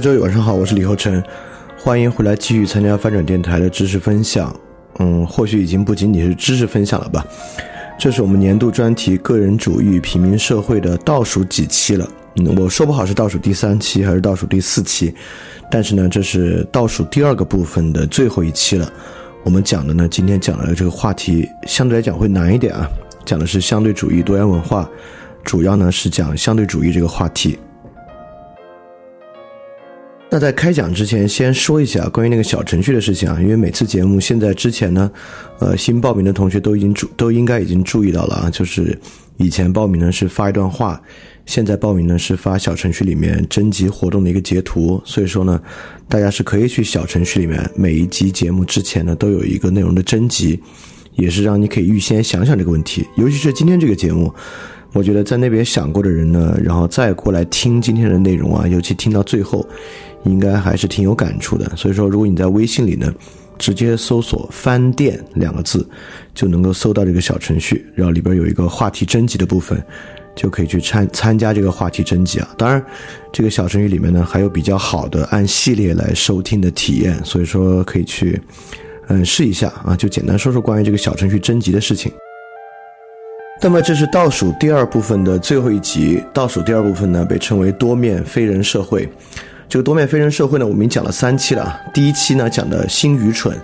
大家周晚上好，我是李厚成，欢迎回来继续参加翻转电台的知识分享。嗯，或许已经不仅仅是知识分享了吧？这是我们年度专题“个人主义与平民社会”的倒数几期了。嗯，我说不好是倒数第三期还是倒数第四期，但是呢，这是倒数第二个部分的最后一期了。我们讲的呢，今天讲的这个话题相对来讲会难一点啊，讲的是相对主义多元文化，主要呢是讲相对主义这个话题。那在开讲之前，先说一下关于那个小程序的事情啊，因为每次节目现在之前呢，呃，新报名的同学都已经注都应该已经注意到了啊，就是以前报名呢是发一段话，现在报名呢是发小程序里面征集活动的一个截图，所以说呢，大家是可以去小程序里面每一集节目之前呢都有一个内容的征集，也是让你可以预先想想这个问题，尤其是今天这个节目，我觉得在那边想过的人呢，然后再过来听今天的内容啊，尤其听到最后。应该还是挺有感触的，所以说，如果你在微信里呢，直接搜索“翻店”两个字，就能够搜到这个小程序，然后里边有一个话题征集的部分，就可以去参参加这个话题征集啊。当然，这个小程序里面呢，还有比较好的按系列来收听的体验，所以说可以去嗯试一下啊。就简单说说关于这个小程序征集的事情。那么这是倒数第二部分的最后一集，倒数第二部分呢，被称为多面非人社会。这个多面飞人社会呢，我们已经讲了三期了。第一期呢讲的新愚蠢，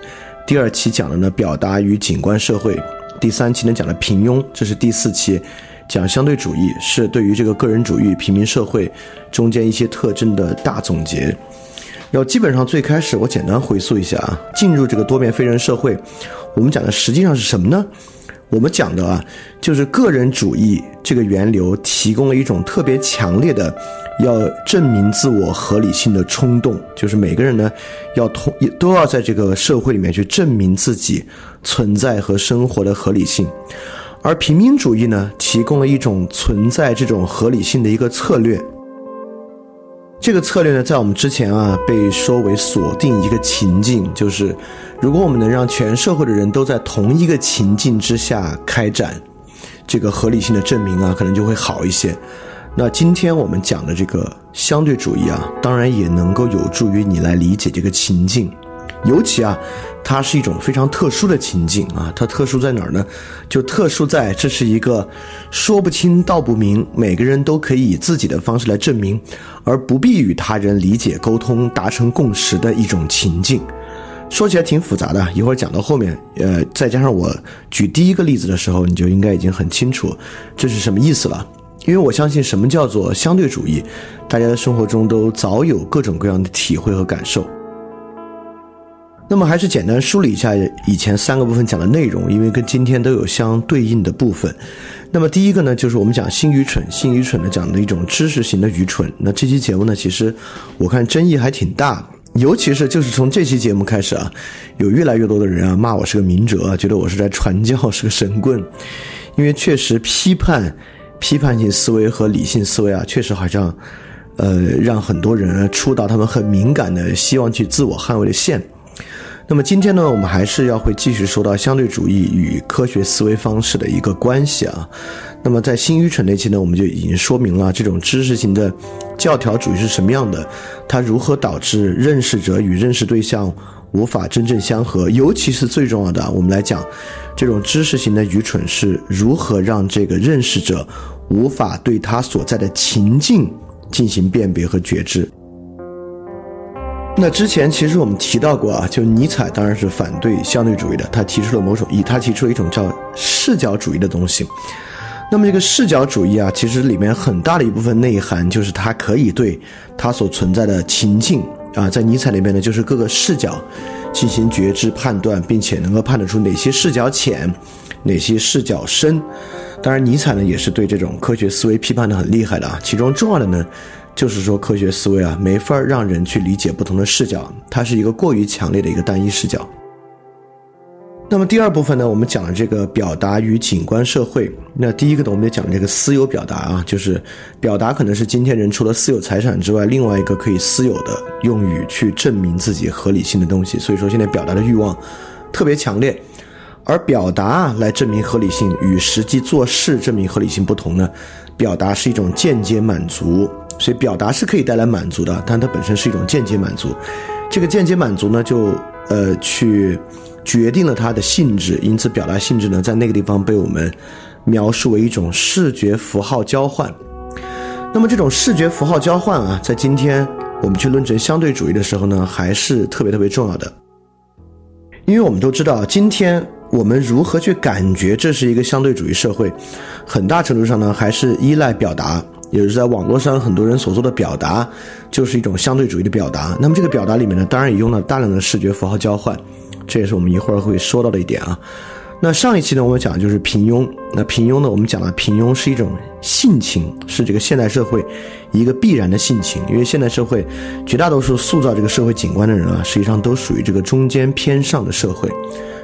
第二期讲的呢表达与景观社会，第三期呢讲的平庸，这是第四期，讲相对主义是对于这个个人主义平民社会中间一些特征的大总结。然后基本上最开始我简单回溯一下啊，进入这个多面飞人社会，我们讲的实际上是什么呢？我们讲的啊，就是个人主义这个源流提供了一种特别强烈的。要证明自我合理性的冲动，就是每个人呢，要同都要在这个社会里面去证明自己存在和生活的合理性，而平民主义呢，提供了一种存在这种合理性的一个策略。这个策略呢，在我们之前啊，被说为锁定一个情境，就是如果我们能让全社会的人都在同一个情境之下开展这个合理性的证明啊，可能就会好一些。那今天我们讲的这个相对主义啊，当然也能够有助于你来理解这个情境，尤其啊，它是一种非常特殊的情境啊。它特殊在哪儿呢？就特殊在这是一个说不清道不明，每个人都可以以自己的方式来证明，而不必与他人理解、沟通、达成共识的一种情境。说起来挺复杂的，一会儿讲到后面，呃，再加上我举第一个例子的时候，你就应该已经很清楚这是什么意思了。因为我相信什么叫做相对主义，大家的生活中都早有各种各样的体会和感受。那么还是简单梳理一下以前三个部分讲的内容，因为跟今天都有相对应的部分。那么第一个呢，就是我们讲新愚蠢，新愚蠢的讲的一种知识型的愚蠢。那这期节目呢，其实我看争议还挺大。尤其是就是从这期节目开始啊，有越来越多的人啊骂我是个明哲，觉得我是在传教，是个神棍。因为确实批判、批判性思维和理性思维啊，确实好像，呃，让很多人触到他们很敏感的希望去自我捍卫的线。那么今天呢，我们还是要会继续说到相对主义与科学思维方式的一个关系啊。那么在新愚蠢那期呢，我们就已经说明了这种知识型的教条主义是什么样的，它如何导致认识者与认识对象无法真正相合，尤其是最重要的，我们来讲这种知识型的愚蠢是如何让这个认识者无法对他所在的情境进行辨别和觉知。那之前其实我们提到过啊，就尼采当然是反对相对主义的，他提出了某种意，他提出了一种叫视角主义的东西。那么这个视角主义啊，其实里面很大的一部分内涵就是它可以对它所存在的情境啊，在尼采里面呢，就是各个视角进行觉知判断，并且能够判断出哪些视角浅，哪些视角深。当然，尼采呢也是对这种科学思维批判的很厉害的啊，其中重要的呢。就是说，科学思维啊，没法让人去理解不同的视角，它是一个过于强烈的一个单一视角。那么第二部分呢，我们讲了这个表达与景观社会。那第一个呢，我们就讲这个私有表达啊，就是表达可能是今天人除了私有财产之外，另外一个可以私有的用语去证明自己合理性的东西。所以说，现在表达的欲望特别强烈，而表达来证明合理性与实际做事证明合理性不同呢，表达是一种间接满足。所以表达是可以带来满足的，但它本身是一种间接满足。这个间接满足呢，就呃去决定了它的性质。因此，表达性质呢，在那个地方被我们描述为一种视觉符号交换。那么，这种视觉符号交换啊，在今天我们去论证相对主义的时候呢，还是特别特别重要的。因为我们都知道，今天我们如何去感觉这是一个相对主义社会，很大程度上呢，还是依赖表达。也就是在网络上，很多人所做的表达，就是一种相对主义的表达。那么这个表达里面呢，当然也用了大量的视觉符号交换，这也是我们一会儿会说到的一点啊。那上一期呢，我们讲的就是平庸。那平庸呢，我们讲了平庸是一种性情，是这个现代社会一个必然的性情。因为现代社会绝大多数塑造这个社会景观的人啊，实际上都属于这个中间偏上的社会，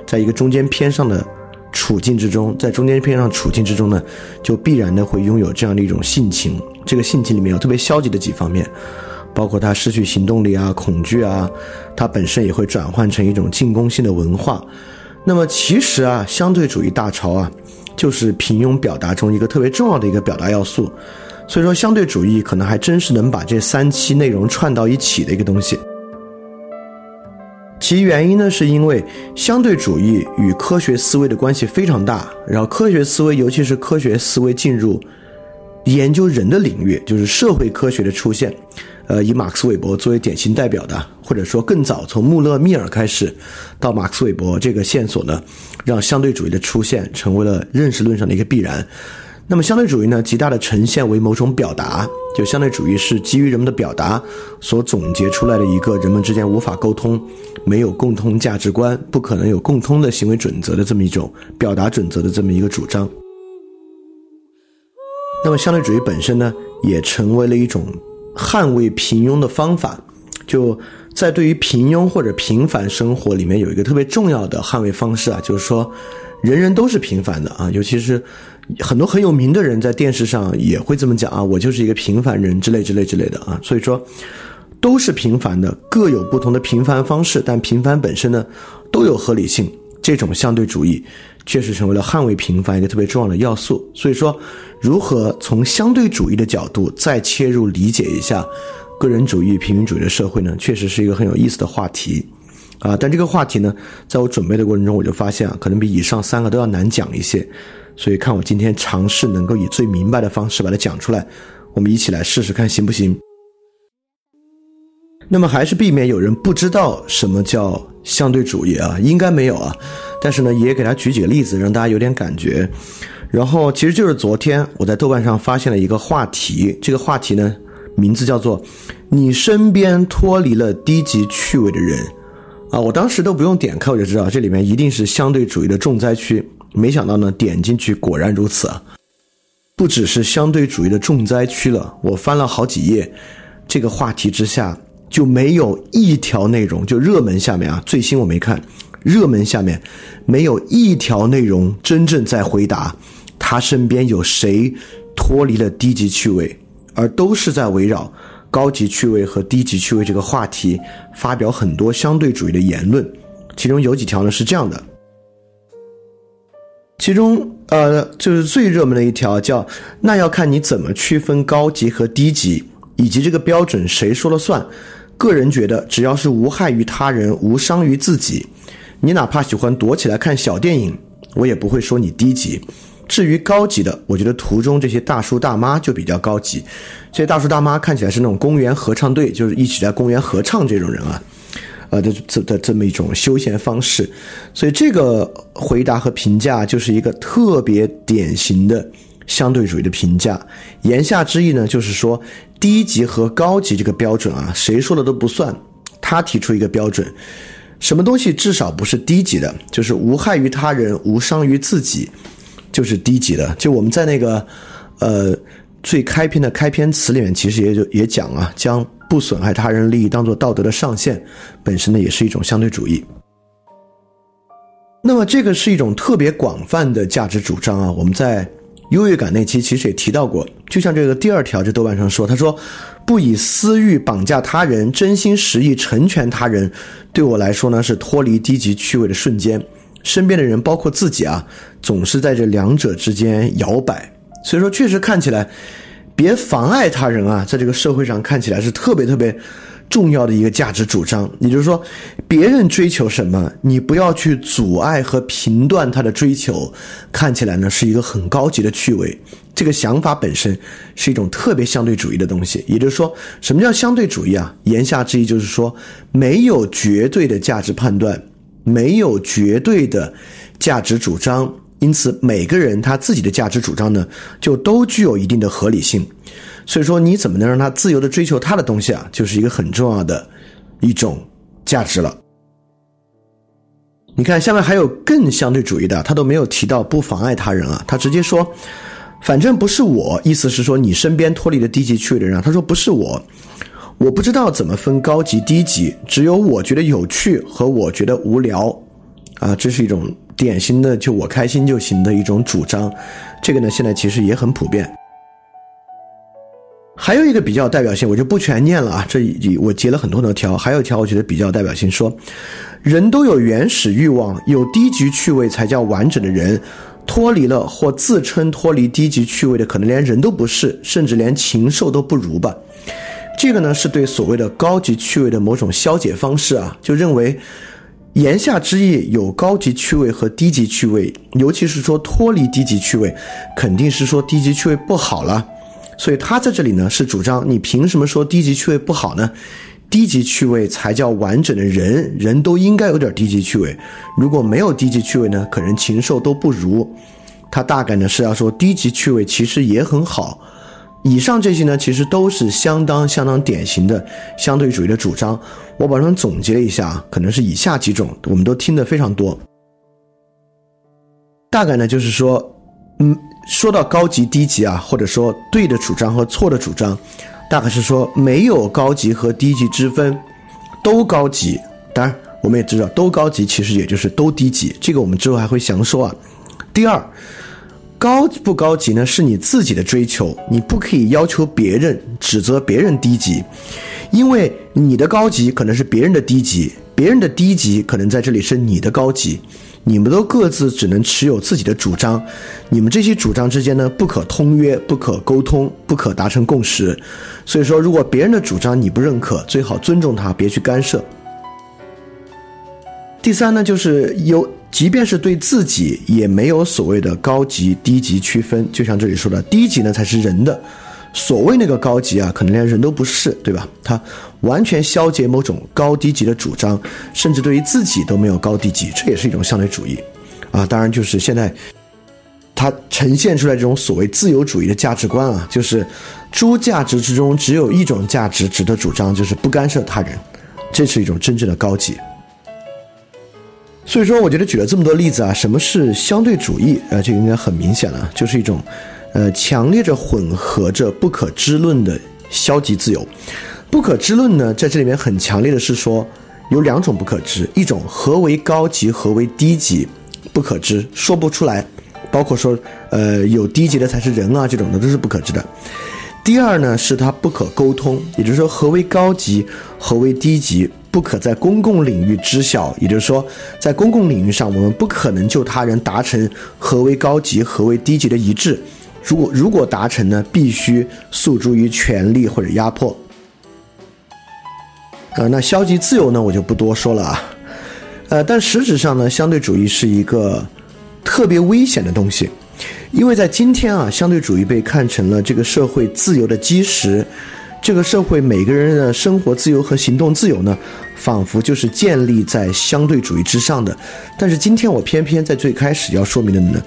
在一个中间偏上的。处境之中，在中间偏上处境之中呢，就必然的会拥有这样的一种性情。这个性情里面有特别消极的几方面，包括他失去行动力啊、恐惧啊，他本身也会转换成一种进攻性的文化。那么其实啊，相对主义大潮啊，就是平庸表达中一个特别重要的一个表达要素。所以说，相对主义可能还真是能把这三期内容串到一起的一个东西。其原因呢，是因为相对主义与科学思维的关系非常大。然后，科学思维，尤其是科学思维进入研究人的领域，就是社会科学的出现。呃，以马克思韦伯作为典型代表的，或者说更早从穆勒密尔开始，到马克思韦伯这个线索呢，让相对主义的出现成为了认识论上的一个必然。那么，相对主义呢，极大的呈现为某种表达，就相对主义是基于人们的表达所总结出来的一个人们之间无法沟通、没有共通价值观、不可能有共通的行为准则的这么一种表达准则的这么一个主张。那么，相对主义本身呢，也成为了一种捍卫平庸的方法。就在对于平庸或者平凡生活里面，有一个特别重要的捍卫方式啊，就是说，人人都是平凡的啊，尤其是。很多很有名的人在电视上也会这么讲啊，我就是一个平凡人之类之类之类的啊，所以说都是平凡的，各有不同的平凡方式，但平凡本身呢都有合理性。这种相对主义确实成为了捍卫平凡一个特别重要的要素。所以说，如何从相对主义的角度再切入理解一下个人主义、平民主义的社会呢？确实是一个很有意思的话题。啊。但这个话题呢，在我准备的过程中，我就发现啊，可能比以上三个都要难讲一些。所以看我今天尝试能够以最明白的方式把它讲出来，我们一起来试试看行不行。那么还是避免有人不知道什么叫相对主义啊，应该没有啊。但是呢，也给他举几个例子，让大家有点感觉。然后其实就是昨天我在豆瓣上发现了一个话题，这个话题呢名字叫做“你身边脱离了低级趣味的人”。啊，我当时都不用点开我就知道这里面一定是相对主义的重灾区。没想到呢，点进去果然如此啊！不只是相对主义的重灾区了，我翻了好几页，这个话题之下就没有一条内容，就热门下面啊，最新我没看，热门下面没有一条内容真正在回答他身边有谁脱离了低级趣味，而都是在围绕高级趣味和低级趣味这个话题发表很多相对主义的言论，其中有几条呢是这样的。其中，呃，就是最热门的一条叫“那要看你怎么区分高级和低级，以及这个标准谁说了算。”个人觉得，只要是无害于他人、无伤于自己，你哪怕喜欢躲起来看小电影，我也不会说你低级。至于高级的，我觉得图中这些大叔大妈就比较高级。这些大叔大妈看起来是那种公园合唱队，就是一起在公园合唱这种人啊。呃的这的这么一种休闲方式，所以这个回答和评价就是一个特别典型的相对主义的评价。言下之意呢，就是说低级和高级这个标准啊，谁说的都不算。他提出一个标准，什么东西至少不是低级的，就是无害于他人、无伤于自己，就是低级的。就我们在那个呃最开篇的开篇词里面，其实也就也讲啊，将。不损害他人利益，当做道德的上限，本身呢也是一种相对主义。那么这个是一种特别广泛的价值主张啊。我们在优越感那期其实也提到过，就像这个第二条，这豆瓣上说，他说不以私欲绑架他人，真心实意成全他人，对我来说呢是脱离低级趣味的瞬间。身边的人，包括自己啊，总是在这两者之间摇摆。所以说，确实看起来。别妨碍他人啊，在这个社会上看起来是特别特别重要的一个价值主张。也就是说，别人追求什么，你不要去阻碍和评断他的追求，看起来呢是一个很高级的趣味。这个想法本身是一种特别相对主义的东西。也就是说，什么叫相对主义啊？言下之意就是说，没有绝对的价值判断，没有绝对的价值主张。因此，每个人他自己的价值主张呢，就都具有一定的合理性。所以说，你怎么能让他自由的追求他的东西啊，就是一个很重要的一种价值了。你看，下面还有更相对主义的，他都没有提到不妨碍他人啊，他直接说，反正不是我，意思是说你身边脱离了低级趣味的人，他说不是我，我不知道怎么分高级低级，只有我觉得有趣和我觉得无聊啊，这是一种。典型的就我开心就行的一种主张，这个呢现在其实也很普遍。还有一个比较代表性，我就不全念了啊，这我截了很多的条。还有一条我觉得比较代表性，说人都有原始欲望，有低级趣味才叫完整的人。脱离了或自称脱离低级趣味的，可能连人都不是，甚至连禽兽都不如吧。这个呢是对所谓的高级趣味的某种消解方式啊，就认为。言下之意，有高级趣味和低级趣味，尤其是说脱离低级趣味，肯定是说低级趣味不好了。所以他在这里呢是主张，你凭什么说低级趣味不好呢？低级趣味才叫完整的人，人都应该有点低级趣味。如果没有低级趣味呢，可能禽兽都不如。他大概呢是要说低级趣味其实也很好。以上这些呢，其实都是相当相当典型的相对主义的主张。我把它们总结一下，可能是以下几种，我们都听得非常多。大概呢，就是说，嗯，说到高级低级啊，或者说对的主张和错的主张，大概是说没有高级和低级之分，都高级。当然，我们也知道，都高级其实也就是都低级。这个我们之后还会详说啊。第二。高不高级呢？是你自己的追求，你不可以要求别人，指责别人低级，因为你的高级可能是别人的低级，别人的低级可能在这里是你的高级，你们都各自只能持有自己的主张，你们这些主张之间呢不可通约，不可沟通，不可达成共识，所以说，如果别人的主张你不认可，最好尊重他，别去干涉。第三呢，就是有，即便是对自己也没有所谓的高级低级区分，就像这里说的，低级呢才是人的，所谓那个高级啊，可能连人都不是，对吧？他完全消解某种高低级的主张，甚至对于自己都没有高低级，这也是一种相对主义啊。当然，就是现在它呈现出来这种所谓自由主义的价值观啊，就是诸价值之中只有一种价值值得主张，就是不干涉他人，这是一种真正的高级。所以说，我觉得举了这么多例子啊，什么是相对主义？呃，这个应该很明显了，就是一种，呃，强烈着混合着不可知论的消极自由。不可知论呢，在这里面很强烈的是说，有两种不可知，一种何为高级，何为低级，不可知，说不出来。包括说，呃，有低级的才是人啊，这种的都是不可知的。第二呢，是它不可沟通，也就是说，何为高级，何为低级。不可在公共领域知晓，也就是说，在公共领域上，我们不可能就他人达成何为高级、何为低级的一致。如果如果达成呢，必须诉诸于权力或者压迫。呃，那消极自由呢，我就不多说了啊。呃，但实质上呢，相对主义是一个特别危险的东西，因为在今天啊，相对主义被看成了这个社会自由的基石。这个社会每个人的生活自由和行动自由呢，仿佛就是建立在相对主义之上的。但是今天我偏偏在最开始要说明的呢，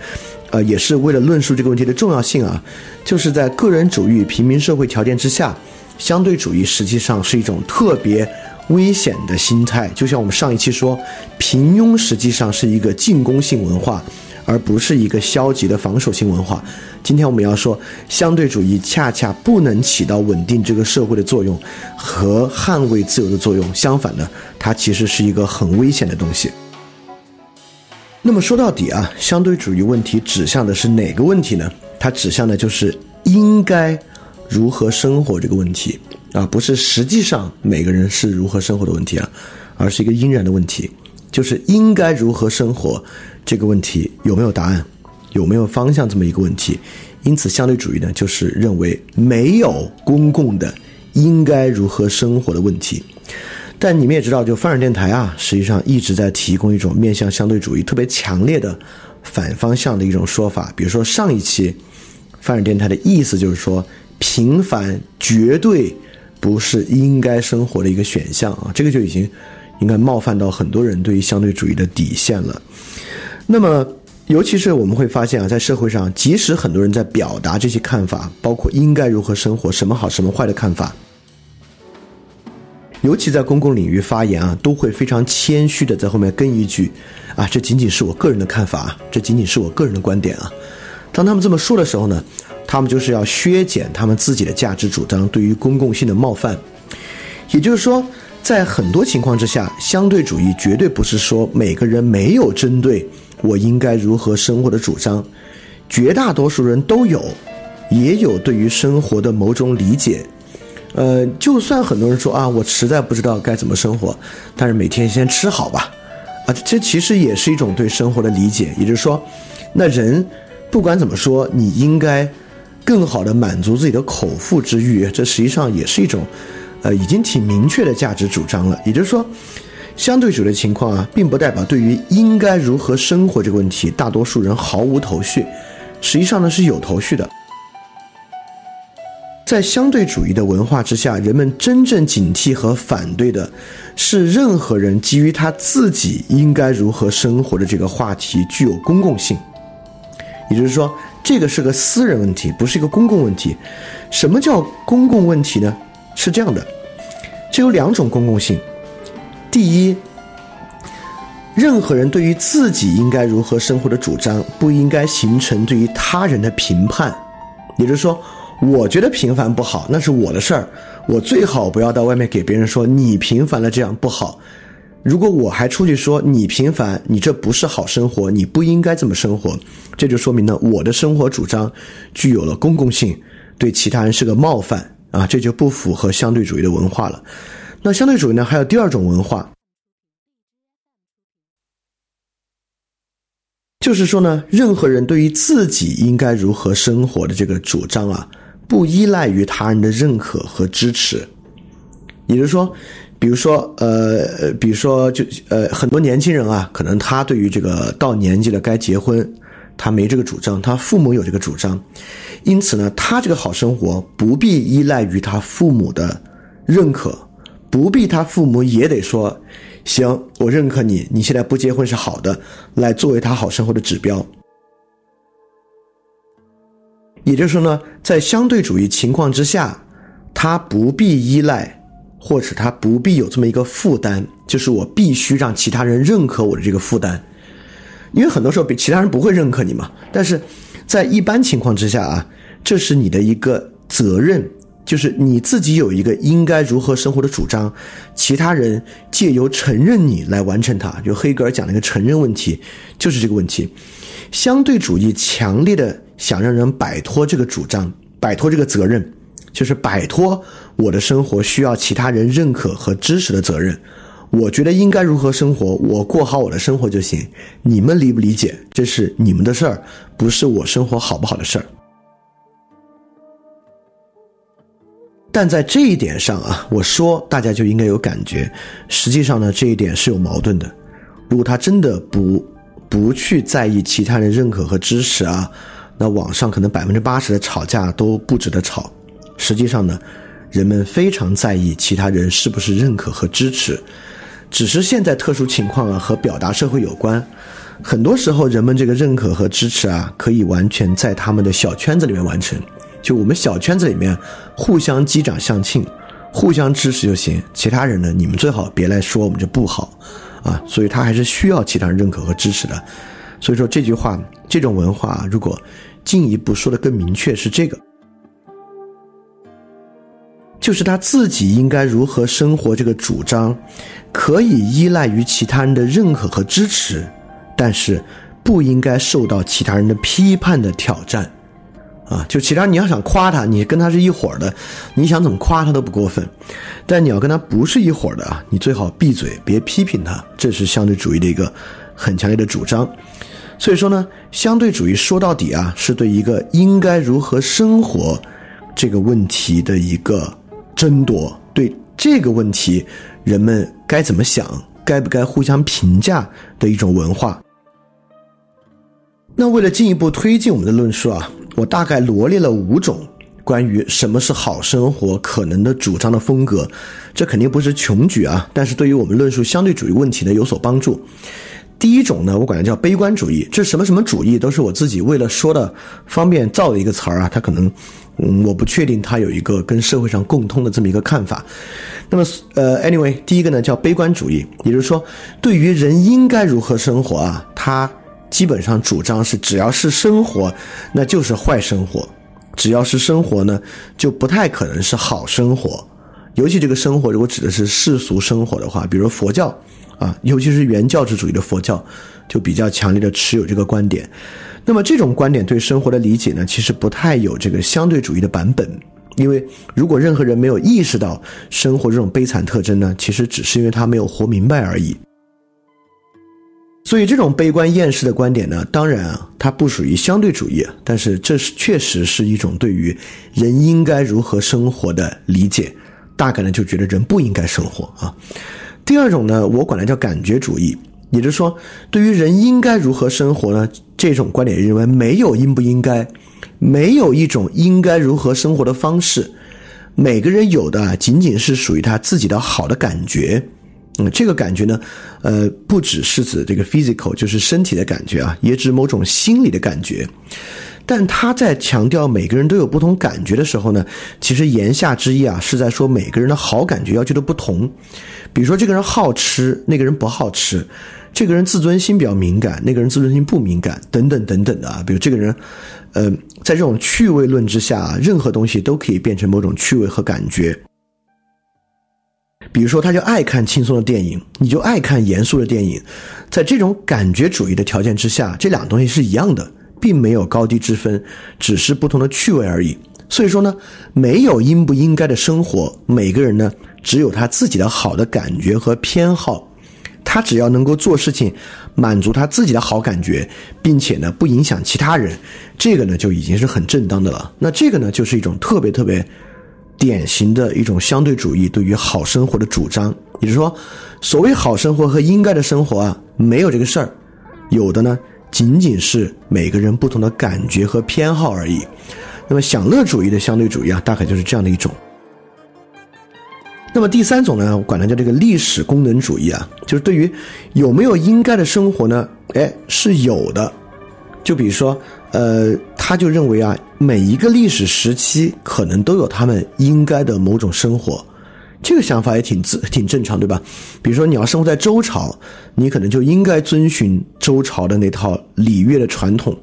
呃，也是为了论述这个问题的重要性啊，就是在个人主义平民社会条件之下，相对主义实际上是一种特别危险的心态。就像我们上一期说，平庸实际上是一个进攻性文化。而不是一个消极的防守性文化。今天我们要说，相对主义恰恰不能起到稳定这个社会的作用和捍卫自由的作用。相反呢，它其实是一个很危险的东西。那么说到底啊，相对主义问题指向的是哪个问题呢？它指向的就是应该如何生活这个问题啊，不是实际上每个人是如何生活的问题啊，而是一个应然的问题，就是应该如何生活。这个问题有没有答案，有没有方向这么一个问题？因此，相对主义呢，就是认为没有公共的应该如何生活的问题。但你们也知道，就范尔电台啊，实际上一直在提供一种面向相对主义特别强烈的反方向的一种说法。比如说上一期范尔电台的意思就是说，平凡绝对不是应该生活的一个选项啊，这个就已经应该冒犯到很多人对于相对主义的底线了。那么，尤其是我们会发现啊，在社会上，即使很多人在表达这些看法，包括应该如何生活、什么好、什么坏的看法，尤其在公共领域发言啊，都会非常谦虚的在后面跟一句：“啊，这仅仅是我个人的看法，这仅仅是我个人的观点啊。”当他们这么说的时候呢，他们就是要削减他们自己的价值主张对于公共性的冒犯，也就是说。在很多情况之下，相对主义绝对不是说每个人没有针对我应该如何生活的主张，绝大多数人都有，也有对于生活的某种理解。呃，就算很多人说啊，我实在不知道该怎么生活，但是每天先吃好吧，啊，这其实也是一种对生活的理解。也就是说，那人不管怎么说，你应该更好的满足自己的口腹之欲，这实际上也是一种。呃，已经挺明确的价值主张了。也就是说，相对主的情况啊，并不代表对于应该如何生活这个问题，大多数人毫无头绪。实际上呢，是有头绪的。在相对主义的文化之下，人们真正警惕和反对的是任何人基于他自己应该如何生活的这个话题具有公共性。也就是说，这个是个私人问题，不是一个公共问题。什么叫公共问题呢？是这样的。这有两种公共性。第一，任何人对于自己应该如何生活的主张，不应该形成对于他人的评判。也就是说，我觉得平凡不好，那是我的事儿。我最好不要到外面给别人说你平凡了这样不好。如果我还出去说你平凡，你这不是好生活，你不应该这么生活，这就说明呢，我的生活主张具有了公共性，对其他人是个冒犯。啊，这就不符合相对主义的文化了。那相对主义呢？还有第二种文化，就是说呢，任何人对于自己应该如何生活的这个主张啊，不依赖于他人的认可和支持。也就是说，比如说，呃，比如说，就呃，很多年轻人啊，可能他对于这个到年纪了该结婚，他没这个主张，他父母有这个主张，因此呢，他这个好生活不必依赖于他父母的认可，不必他父母也得说，行，我认可你，你现在不结婚是好的，来作为他好生活的指标。也就是说呢，在相对主义情况之下，他不必依赖。或者他不必有这么一个负担，就是我必须让其他人认可我的这个负担，因为很多时候比其他人不会认可你嘛。但是在一般情况之下啊，这是你的一个责任，就是你自己有一个应该如何生活的主张，其他人借由承认你来完成它。就黑格尔讲那个承认问题，就是这个问题。相对主义强烈的想让人摆脱这个主张，摆脱这个责任。就是摆脱我的生活需要其他人认可和支持的责任，我觉得应该如何生活，我过好我的生活就行。你们理不理解，这是你们的事儿，不是我生活好不好的事儿。但在这一点上啊，我说大家就应该有感觉。实际上呢，这一点是有矛盾的。如果他真的不不去在意其他人认可和支持啊，那网上可能百分之八十的吵架都不值得吵。实际上呢，人们非常在意其他人是不是认可和支持，只是现在特殊情况啊和表达社会有关。很多时候，人们这个认可和支持啊，可以完全在他们的小圈子里面完成。就我们小圈子里面互相击掌相庆，互相支持就行。其他人呢，你们最好别来说我们这不好啊。所以他还是需要其他人认可和支持的。所以说这句话，这种文化如果进一步说的更明确，是这个。就是他自己应该如何生活这个主张，可以依赖于其他人的认可和支持，但是不应该受到其他人的批判的挑战，啊，就其他你要想夸他，你跟他是一伙的，你想怎么夸他都不过分，但你要跟他不是一伙的啊，你最好闭嘴，别批评他，这是相对主义的一个很强烈的主张。所以说呢，相对主义说到底啊，是对一个应该如何生活这个问题的一个。争夺对这个问题，人们该怎么想，该不该互相评价的一种文化。那为了进一步推进我们的论述啊，我大概罗列了五种关于什么是好生活可能的主张的风格。这肯定不是穷举啊，但是对于我们论述相对主义问题呢有所帮助。第一种呢，我管它叫悲观主义，这什么什么主义都是我自己为了说的方便造的一个词儿啊，它可能。嗯，我不确定它有一个跟社会上共通的这么一个看法。那么，呃，anyway，第一个呢叫悲观主义，也就是说，对于人应该如何生活啊，他基本上主张是只要是生活，那就是坏生活；只要是生活呢，就不太可能是好生活。尤其这个生活如果指的是世俗生活的话，比如佛教啊，尤其是原教旨主义的佛教，就比较强烈的持有这个观点。那么这种观点对生活的理解呢，其实不太有这个相对主义的版本，因为如果任何人没有意识到生活这种悲惨特征呢，其实只是因为他没有活明白而已。所以这种悲观厌世的观点呢，当然啊，它不属于相对主义，但是这是确实是一种对于人应该如何生活的理解，大概呢就觉得人不应该生活啊。第二种呢，我管它叫感觉主义。也就是说，对于人应该如何生活呢？这种观点认为没有应不应该，没有一种应该如何生活的方式。每个人有的仅仅是属于他自己的好的感觉。嗯，这个感觉呢，呃，不只是指这个 physical，就是身体的感觉啊，也指某种心理的感觉。但他在强调每个人都有不同感觉的时候呢，其实言下之意啊，是在说每个人的好感觉要求的不同。比如说，这个人好吃，那个人不好吃；这个人自尊心比较敏感，那个人自尊心不敏感，等等等等的啊。比如这个人，呃，在这种趣味论之下，任何东西都可以变成某种趣味和感觉。比如说，他就爱看轻松的电影，你就爱看严肃的电影。在这种感觉主义的条件之下，这两个东西是一样的，并没有高低之分，只是不同的趣味而已。所以说呢，没有应不应该的生活，每个人呢。只有他自己的好的感觉和偏好，他只要能够做事情，满足他自己的好感觉，并且呢不影响其他人，这个呢就已经是很正当的了。那这个呢就是一种特别特别典型的一种相对主义对于好生活的主张，也就是说，所谓好生活和应该的生活啊，没有这个事儿，有的呢，仅仅是每个人不同的感觉和偏好而已。那么享乐主义的相对主义啊，大概就是这样的一种。那么第三种呢，我管它叫这个历史功能主义啊，就是对于有没有应该的生活呢？哎，是有的。就比如说，呃，他就认为啊，每一个历史时期可能都有他们应该的某种生活，这个想法也挺自挺正常，对吧？比如说你要生活在周朝，你可能就应该遵循周朝的那套礼乐的传统。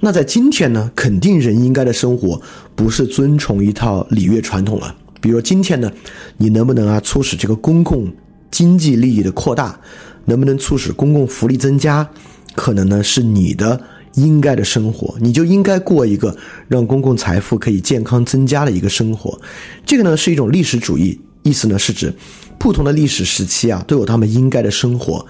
那在今天呢，肯定人应该的生活不是遵从一套礼乐传统了。比如今天呢，你能不能啊促使这个公共经济利益的扩大，能不能促使公共福利增加，可能呢是你的。应该的生活，你就应该过一个让公共财富可以健康增加的一个生活。这个呢是一种历史主义，意思呢是指不同的历史时期啊都有他们应该的生活，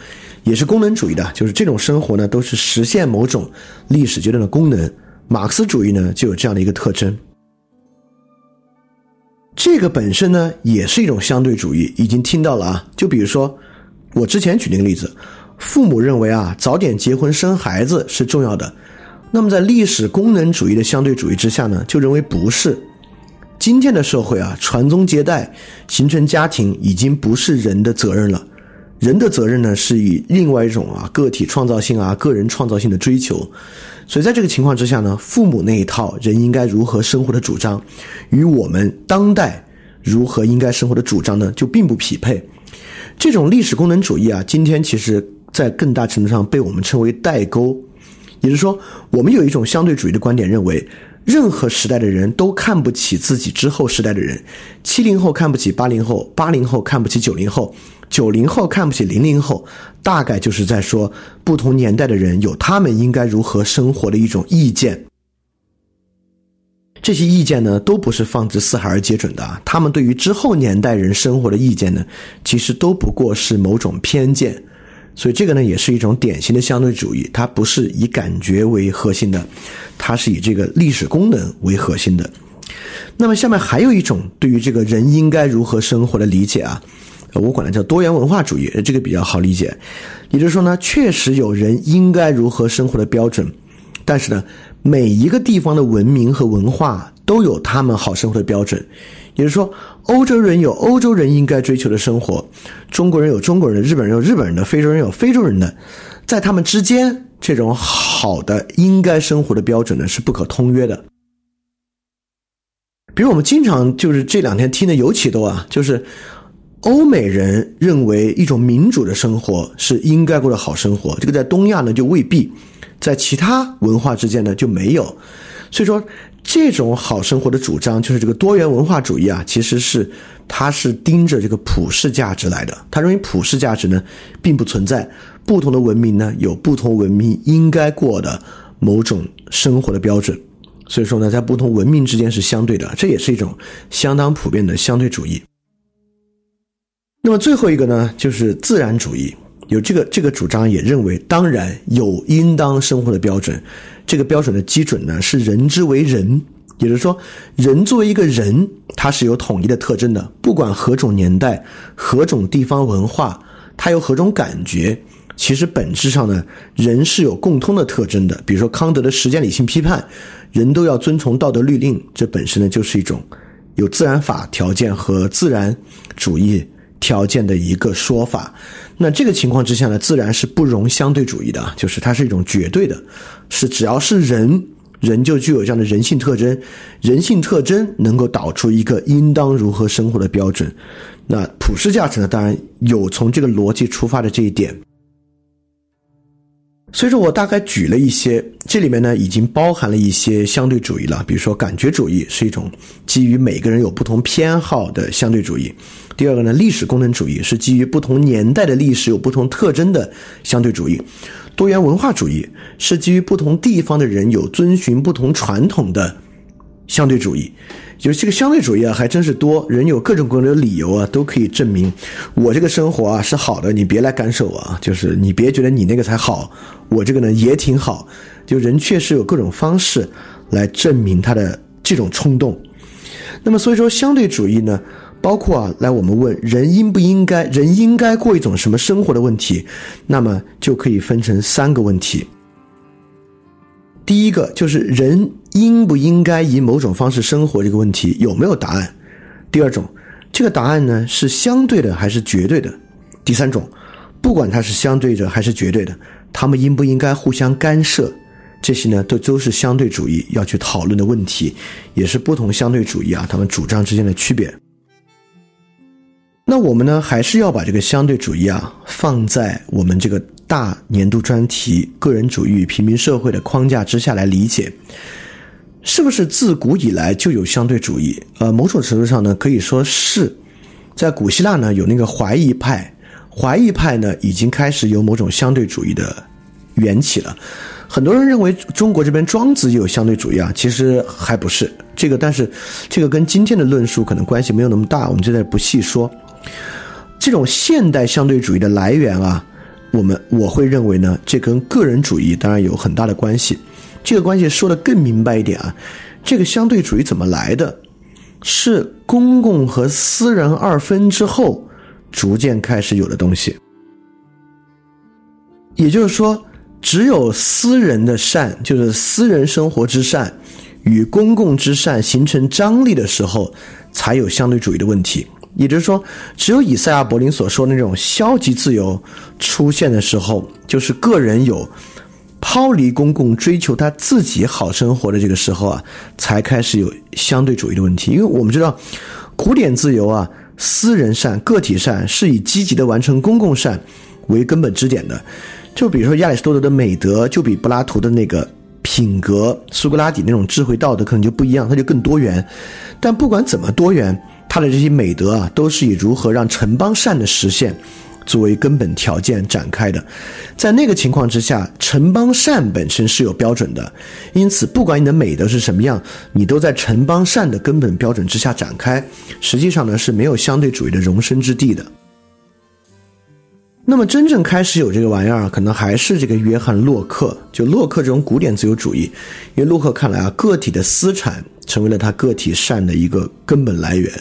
也是功能主义的，就是这种生活呢都是实现某种历史阶段的功能。马克思主义呢就有这样的一个特征。这个本身呢也是一种相对主义，已经听到了啊。就比如说我之前举那个例子。父母认为啊，早点结婚生孩子是重要的。那么在历史功能主义的相对主义之下呢，就认为不是。今天的社会啊，传宗接代、形成家庭已经不是人的责任了。人的责任呢，是以另外一种啊个体创造性啊、个人创造性的追求。所以在这个情况之下呢，父母那一套人应该如何生活的主张，与我们当代如何应该生活的主张呢，就并不匹配。这种历史功能主义啊，今天其实。在更大程度上被我们称为代沟，也就是说，我们有一种相对主义的观点，认为任何时代的人都看不起自己之后时代的人。七零后看不起八零后，八零后看不起九零后，九零后看不起零零后，大概就是在说不同年代的人有他们应该如何生活的一种意见。这些意见呢，都不是放之四海而皆准的。他们对于之后年代人生活的意见呢，其实都不过是某种偏见。所以这个呢，也是一种典型的相对主义，它不是以感觉为核心的，它是以这个历史功能为核心的。那么下面还有一种对于这个人应该如何生活的理解啊，我管它叫多元文化主义，这个比较好理解。也就是说呢，确实有人应该如何生活的标准，但是呢，每一个地方的文明和文化都有他们好生活的标准。也就是说，欧洲人有欧洲人应该追求的生活，中国人有中国人的，日本人有日本人的，非洲人有非洲人的，在他们之间，这种好的应该生活的标准呢是不可通约的。比如我们经常就是这两天听的尤其多啊，就是欧美人认为一种民主的生活是应该过的好生活，这个在东亚呢就未必，在其他文化之间呢就没有，所以说。这种好生活的主张，就是这个多元文化主义啊，其实是它是盯着这个普世价值来的。他认为普世价值呢，并不存在，不同的文明呢，有不同文明应该过的某种生活的标准。所以说呢，在不同文明之间是相对的，这也是一种相当普遍的相对主义。那么最后一个呢，就是自然主义。有这个这个主张，也认为当然有应当生活的标准，这个标准的基准呢是人之为人，也就是说，人作为一个人，他是有统一的特征的，不管何种年代、何种地方文化，他有何种感觉，其实本质上呢，人是有共通的特征的。比如说康德的实践理性批判，人都要遵从道德律令，这本身呢就是一种有自然法条件和自然主义条件的一个说法。那这个情况之下呢，自然是不容相对主义的，就是它是一种绝对的，是只要是人，人就具有这样的人性特征，人性特征能够导出一个应当如何生活的标准。那普世价值呢，当然有从这个逻辑出发的这一点。所以说我大概举了一些，这里面呢已经包含了一些相对主义了，比如说感觉主义是一种基于每个人有不同偏好的相对主义；第二个呢，历史功能主义是基于不同年代的历史有不同特征的相对主义；多元文化主义是基于不同地方的人有遵循不同传统的相对主义。就是这个相对主义啊，还真是多人有各种各样的理由啊，都可以证明我这个生活啊是好的，你别来干涉我啊，就是你别觉得你那个才好，我这个呢也挺好。就人确实有各种方式来证明他的这种冲动。那么所以说，相对主义呢，包括啊，来我们问人应不应该，人应该过一种什么生活的问题，那么就可以分成三个问题。第一个就是人应不应该以某种方式生活这个问题有没有答案？第二种，这个答案呢是相对的还是绝对的？第三种，不管它是相对的还是绝对的，他们应不应该互相干涉？这些呢，都都是相对主义要去讨论的问题，也是不同相对主义啊他们主张之间的区别。那我们呢，还是要把这个相对主义啊放在我们这个大年度专题“个人主义与平民社会”的框架之下来理解，是不是自古以来就有相对主义？呃，某种程度上呢，可以说是在古希腊呢有那个怀疑派，怀疑派呢已经开始有某种相对主义的缘起了。很多人认为中国这边庄子也有相对主义啊，其实还不是这个，但是这个跟今天的论述可能关系没有那么大，我们就在不细说。这种现代相对主义的来源啊，我们我会认为呢，这跟个人主义当然有很大的关系。这个关系说的更明白一点啊，这个相对主义怎么来的？是公共和私人二分之后逐渐开始有的东西，也就是说。只有私人的善，就是私人生活之善，与公共之善形成张力的时候，才有相对主义的问题。也就是说，只有以赛亚·柏林所说的那种消极自由出现的时候，就是个人有抛离公共、追求他自己好生活的这个时候啊，才开始有相对主义的问题。因为我们知道，古典自由啊，私人善、个体善是以积极的完成公共善为根本支点的。就比如说亚里士多德的美德，就比柏拉图的那个品格、苏格拉底那种智慧道德可能就不一样，它就更多元。但不管怎么多元，他的这些美德啊，都是以如何让城邦善的实现作为根本条件展开的。在那个情况之下，城邦善本身是有标准的，因此不管你的美德是什么样，你都在城邦善的根本标准之下展开。实际上呢，是没有相对主义的容身之地的。那么真正开始有这个玩意儿，可能还是这个约翰洛克。就洛克这种古典自由主义，因为洛克看来啊，个体的私产成为了他个体善的一个根本来源。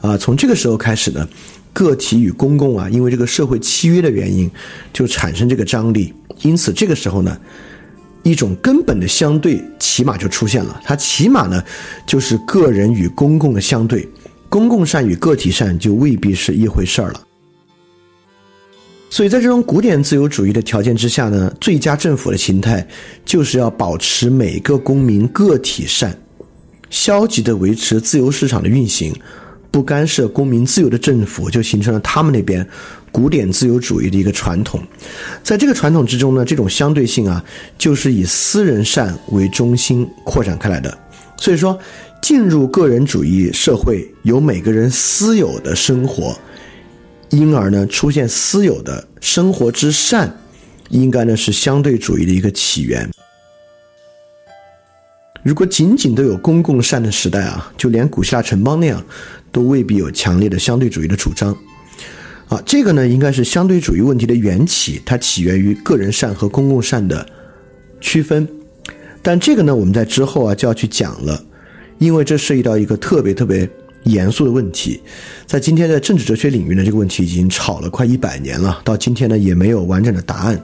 啊，从这个时候开始呢，个体与公共啊，因为这个社会契约的原因，就产生这个张力。因此这个时候呢，一种根本的相对起码就出现了。它起码呢，就是个人与公共的相对，公共善与个体善就未必是一回事儿了。所以在这种古典自由主义的条件之下呢，最佳政府的形态就是要保持每个公民个体善，消极的维持自由市场的运行，不干涉公民自由的政府，就形成了他们那边古典自由主义的一个传统。在这个传统之中呢，这种相对性啊，就是以私人善为中心扩展开来的。所以说，进入个人主义社会，有每个人私有的生活。因而呢，出现私有的生活之善，应该呢是相对主义的一个起源。如果仅仅都有公共善的时代啊，就连古希腊城邦那样，都未必有强烈的相对主义的主张。啊，这个呢应该是相对主义问题的缘起，它起源于个人善和公共善的区分。但这个呢，我们在之后啊就要去讲了，因为这涉及到一个特别特别。严肃的问题，在今天的政治哲学领域呢，这个问题已经吵了快一百年了，到今天呢也没有完整的答案，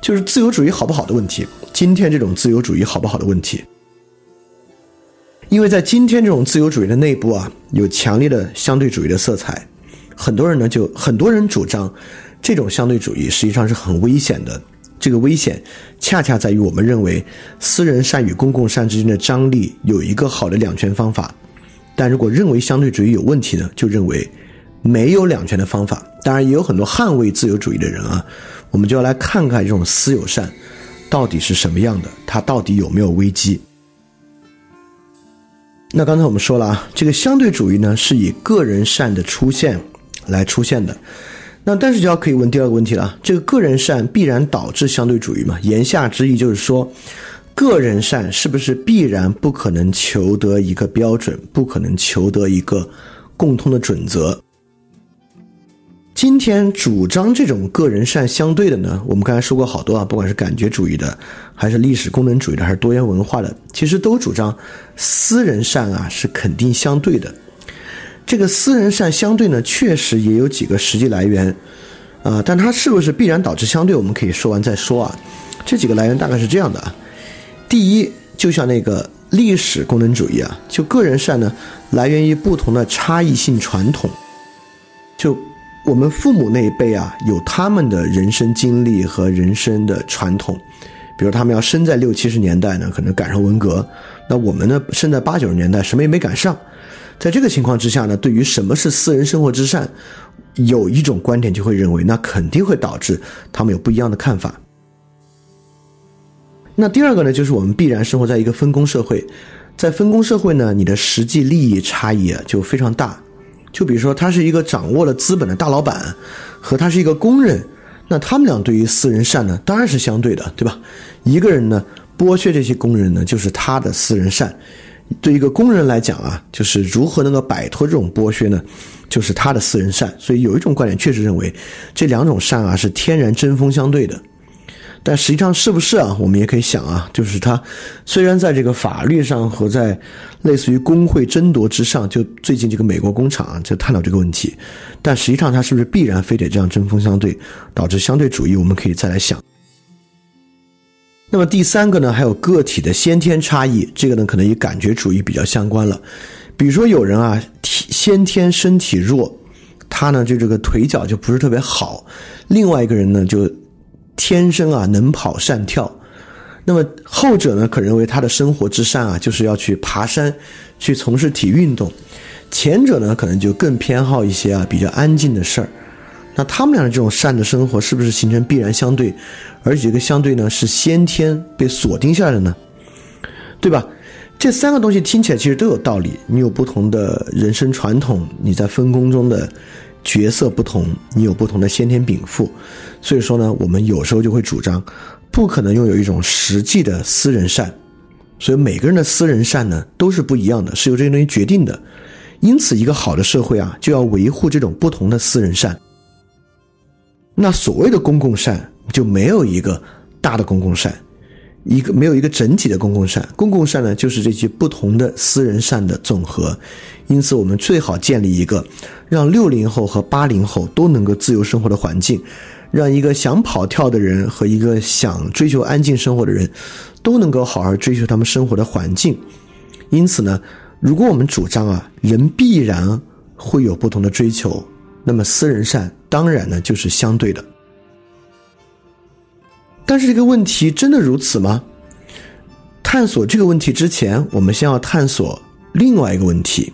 就是自由主义好不好的问题。今天这种自由主义好不好的问题，因为在今天这种自由主义的内部啊，有强烈的相对主义的色彩，很多人呢就很多人主张，这种相对主义实际上是很危险的。这个危险恰恰在于我们认为私人善与公共善之间的张力有一个好的两全方法。但如果认为相对主义有问题呢，就认为没有两全的方法。当然，也有很多捍卫自由主义的人啊，我们就要来看看这种私有善到底是什么样的，它到底有没有危机。那刚才我们说了啊，这个相对主义呢是以个人善的出现来出现的。那但是就要可以问第二个问题了：这个个人善必然导致相对主义嘛？言下之意就是说。个人善是不是必然不可能求得一个标准，不可能求得一个共通的准则？今天主张这种个人善相对的呢？我们刚才说过好多啊，不管是感觉主义的，还是历史功能主义的，还是多元文化的，其实都主张私人善啊是肯定相对的。这个私人善相对呢，确实也有几个实际来源，啊，但它是不是必然导致相对，我们可以说完再说啊。这几个来源大概是这样的啊，第一，就像那个历史功能主义啊，就个人善呢，来源于不同的差异性传统，就我们父母那一辈啊，有他们的人生经历和人生的传统，比如他们要生在六七十年代呢，可能赶上文革，那我们呢，生在八九十年代，什么也没赶上。在这个情况之下呢，对于什么是私人生活之善，有一种观点就会认为，那肯定会导致他们有不一样的看法。那第二个呢，就是我们必然生活在一个分工社会，在分工社会呢，你的实际利益差异啊就非常大。就比如说，他是一个掌握了资本的大老板，和他是一个工人，那他们俩对于私人善呢，当然是相对的，对吧？一个人呢，剥削这些工人呢，就是他的私人善。对一个工人来讲啊，就是如何能够摆脱这种剥削呢？就是他的私人善。所以有一种观点确实认为，这两种善啊是天然针锋相对的。但实际上是不是啊？我们也可以想啊，就是他虽然在这个法律上和在类似于工会争夺之上，就最近这个美国工厂啊就探讨这个问题，但实际上他是不是必然非得这样针锋相对，导致相对主义？我们可以再来想。那么第三个呢，还有个体的先天差异，这个呢可能与感觉主义比较相关了。比如说有人啊，体先天身体弱，他呢就这个腿脚就不是特别好；另外一个人呢就天生啊能跑善跳。那么后者呢可认为他的生活之善啊就是要去爬山，去从事体育运动；前者呢可能就更偏好一些啊比较安静的事儿。那他们俩的这种善的生活是不是形成必然相对？而且这个相对呢是先天被锁定下来的呢，对吧？这三个东西听起来其实都有道理。你有不同的人生传统，你在分工中的角色不同，你有不同的先天禀赋，所以说呢，我们有时候就会主张，不可能拥有一种实际的私人善。所以每个人的私人善呢都是不一样的，是由这些东西决定的。因此，一个好的社会啊，就要维护这种不同的私人善。那所谓的公共善。就没有一个大的公共善，一个没有一个整体的公共善。公共善呢，就是这些不同的私人善的总和。因此，我们最好建立一个让六零后和八零后都能够自由生活的环境，让一个想跑跳的人和一个想追求安静生活的人都能够好好追求他们生活的环境。因此呢，如果我们主张啊，人必然会有不同的追求，那么私人善当然呢就是相对的。但是这个问题真的如此吗？探索这个问题之前，我们先要探索另外一个问题，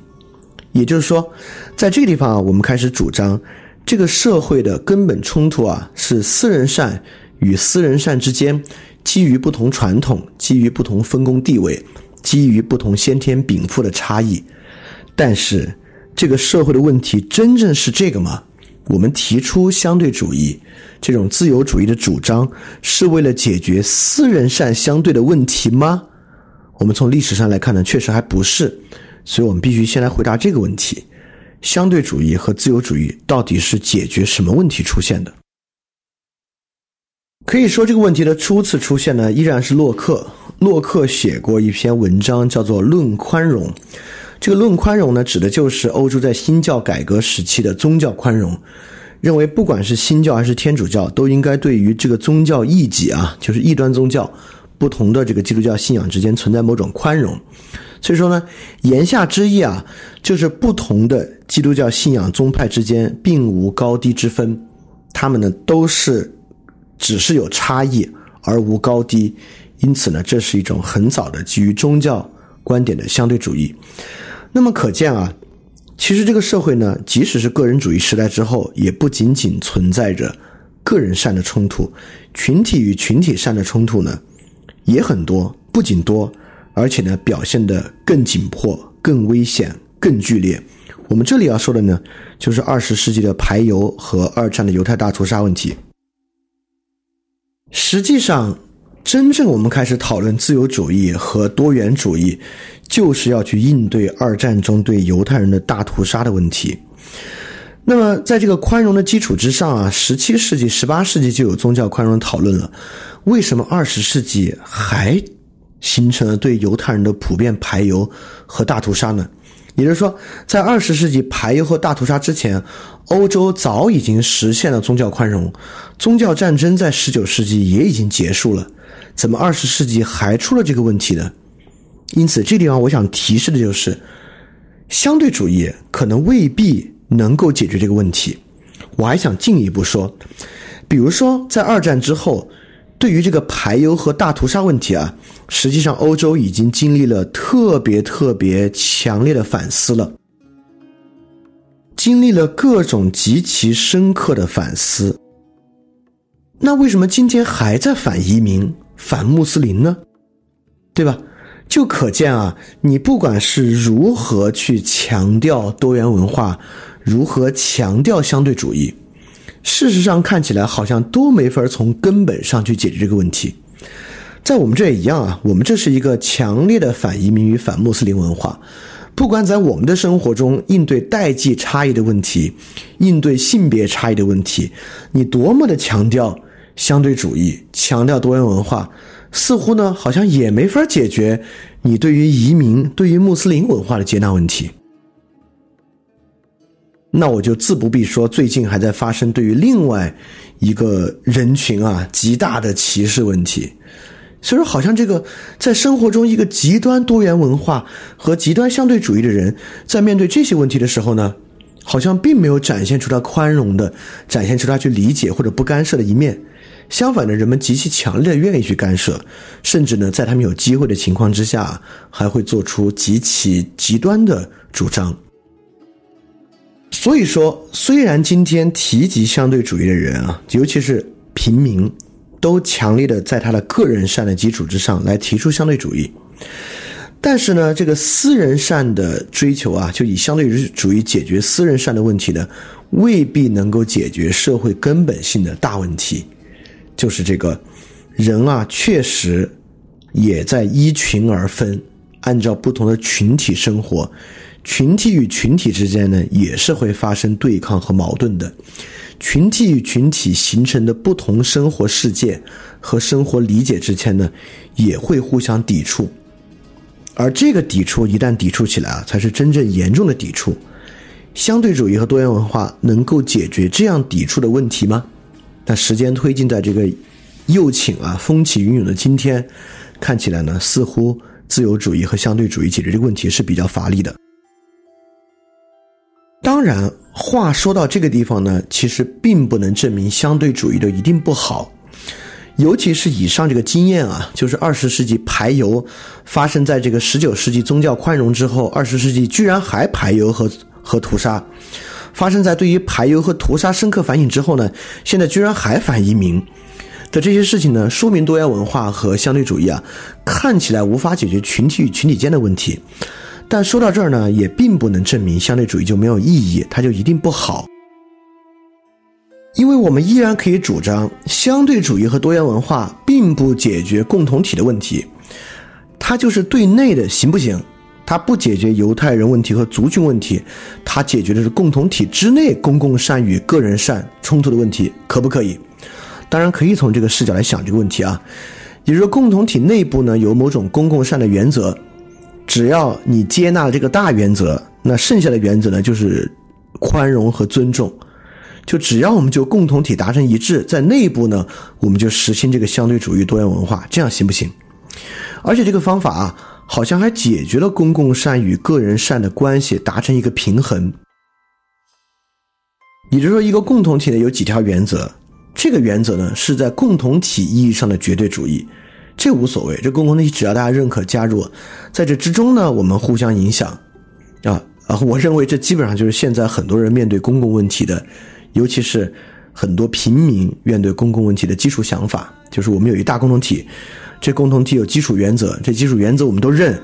也就是说，在这个地方啊，我们开始主张这个社会的根本冲突啊，是私人善与私人善之间基于不同传统、基于不同分工地位、基于不同先天禀赋的差异。但是，这个社会的问题真正是这个吗？我们提出相对主义这种自由主义的主张，是为了解决私人善相对的问题吗？我们从历史上来看呢，确实还不是。所以我们必须先来回答这个问题：相对主义和自由主义到底是解决什么问题出现的？可以说，这个问题的初次出现呢，依然是洛克。洛克写过一篇文章，叫做《论宽容》。这个论宽容呢，指的就是欧洲在新教改革时期的宗教宽容，认为不管是新教还是天主教，都应该对于这个宗教异己啊，就是异端宗教不同的这个基督教信仰之间存在某种宽容。所以说呢，言下之意啊，就是不同的基督教信仰宗派之间并无高低之分，他们呢都是只是有差异而无高低。因此呢，这是一种很早的基于宗教观点的相对主义。那么可见啊，其实这个社会呢，即使是个人主义时代之后，也不仅仅存在着个人善的冲突，群体与群体善的冲突呢，也很多，不仅多，而且呢，表现得更紧迫、更危险、更剧烈。我们这里要说的呢，就是二十世纪的排犹和二战的犹太大屠杀问题。实际上。真正我们开始讨论自由主义和多元主义，就是要去应对二战中对犹太人的大屠杀的问题。那么，在这个宽容的基础之上啊，十七世纪、十八世纪就有宗教宽容讨论了。为什么二十世纪还形成了对犹太人的普遍排犹和大屠杀呢？也就是说，在二十世纪排犹和大屠杀之前，欧洲早已经实现了宗教宽容，宗教战争在十九世纪也已经结束了，怎么二十世纪还出了这个问题呢？因此，这地方我想提示的就是，相对主义可能未必能够解决这个问题。我还想进一步说，比如说在二战之后。对于这个排犹和大屠杀问题啊，实际上欧洲已经经历了特别特别强烈的反思了，经历了各种极其深刻的反思。那为什么今天还在反移民、反穆斯林呢？对吧？就可见啊，你不管是如何去强调多元文化，如何强调相对主义。事实上，看起来好像都没法从根本上去解决这个问题。在我们这也一样啊，我们这是一个强烈的反移民与反穆斯林文化。不管在我们的生活中应对代际差异的问题，应对性别差异的问题，你多么的强调相对主义，强调多元文化，似乎呢，好像也没法解决你对于移民、对于穆斯林文化的接纳问题。那我就自不必说，最近还在发生对于另外一个人群啊极大的歧视问题。所以说，好像这个在生活中一个极端多元文化和极端相对主义的人，在面对这些问题的时候呢，好像并没有展现出他宽容的，展现出他去理解或者不干涉的一面。相反的，人们极其强烈的愿意去干涉，甚至呢，在他们有机会的情况之下，还会做出极其极端的主张。所以说，虽然今天提及相对主义的人啊，尤其是平民，都强烈的在他的个人善的基础之上来提出相对主义，但是呢，这个私人善的追求啊，就以相对主义解决私人善的问题呢，未必能够解决社会根本性的大问题，就是这个人啊，确实也在依群而分，按照不同的群体生活。群体与群体之间呢，也是会发生对抗和矛盾的。群体与群体形成的不同生活世界和生活理解之间呢，也会互相抵触。而这个抵触一旦抵触起来啊，才是真正严重的抵触。相对主义和多元文化能够解决这样抵触的问题吗？那时间推进在这个右倾啊，风起云涌的今天，看起来呢，似乎自由主义和相对主义解决这个问题是比较乏力的。当然，话说到这个地方呢，其实并不能证明相对主义的一定不好，尤其是以上这个经验啊，就是二十世纪排犹发生在这个十九世纪宗教宽容之后，二十世纪居然还排犹和和屠杀，发生在对于排犹和屠杀深刻反省之后呢，现在居然还反移民。的这些事情呢，说明多元文化和相对主义啊，看起来无法解决群体与群体间的问题。但说到这儿呢，也并不能证明相对主义就没有意义，它就一定不好。因为我们依然可以主张，相对主义和多元文化并不解决共同体的问题，它就是对内的行不行？它不解决犹太人问题和族群问题，它解决的是共同体之内公共善与个人善冲突的问题，可不可以？当然可以从这个视角来想这个问题啊，也就是说，共同体内部呢有某种公共善的原则。只要你接纳了这个大原则，那剩下的原则呢，就是宽容和尊重。就只要我们就共同体达成一致，在内部呢，我们就实行这个相对主义多元文化，这样行不行？而且这个方法啊，好像还解决了公共善与个人善的关系达成一个平衡。也就是说，一个共同体呢有几条原则，这个原则呢是在共同体意义上的绝对主义。这无所谓，这公共体只要大家认可加入，在这之中呢，我们互相影响，啊啊，我认为这基本上就是现在很多人面对公共问题的，尤其是很多平民面对公共问题的基础想法，就是我们有一大共同体，这共同体有基础原则，这基础原则我们都认，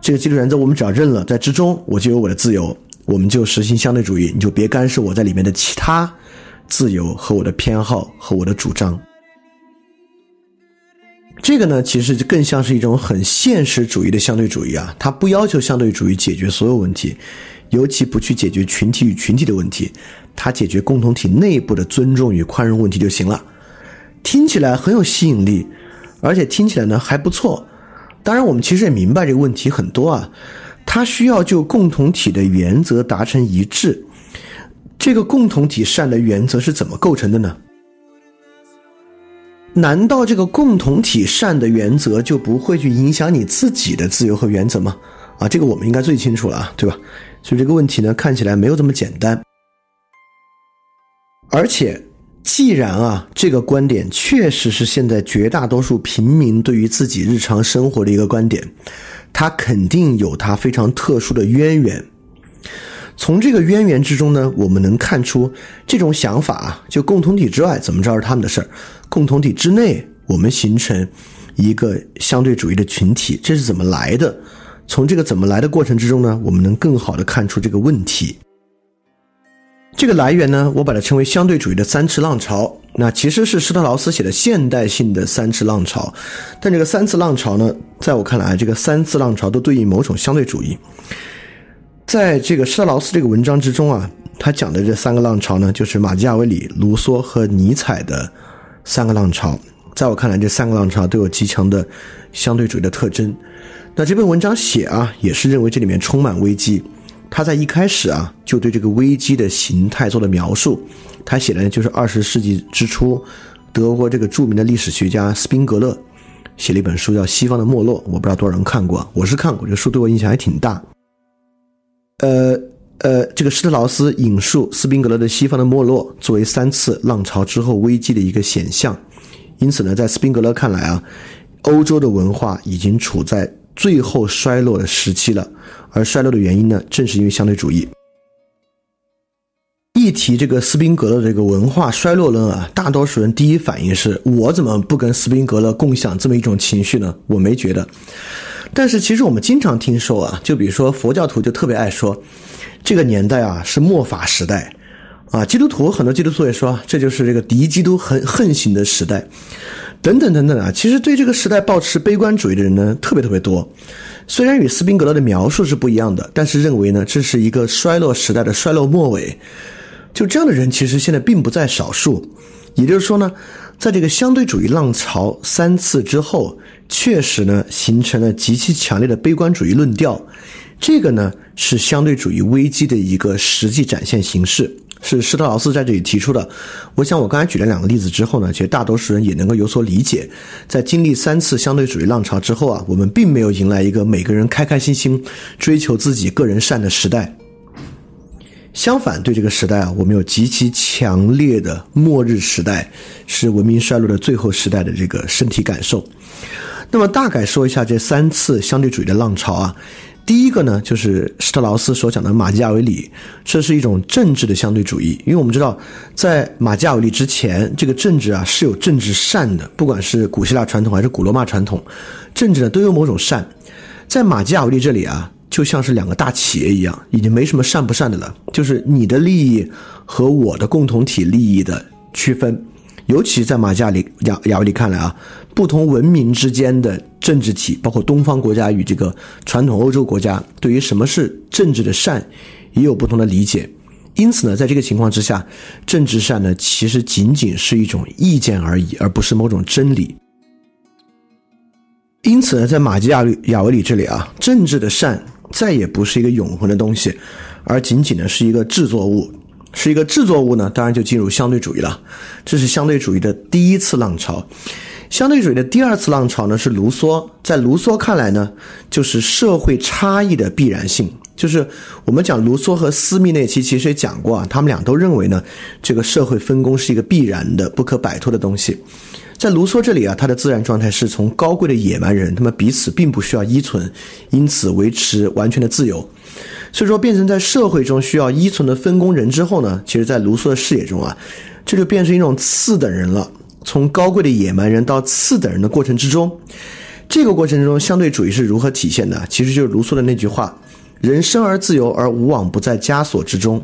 这个基础原则我们只要认了，在之中我就有我的自由，我们就实行相对主义，你就别干涉我在里面的其他自由和我的偏好和我的主张。这个呢，其实就更像是一种很现实主义的相对主义啊，它不要求相对主义解决所有问题，尤其不去解决群体与群体的问题，它解决共同体内部的尊重与宽容问题就行了。听起来很有吸引力，而且听起来呢还不错。当然，我们其实也明白这个问题很多啊，它需要就共同体的原则达成一致。这个共同体善的原则是怎么构成的呢？难道这个共同体善的原则就不会去影响你自己的自由和原则吗？啊，这个我们应该最清楚了啊，对吧？所以这个问题呢，看起来没有这么简单。而且，既然啊，这个观点确实是现在绝大多数平民对于自己日常生活的一个观点，它肯定有它非常特殊的渊源。从这个渊源之中呢，我们能看出这种想法啊，就共同体之外怎么着是他们的事儿，共同体之内我们形成一个相对主义的群体，这是怎么来的？从这个怎么来的过程之中呢，我们能更好的看出这个问题。这个来源呢，我把它称为相对主义的三次浪潮。那其实是施特劳斯写的现代性的三次浪潮，但这个三次浪潮呢，在我看来，这个三次浪潮都对应某种相对主义。在这个施特劳斯这个文章之中啊，他讲的这三个浪潮呢，就是马基雅维里、卢梭和尼采的三个浪潮。在我看来，这三个浪潮都有极强的相对主义的特征。那这篇文章写啊，也是认为这里面充满危机。他在一开始啊，就对这个危机的形态做了描述。他写的就是二十世纪之初，德国这个著名的历史学家斯宾格勒写了一本书叫《西方的没落》，我不知道多少人看过，我是看过，这书对我影响还挺大。呃呃，这个施特劳斯引述斯宾格勒的《西方的没落》作为三次浪潮之后危机的一个显象。因此呢，在斯宾格勒看来啊，欧洲的文化已经处在。最后衰落的时期了，而衰落的原因呢，正是因为相对主义。一提这个斯宾格勒这个文化衰落论啊，大多数人第一反应是我怎么不跟斯宾格勒共享这么一种情绪呢？我没觉得。但是其实我们经常听说啊，就比如说佛教徒就特别爱说，这个年代啊是末法时代，啊，基督徒很多基督徒也说这就是这个敌基督横横行的时代。等等等等啊，其实对这个时代抱持悲观主义的人呢，特别特别多。虽然与斯宾格勒的描述是不一样的，但是认为呢，这是一个衰落时代的衰落末尾。就这样的人，其实现在并不在少数。也就是说呢，在这个相对主义浪潮三次之后，确实呢，形成了极其强烈的悲观主义论调。这个呢，是相对主义危机的一个实际展现形式。是施特劳斯在这里提出的。我想，我刚才举了两个例子之后呢，其实大多数人也能够有所理解。在经历三次相对主义浪潮之后啊，我们并没有迎来一个每个人开开心心追求自己个人善的时代。相反，对这个时代啊，我们有极其强烈的末日时代，是文明衰落的最后时代的这个身体感受。那么，大概说一下这三次相对主义的浪潮啊。第一个呢，就是施特劳斯所讲的马基雅维里，这是一种政治的相对主义。因为我们知道，在马基雅维里之前，这个政治啊是有政治善的，不管是古希腊传统还是古罗马传统，政治呢都有某种善。在马基雅维里这里啊，就像是两个大企业一样，已经没什么善不善的了，就是你的利益和我的共同体利益的区分。尤其在马加里亚亚维里看来啊，不同文明之间的政治体，包括东方国家与这个传统欧洲国家，对于什么是政治的善，也有不同的理解。因此呢，在这个情况之下，政治善呢，其实仅仅是一种意见而已，而不是某种真理。因此呢，在马基亚里亚维里这里啊，政治的善再也不是一个永恒的东西，而仅仅呢是一个制作物。是一个制作物呢，当然就进入相对主义了。这是相对主义的第一次浪潮。相对主义的第二次浪潮呢，是卢梭。在卢梭看来呢，就是社会差异的必然性。就是我们讲卢梭和斯密那期其实也讲过啊，他们俩都认为呢，这个社会分工是一个必然的、不可摆脱的东西。在卢梭这里啊，他的自然状态是从高贵的野蛮人，他们彼此并不需要依存，因此维持完全的自由。所以说，变成在社会中需要依存的分工人之后呢，其实，在卢梭的视野中啊，这就变成一种次等人了。从高贵的野蛮人到次等人的过程之中，这个过程中相对主义是如何体现的？其实就是卢梭的那句话：“人生而自由，而无往不在枷锁之中。”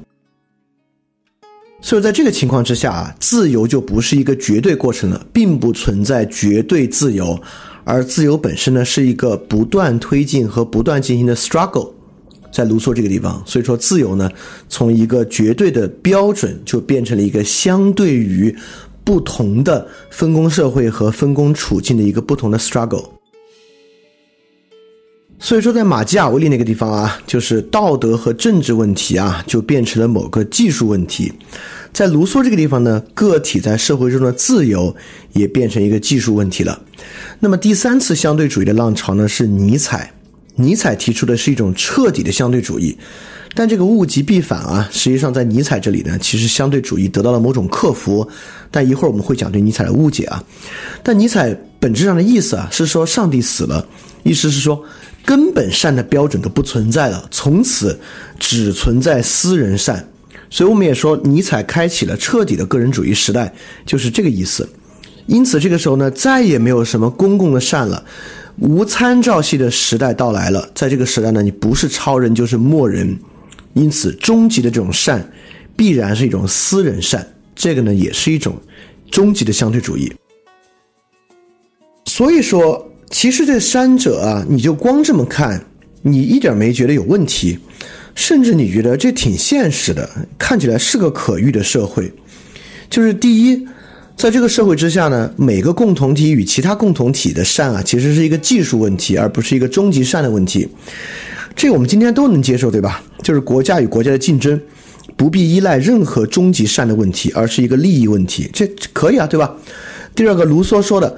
所以，在这个情况之下啊，自由就不是一个绝对过程了，并不存在绝对自由，而自由本身呢，是一个不断推进和不断进行的 struggle。在卢梭这个地方，所以说自由呢，从一个绝对的标准，就变成了一个相对于不同的分工社会和分工处境的一个不同的 struggle。所以说，在马基雅维利那个地方啊，就是道德和政治问题啊，就变成了某个技术问题；在卢梭这个地方呢，个体在社会中的自由也变成一个技术问题了。那么第三次相对主义的浪潮呢，是尼采。尼采提出的是一种彻底的相对主义，但这个物极必反啊，实际上在尼采这里呢，其实相对主义得到了某种克服。但一会儿我们会讲对尼采的误解啊。但尼采本质上的意思啊，是说上帝死了，意思是说。根本善的标准都不存在了，从此只存在私人善。所以我们也说，尼采开启了彻底的个人主义时代，就是这个意思。因此，这个时候呢，再也没有什么公共的善了，无参照系的时代到来了。在这个时代呢，你不是超人就是末人。因此，终极的这种善，必然是一种私人善。这个呢，也是一种终极的相对主义。所以说。其实这三者啊，你就光这么看，你一点没觉得有问题，甚至你觉得这挺现实的，看起来是个可遇的社会。就是第一，在这个社会之下呢，每个共同体与其他共同体的善啊，其实是一个技术问题，而不是一个终极善的问题。这我们今天都能接受，对吧？就是国家与国家的竞争，不必依赖任何终极善的问题，而是一个利益问题，这可以啊，对吧？第二个，卢梭说的。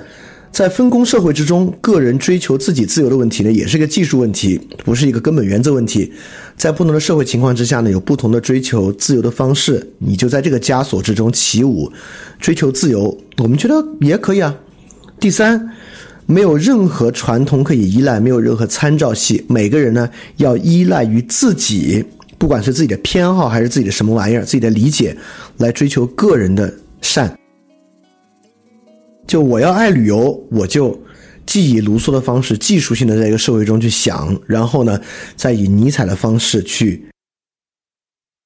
在分工社会之中，个人追求自己自由的问题呢，也是个技术问题，不是一个根本原则问题。在不同的社会情况之下呢，有不同的追求自由的方式，你就在这个枷锁之中起舞，追求自由，我们觉得也可以啊。第三，没有任何传统可以依赖，没有任何参照系，每个人呢要依赖于自己，不管是自己的偏好还是自己的什么玩意儿，自己的理解，来追求个人的善。就我要爱旅游，我就既以卢梭的方式技术性的在一个社会中去想，然后呢，再以尼采的方式去，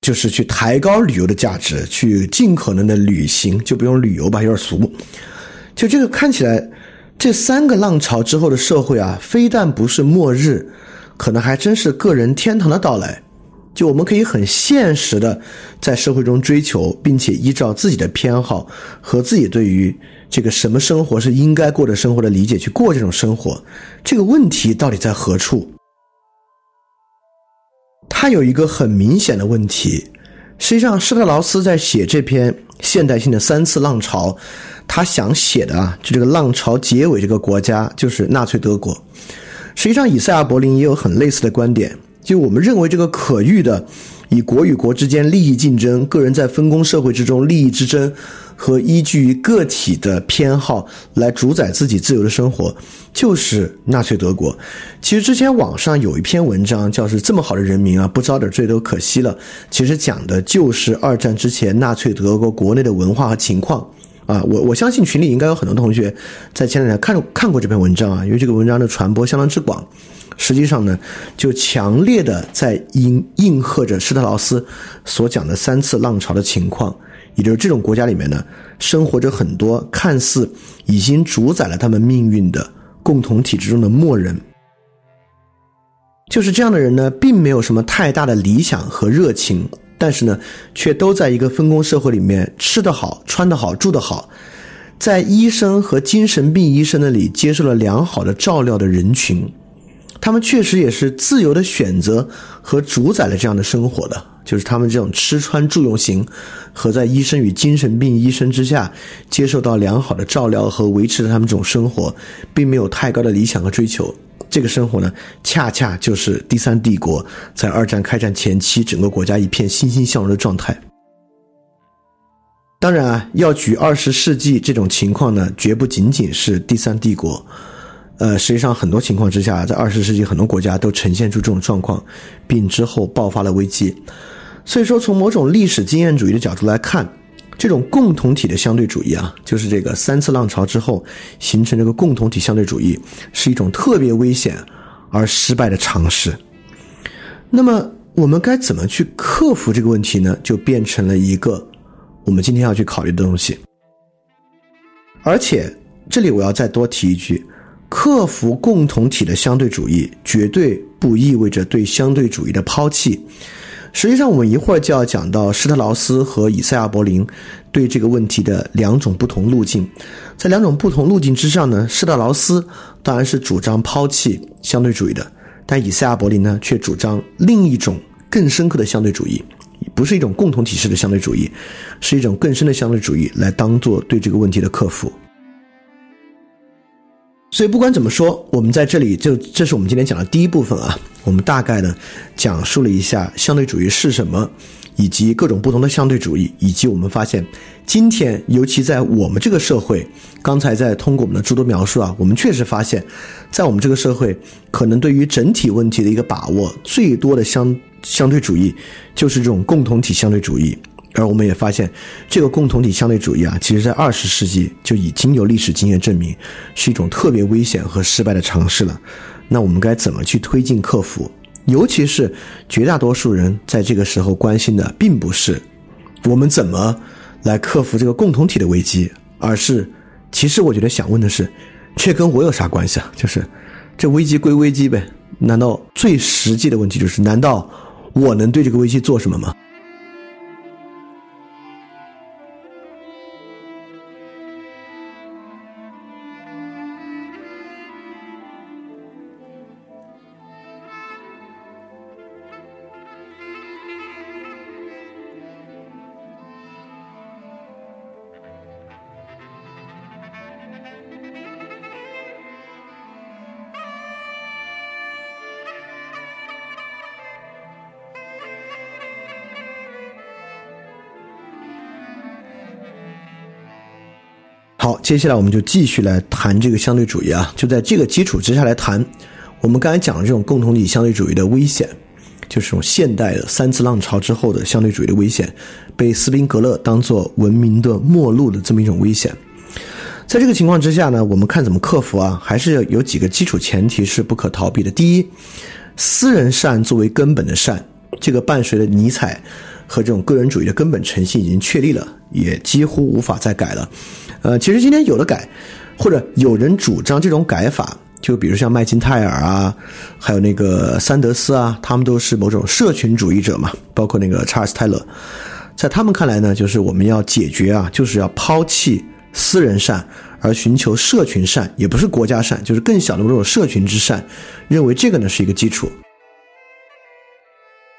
就是去抬高旅游的价值，去尽可能的旅行，就不用旅游吧，有点俗。就这个看起来，这三个浪潮之后的社会啊，非但不是末日，可能还真是个人天堂的到来。就我们可以很现实的在社会中追求，并且依照自己的偏好和自己对于。这个什么生活是应该过的生活的理解去过这种生活，这个问题到底在何处？他有一个很明显的问题。实际上，施特劳斯在写这篇现代性的三次浪潮，他想写的啊，就这个浪潮结尾这个国家就是纳粹德国。实际上，以赛亚·柏林也有很类似的观点，就我们认为这个可遇的以国与国之间利益竞争，个人在分工社会之中利益之争。和依据于个体的偏好来主宰自己自由的生活，就是纳粹德国。其实之前网上有一篇文章，叫是这么好的人民啊，不遭点罪都可惜了。其实讲的就是二战之前纳粹德国国内的文化和情况啊。我我相信群里应该有很多同学在前两天看看过这篇文章啊，因为这个文章的传播相当之广。实际上呢，就强烈的在应应和着施特劳斯所讲的三次浪潮的情况。也就是这种国家里面呢，生活着很多看似已经主宰了他们命运的共同体之中的默人。就是这样的人呢，并没有什么太大的理想和热情，但是呢，却都在一个分工社会里面吃得好、穿得好、住得好，在医生和精神病医生那里接受了良好的照料的人群。他们确实也是自由的选择和主宰了这样的生活的。就是他们这种吃穿住用行，和在医生与精神病医生之下接受到良好的照料和维持着他们这种生活，并没有太高的理想和追求。这个生活呢，恰恰就是第三帝国在二战开战前期整个国家一片欣欣向荣的状态。当然啊，要举二十世纪这种情况呢，绝不仅仅是第三帝国。呃，实际上很多情况之下，在二十世纪很多国家都呈现出这种状况，并之后爆发了危机。所以说，从某种历史经验主义的角度来看，这种共同体的相对主义啊，就是这个三次浪潮之后形成这个共同体相对主义，是一种特别危险而失败的尝试。那么，我们该怎么去克服这个问题呢？就变成了一个我们今天要去考虑的东西。而且，这里我要再多提一句：克服共同体的相对主义，绝对不意味着对相对主义的抛弃。实际上，我们一会儿就要讲到施特劳斯和以赛亚·柏林对这个问题的两种不同路径。在两种不同路径之上呢，施特劳斯当然是主张抛弃相对主义的，但以赛亚·柏林呢，却主张另一种更深刻的相对主义，不是一种共同体式的相对主义，是一种更深的相对主义，来当做对这个问题的克服。所以不管怎么说，我们在这里就这是我们今天讲的第一部分啊，我们大概呢讲述了一下相对主义是什么。以及各种不同的相对主义，以及我们发现，今天尤其在我们这个社会，刚才在通过我们的诸多描述啊，我们确实发现，在我们这个社会，可能对于整体问题的一个把握最多的相相对主义，就是这种共同体相对主义。而我们也发现，这个共同体相对主义啊，其实在二十世纪就已经有历史经验证明，是一种特别危险和失败的尝试了。那我们该怎么去推进克服？尤其是绝大多数人在这个时候关心的，并不是我们怎么来克服这个共同体的危机，而是，其实我觉得想问的是，这跟我有啥关系啊？就是这危机归危机呗，难道最实际的问题就是，难道我能对这个危机做什么吗？好，接下来我们就继续来谈这个相对主义啊，就在这个基础之下来谈。我们刚才讲的这种共同体相对主义的危险，就是这种现代的三次浪潮之后的相对主义的危险，被斯宾格勒当做文明的末路的这么一种危险。在这个情况之下呢，我们看怎么克服啊？还是有几个基础前提是不可逃避的。第一，私人善作为根本的善，这个伴随着尼采和这种个人主义的根本诚信已经确立了，也几乎无法再改了。呃，其实今天有的改，或者有人主张这种改法，就比如像麦金泰尔啊，还有那个桑德斯啊，他们都是某种社群主义者嘛，包括那个查尔斯泰勒，在他们看来呢，就是我们要解决啊，就是要抛弃私人善，而寻求社群善，也不是国家善，就是更小的某种社群之善，认为这个呢是一个基础。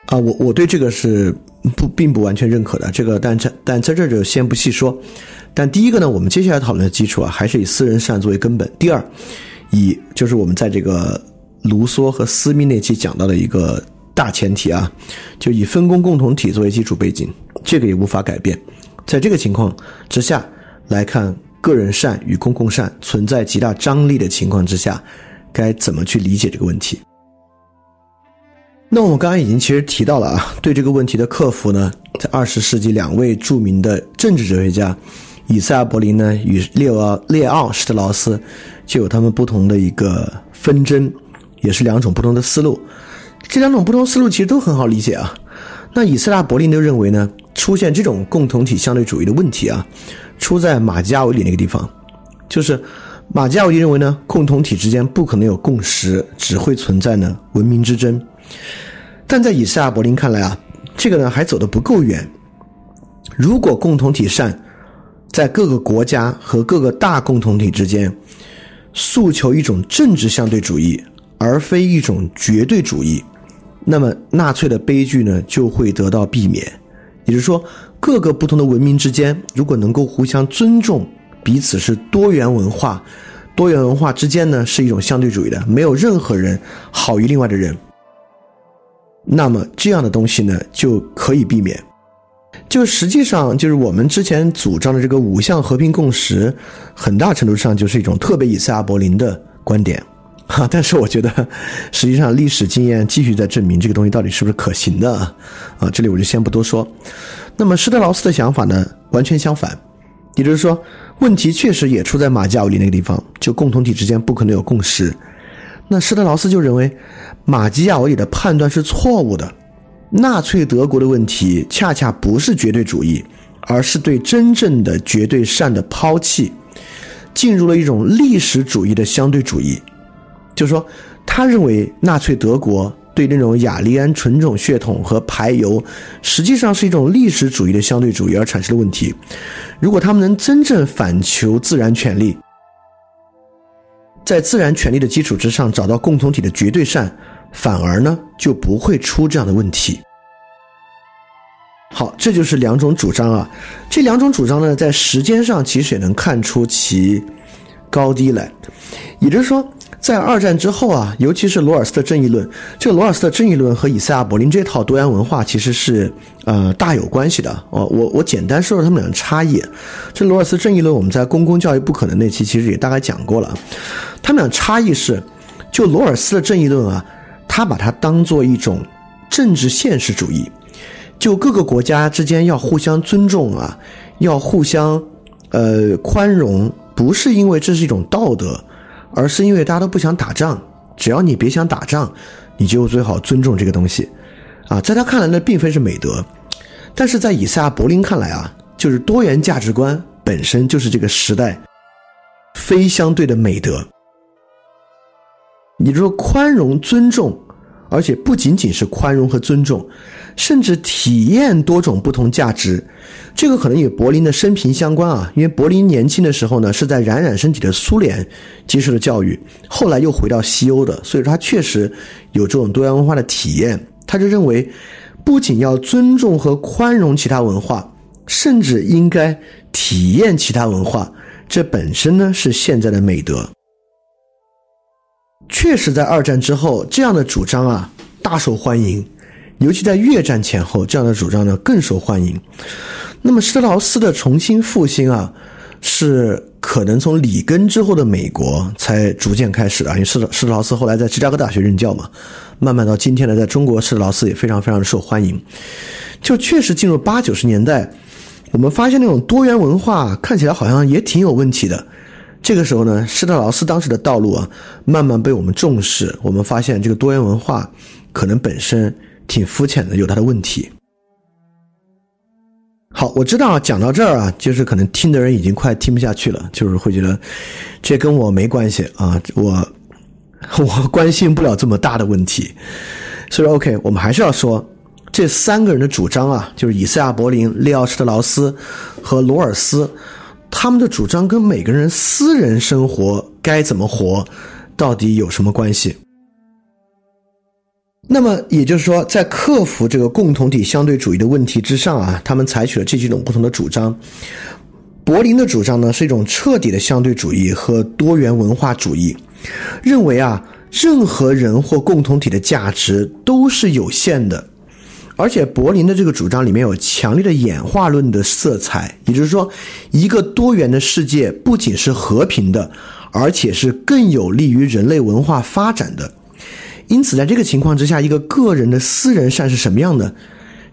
啊，我我对这个是不并不完全认可的，这个但这但在这就先不细说。但第一个呢，我们接下来讨论的基础啊，还是以私人善作为根本。第二，以就是我们在这个卢梭和斯密那期讲到的一个大前提啊，就以分工共同体作为基础背景，这个也无法改变。在这个情况之下来看，个人善与公共善存在极大张力的情况之下，该怎么去理解这个问题？那我们刚刚已经其实提到了啊，对这个问题的克服呢，在二十世纪两位著名的政治哲学家。以赛亚·柏林呢与列奥列奥施特劳斯就有他们不同的一个纷争，也是两种不同的思路。这两种不同思路其实都很好理解啊。那以赛亚·柏林就认为呢，出现这种共同体相对主义的问题啊，出在马基雅维里那个地方，就是马基雅维里认为呢，共同体之间不可能有共识，只会存在呢文明之争。但在以赛亚·柏林看来啊，这个呢还走得不够远。如果共同体善，在各个国家和各个大共同体之间，诉求一种政治相对主义，而非一种绝对主义，那么纳粹的悲剧呢就会得到避免。也就是说，各个不同的文明之间，如果能够互相尊重，彼此是多元文化，多元文化之间呢是一种相对主义的，没有任何人好于另外的人，那么这样的东西呢就可以避免。就实际上，就是我们之前主张的这个五项和平共识，很大程度上就是一种特别以赛亚柏林的观点，哈。但是我觉得，实际上历史经验继续在证明这个东西到底是不是可行的啊。这里我就先不多说。那么施特劳斯的想法呢，完全相反，也就是说，问题确实也出在马基雅维里那个地方，就共同体之间不可能有共识。那施特劳斯就认为，马基雅维里的判断是错误的。纳粹德国的问题恰恰不是绝对主义，而是对真正的绝对善的抛弃，进入了一种历史主义的相对主义。就是说，他认为纳粹德国对那种雅利安纯种血统和排犹，实际上是一种历史主义的相对主义而产生的问题。如果他们能真正反求自然权利，在自然权利的基础之上找到共同体的绝对善。反而呢就不会出这样的问题。好，这就是两种主张啊。这两种主张呢，在时间上其实也能看出其高低来。也就是说，在二战之后啊，尤其是罗尔斯的正义论，这罗尔斯的正义论和以赛亚·柏林这套多元文化其实是呃大有关系的。哦，我我简单说说他们俩的差异。这罗尔斯正义论，我们在公共教育不可能那期其实也大概讲过了。他们俩差异是，就罗尔斯的正义论啊，他把它当做一种政治现实主义。就各个国家之间要互相尊重啊，要互相，呃宽容，不是因为这是一种道德，而是因为大家都不想打仗。只要你别想打仗，你就最好尊重这个东西，啊，在他看来呢，并非是美德，但是在以赛亚·柏林看来啊，就是多元价值观本身就是这个时代非相对的美德。你说宽容、尊重。而且不仅仅是宽容和尊重，甚至体验多种不同价值，这个可能与柏林的生平相关啊。因为柏林年轻的时候呢，是在冉冉升起的苏联接受的教育，后来又回到西欧的，所以说他确实有这种多元文化的体验。他就认为，不仅要尊重和宽容其他文化，甚至应该体验其他文化，这本身呢是现在的美德。确实，在二战之后，这样的主张啊大受欢迎，尤其在越战前后，这样的主张呢更受欢迎。那么，施特劳斯的重新复兴啊，是可能从里根之后的美国才逐渐开始的。因为施施特劳斯后来在芝加哥大学任教嘛，慢慢到今天呢，在中国，施特劳斯也非常非常的受欢迎。就确实进入八九十年代，我们发现那种多元文化看起来好像也挺有问题的。这个时候呢，施特劳斯当时的道路啊，慢慢被我们重视。我们发现这个多元文化可能本身挺肤浅的，有它的问题。好，我知道讲到这儿啊，就是可能听的人已经快听不下去了，就是会觉得这跟我没关系啊，我我关心不了这么大的问题。所以 OK，我们还是要说这三个人的主张啊，就是以赛亚·柏林、利奥·施特劳斯和罗尔斯。他们的主张跟每个人私人生活该怎么活，到底有什么关系？那么也就是说，在克服这个共同体相对主义的问题之上啊，他们采取了这几种不同的主张。柏林的主张呢，是一种彻底的相对主义和多元文化主义，认为啊，任何人或共同体的价值都是有限的。而且柏林的这个主张里面有强烈的演化论的色彩，也就是说，一个多元的世界不仅是和平的，而且是更有利于人类文化发展的。因此，在这个情况之下，一个个人的私人善是什么样的，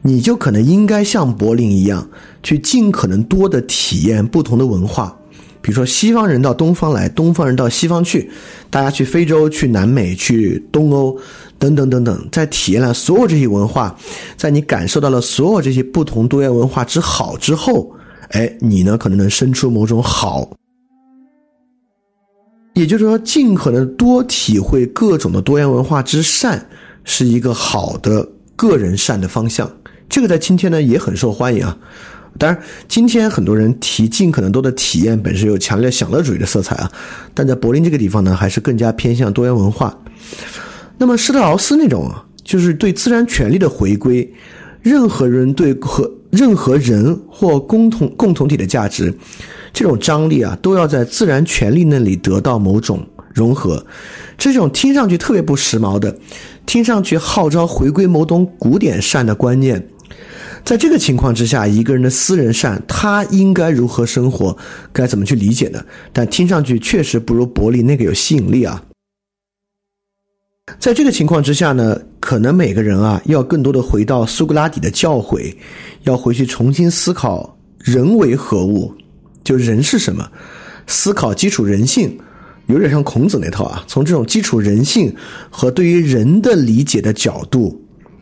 你就可能应该像柏林一样，去尽可能多的体验不同的文化。比如说，西方人到东方来，东方人到西方去，大家去非洲、去南美、去东欧，等等等等，在体验了所有这些文化，在你感受到了所有这些不同多元文化之好之后，哎，你呢可能能生出某种好。也就是说，尽可能多体会各种的多元文化之善，是一个好的个人善的方向。这个在今天呢也很受欢迎啊。当然，今天很多人提尽可能多的体验，本身有强烈享乐主义的色彩啊。但在柏林这个地方呢，还是更加偏向多元文化。那么施特劳斯那种啊，就是对自然权利的回归，任何人对和任何人或共同共同体的价值，这种张力啊，都要在自然权利那里得到某种融合。这种听上去特别不时髦的，听上去号召回归某种古典善的观念。在这个情况之下，一个人的私人善，他应该如何生活，该怎么去理解呢？但听上去确实不如柏林那个有吸引力啊。在这个情况之下呢，可能每个人啊，要更多的回到苏格拉底的教诲，要回去重新思考人为何物，就人是什么，思考基础人性，有点像孔子那套啊。从这种基础人性和对于人的理解的角度。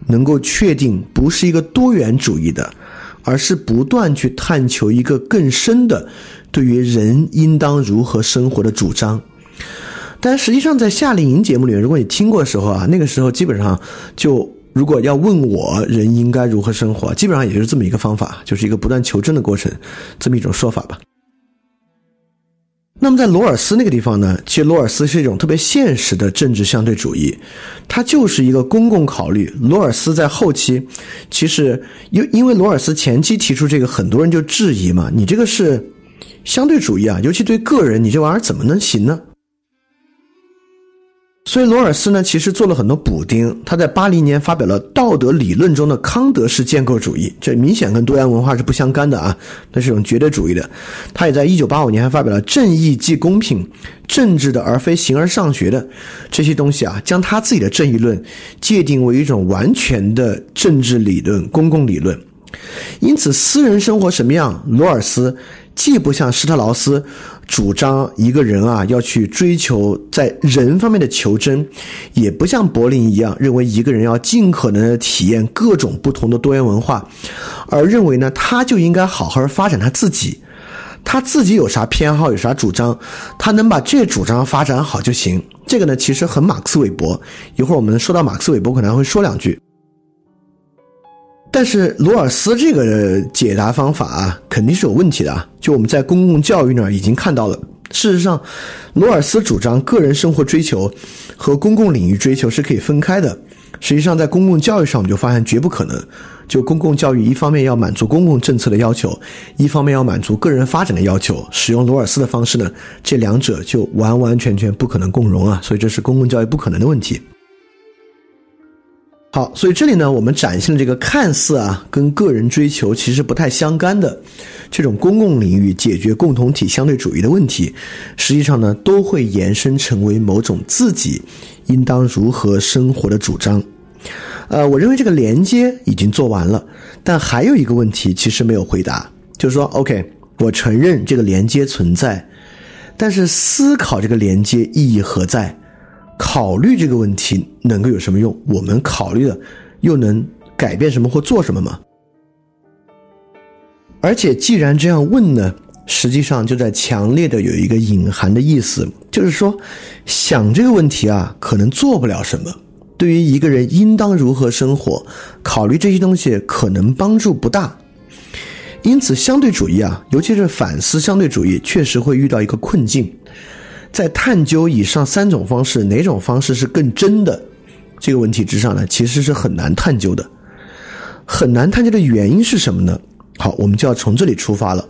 能够确定不是一个多元主义的，而是不断去探求一个更深的对于人应当如何生活的主张。但实际上，在夏令营节目里面，如果你听过的时候啊，那个时候基本上就如果要问我人应该如何生活，基本上也就是这么一个方法，就是一个不断求证的过程，这么一种说法吧。那么在罗尔斯那个地方呢，其实罗尔斯是一种特别现实的政治相对主义，它就是一个公共考虑。罗尔斯在后期，其实因因为罗尔斯前期提出这个，很多人就质疑嘛，你这个是相对主义啊，尤其对个人，你这玩意儿怎么能行呢？所以罗尔斯呢，其实做了很多补丁。他在八零年发表了《道德理论》中的康德式建构主义，这明显跟多元文化是不相干的啊，那是一种绝对主义的。他也在一九八五年还发表了《正义即公平：政治的而非形而上学的这些东西啊，将他自己的正义论界定为一种完全的政治理论、公共理论。因此，私人生活什么样，罗尔斯。既不像施特劳斯主张一个人啊要去追求在人方面的求真，也不像柏林一样认为一个人要尽可能的体验各种不同的多元文化，而认为呢他就应该好好发展他自己，他自己有啥偏好有啥主张，他能把这主张发展好就行。这个呢其实很马克思韦伯，一会儿我们说到马克思韦伯可能还会说两句。但是罗尔斯这个解答方法啊，肯定是有问题的啊！就我们在公共教育那儿已经看到了，事实上，罗尔斯主张个人生活追求和公共领域追求是可以分开的。实际上，在公共教育上，我们就发现绝不可能。就公共教育一方面要满足公共政策的要求，一方面要满足个人发展的要求。使用罗尔斯的方式呢，这两者就完完全全不可能共融啊！所以这是公共教育不可能的问题。好，所以这里呢，我们展现了这个看似啊跟个人追求其实不太相干的这种公共领域解决共同体相对主义的问题，实际上呢都会延伸成为某种自己应当如何生活的主张。呃，我认为这个连接已经做完了，但还有一个问题其实没有回答，就是说，OK，我承认这个连接存在，但是思考这个连接意义何在？考虑这个问题能够有什么用？我们考虑了，又能改变什么或做什么吗？而且既然这样问呢，实际上就在强烈的有一个隐含的意思，就是说，想这个问题啊，可能做不了什么。对于一个人应当如何生活，考虑这些东西可能帮助不大。因此，相对主义啊，尤其是反思相对主义，确实会遇到一个困境。在探究以上三种方式哪种方式是更真的这个问题之上呢，其实是很难探究的。很难探究的原因是什么呢？好，我们就要从这里出发了。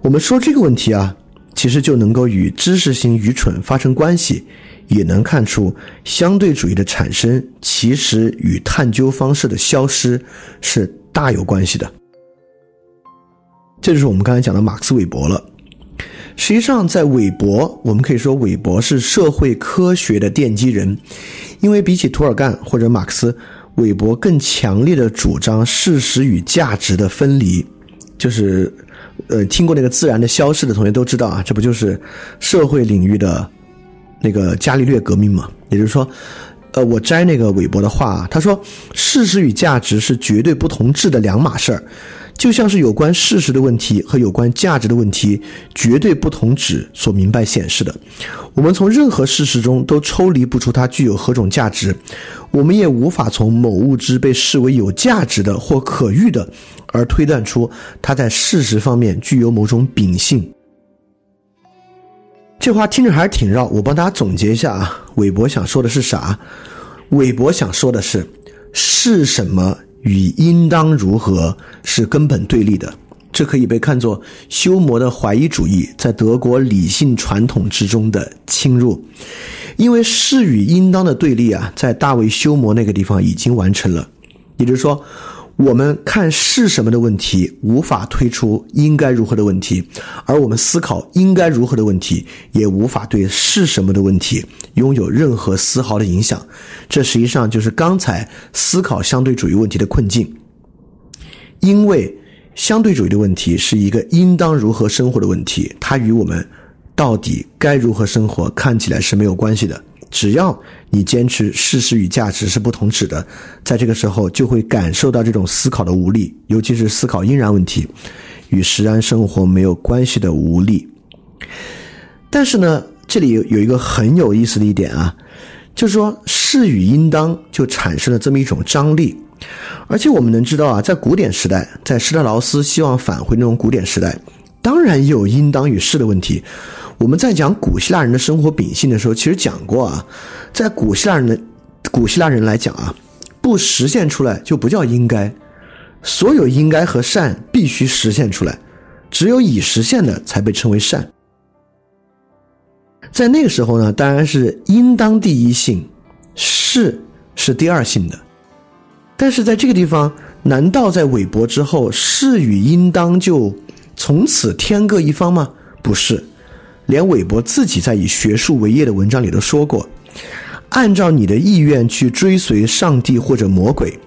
我们说这个问题啊，其实就能够与知识型愚蠢发生关系，也能看出相对主义的产生其实与探究方式的消失是大有关系的。这就是我们刚才讲的马克思韦伯了。实际上，在韦伯，我们可以说韦伯是社会科学的奠基人，因为比起涂尔干或者马克思，韦伯更强烈的主张事实与价值的分离。就是，呃，听过那个自然的消逝的同学都知道啊，这不就是社会领域的那个伽利略革命嘛？也就是说，呃，我摘那个韦伯的话，他说，事实与价值是绝对不同质的两码事儿。就像是有关事实的问题和有关价值的问题，绝对不同指所明白显示的。我们从任何事实中都抽离不出它具有何种价值，我们也无法从某物质被视为有价值的或可遇的，而推断出它在事实方面具有某种秉性。这话听着还是挺绕，我帮大家总结一下啊。韦伯想说的是啥？韦伯想说的是，是什么？与应当如何是根本对立的，这可以被看作休谟的怀疑主义在德国理性传统之中的侵入，因为是与应当的对立啊，在大卫休谟那个地方已经完成了，也就是说。我们看是什么的问题，无法推出应该如何的问题；而我们思考应该如何的问题，也无法对是什么的问题拥有任何丝毫的影响。这实际上就是刚才思考相对主义问题的困境。因为相对主义的问题是一个应当如何生活的问题，它与我们到底该如何生活看起来是没有关系的。只要你坚持事实与价值是不同质的，在这个时候就会感受到这种思考的无力，尤其是思考应然问题与实然生活没有关系的无力。但是呢，这里有有一个很有意思的一点啊，就是说是与应当就产生了这么一种张力，而且我们能知道啊，在古典时代，在施特劳斯希望返回那种古典时代，当然有应当与是的问题。我们在讲古希腊人的生活秉性的时候，其实讲过啊，在古希腊人的古希腊人来讲啊，不实现出来就不叫应该，所有应该和善必须实现出来，只有已实现的才被称为善。在那个时候呢，当然是应当第一性，是是第二性的。但是在这个地方，难道在韦伯之后，是与应当就从此天各一方吗？不是，连韦伯自己在以学术为业的文章里都说过，按照你的意愿去追随上帝或者魔鬼，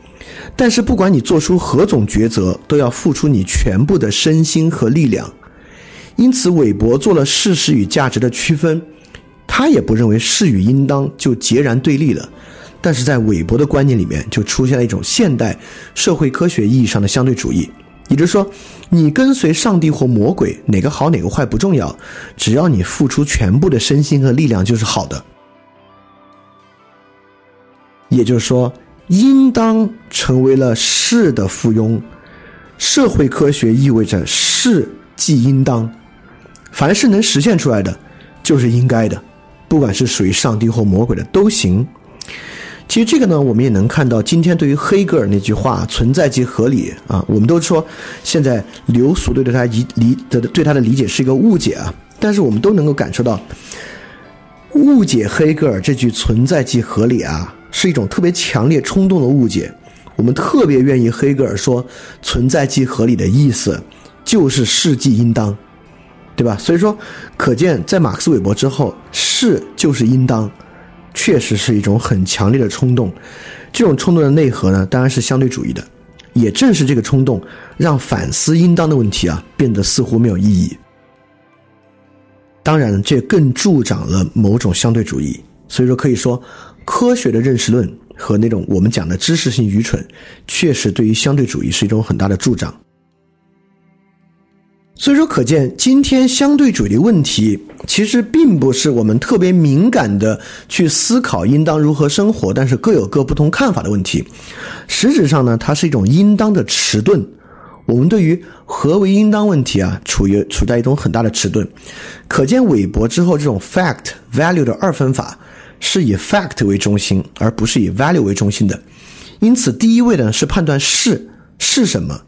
但是不管你做出何种抉择，都要付出你全部的身心和力量。因此，韦伯做了事实与价值的区分，他也不认为是与应当就截然对立了。但是在韦伯的观念里面，就出现了一种现代社会科学意义上的相对主义，也就是说，你跟随上帝或魔鬼，哪个好哪个坏不重要，只要你付出全部的身心和力量就是好的。也就是说，应当成为了是的附庸，社会科学意味着是即应当，凡是能实现出来的，就是应该的，不管是属于上帝或魔鬼的都行。其实这个呢，我们也能看到，今天对于黑格尔那句话“存在即合理”啊，我们都说现在流俗对对他理理的对他的理解是一个误解啊，但是我们都能够感受到，误解黑格尔这句“存在即合理”啊，是一种特别强烈冲动的误解。我们特别愿意黑格尔说“存在即合理”的意思就是事即应当，对吧？所以说，可见在马克思韦伯之后，是就是应当。确实是一种很强烈的冲动，这种冲动的内核呢，当然是相对主义的。也正是这个冲动，让反思应当的问题啊，变得似乎没有意义。当然，这更助长了某种相对主义。所以说，可以说，科学的认识论和那种我们讲的知识性愚蠢，确实对于相对主义是一种很大的助长。所以说，可见今天相对主义问题，其实并不是我们特别敏感的去思考应当如何生活，但是各有各不同看法的问题。实质上呢，它是一种应当的迟钝。我们对于何为应当问题啊，处于处在一种很大的迟钝。可见韦伯之后这种 fact value 的二分法，是以 fact 为中心，而不是以 value 为中心的。因此，第一位呢是判断是是什么，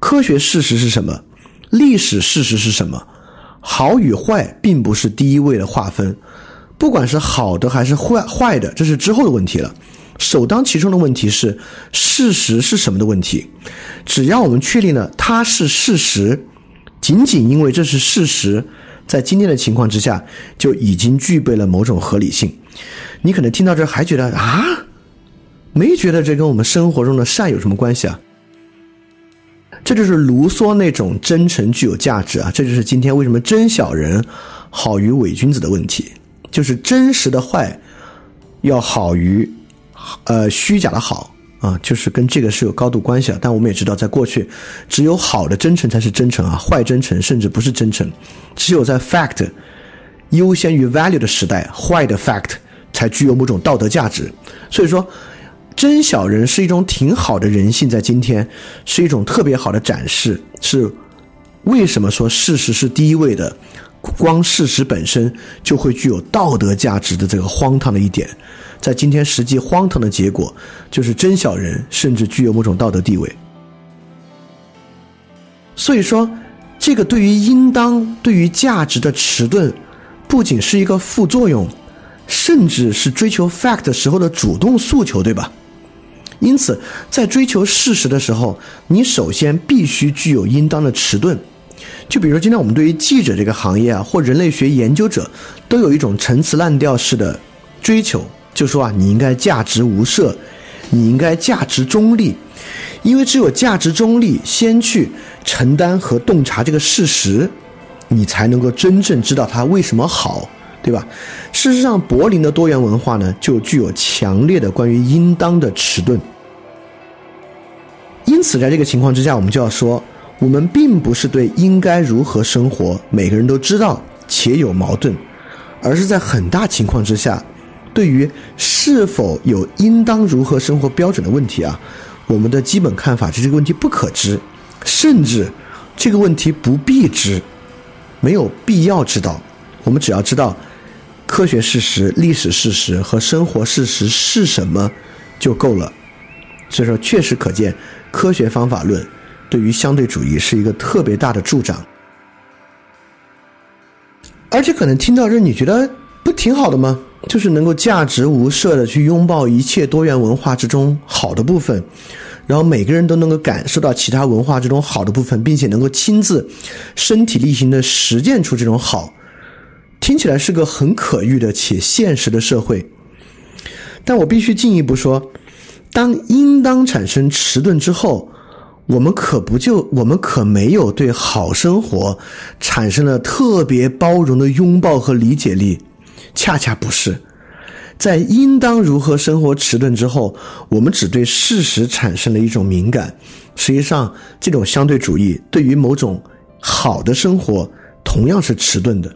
科学事实是什么。历史事实是什么？好与坏并不是第一位的划分，不管是好的还是坏坏的，这是之后的问题了。首当其冲的问题是事实是什么的问题。只要我们确定了它是事实，仅仅因为这是事实，在今天的情况之下，就已经具备了某种合理性。你可能听到这还觉得啊，没觉得这跟我们生活中的善有什么关系啊？这就是卢梭那种真诚具有价值啊！这就是今天为什么真小人好于伪君子的问题，就是真实的坏要好于呃虚假的好啊，就是跟这个是有高度关系啊。但我们也知道，在过去，只有好的真诚才是真诚啊，坏真诚甚至不是真诚。只有在 fact 优先于 value 的时代，坏的 fact 才具有某种道德价值。所以说。真小人是一种挺好的人性，在今天是一种特别好的展示。是为什么说事实是第一位的？光事实本身就会具有道德价值的这个荒唐的一点，在今天实际荒唐的结果就是真小人甚至具有某种道德地位。所以说，这个对于应当、对于价值的迟钝，不仅是一个副作用，甚至是追求 fact 时候的主动诉求，对吧？因此，在追求事实的时候，你首先必须具有应当的迟钝。就比如说，今天我们对于记者这个行业啊，或人类学研究者，都有一种陈词滥调式的追求，就说啊，你应该价值无涉，你应该价值中立，因为只有价值中立，先去承担和洞察这个事实，你才能够真正知道它为什么好。对吧？事实上，柏林的多元文化呢，就具有强烈的关于应当的迟钝。因此，在这个情况之下，我们就要说，我们并不是对应该如何生活，每个人都知道且有矛盾，而是在很大情况之下，对于是否有应当如何生活标准的问题啊，我们的基本看法是这个问题不可知，甚至这个问题不必知，没有必要知道。我们只要知道科学事实、历史事实和生活事实是什么就够了。所以说，确实可见，科学方法论对于相对主义是一个特别大的助长。而且可能听到这，你觉得不挺好的吗？就是能够价值无涉的去拥抱一切多元文化之中好的部分，然后每个人都能够感受到其他文化之中好的部分，并且能够亲自身体力行的实践出这种好，听起来是个很可遇的且现实的社会。但我必须进一步说，当应当产生迟钝之后。我们可不就我们可没有对好生活产生了特别包容的拥抱和理解力，恰恰不是，在应当如何生活迟钝之后，我们只对事实产生了一种敏感。实际上，这种相对主义对于某种好的生活同样是迟钝的，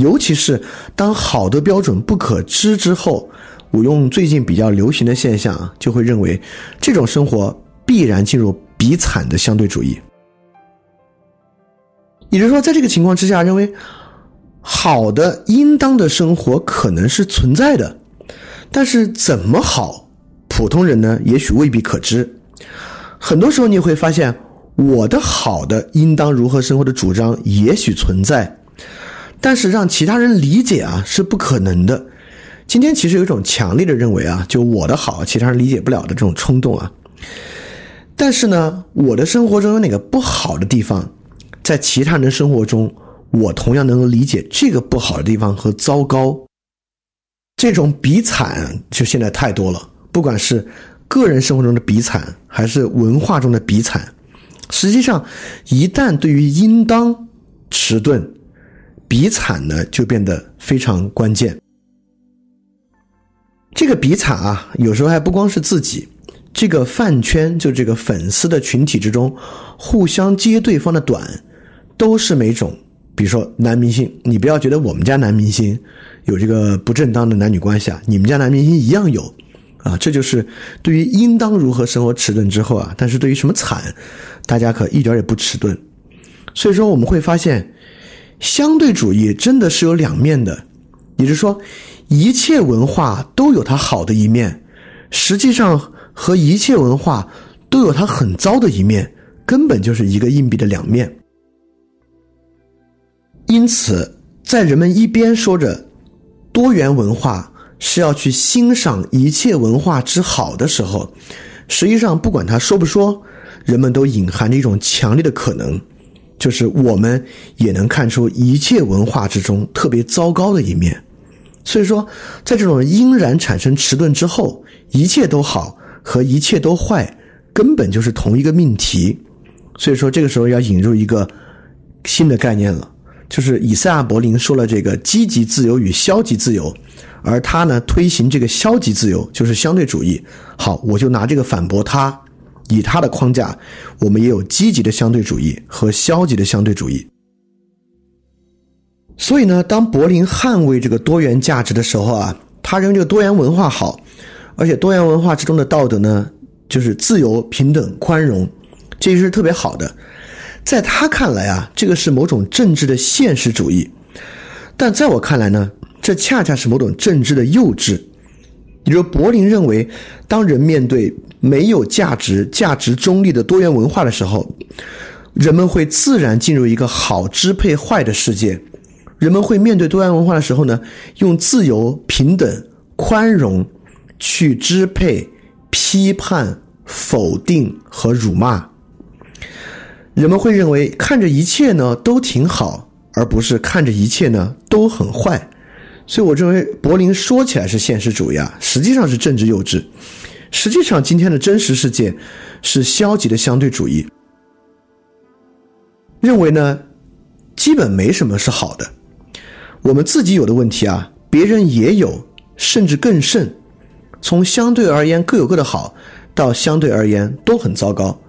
尤其是当好的标准不可知之后，我用最近比较流行的现象就会认为这种生活必然进入。比惨的相对主义，也就是说，在这个情况之下，认为好的、应当的生活可能是存在的，但是怎么好，普通人呢，也许未必可知。很多时候，你会发现，我的好的、应当如何生活的主张也许存在，但是让其他人理解啊，是不可能的。今天其实有一种强烈的认为啊，就我的好，其他人理解不了的这种冲动啊。但是呢，我的生活中有哪个不好的地方，在其他人的生活中，我同样能够理解这个不好的地方和糟糕。这种比惨就现在太多了，不管是个人生活中的比惨，还是文化中的比惨，实际上，一旦对于应当迟钝，比惨呢就变得非常关键。这个比惨啊，有时候还不光是自己。这个饭圈就这个粉丝的群体之中，互相揭对方的短，都是每种。比如说男明星，你不要觉得我们家男明星有这个不正当的男女关系啊，你们家男明星一样有啊。这就是对于应当如何生活迟钝之后啊，但是对于什么惨，大家可一点也不迟钝。所以说我们会发现，相对主义真的是有两面的，也就是说，一切文化都有它好的一面，实际上。和一切文化都有它很糟的一面，根本就是一个硬币的两面。因此，在人们一边说着多元文化是要去欣赏一切文化之好的时候，实际上不管他说不说，人们都隐含着一种强烈的可能，就是我们也能看出一切文化之中特别糟糕的一面。所以说，在这种因然产生迟钝之后，一切都好。和一切都坏，根本就是同一个命题，所以说这个时候要引入一个新的概念了，就是以赛亚·柏林说了这个积极自由与消极自由，而他呢推行这个消极自由就是相对主义。好，我就拿这个反驳他，以他的框架，我们也有积极的相对主义和消极的相对主义。所以呢，当柏林捍卫这个多元价值的时候啊，他认为这个多元文化好。而且多元文化之中的道德呢，就是自由、平等、宽容，这是特别好的。在他看来啊，这个是某种政治的现实主义；但在我看来呢，这恰恰是某种政治的幼稚。也就是柏林认为，当人面对没有价值、价值中立的多元文化的时候，人们会自然进入一个好支配坏的世界。人们会面对多元文化的时候呢，用自由、平等、宽容。去支配、批判、否定和辱骂，人们会认为看着一切呢都挺好，而不是看着一切呢都很坏。所以，我认为柏林说起来是现实主义啊，实际上是政治幼稚。实际上，今天的真实世界是消极的相对主义，认为呢基本没什么是好的。我们自己有的问题啊，别人也有，甚至更甚。从相对而言各有各的好，到相对而言都很糟糕。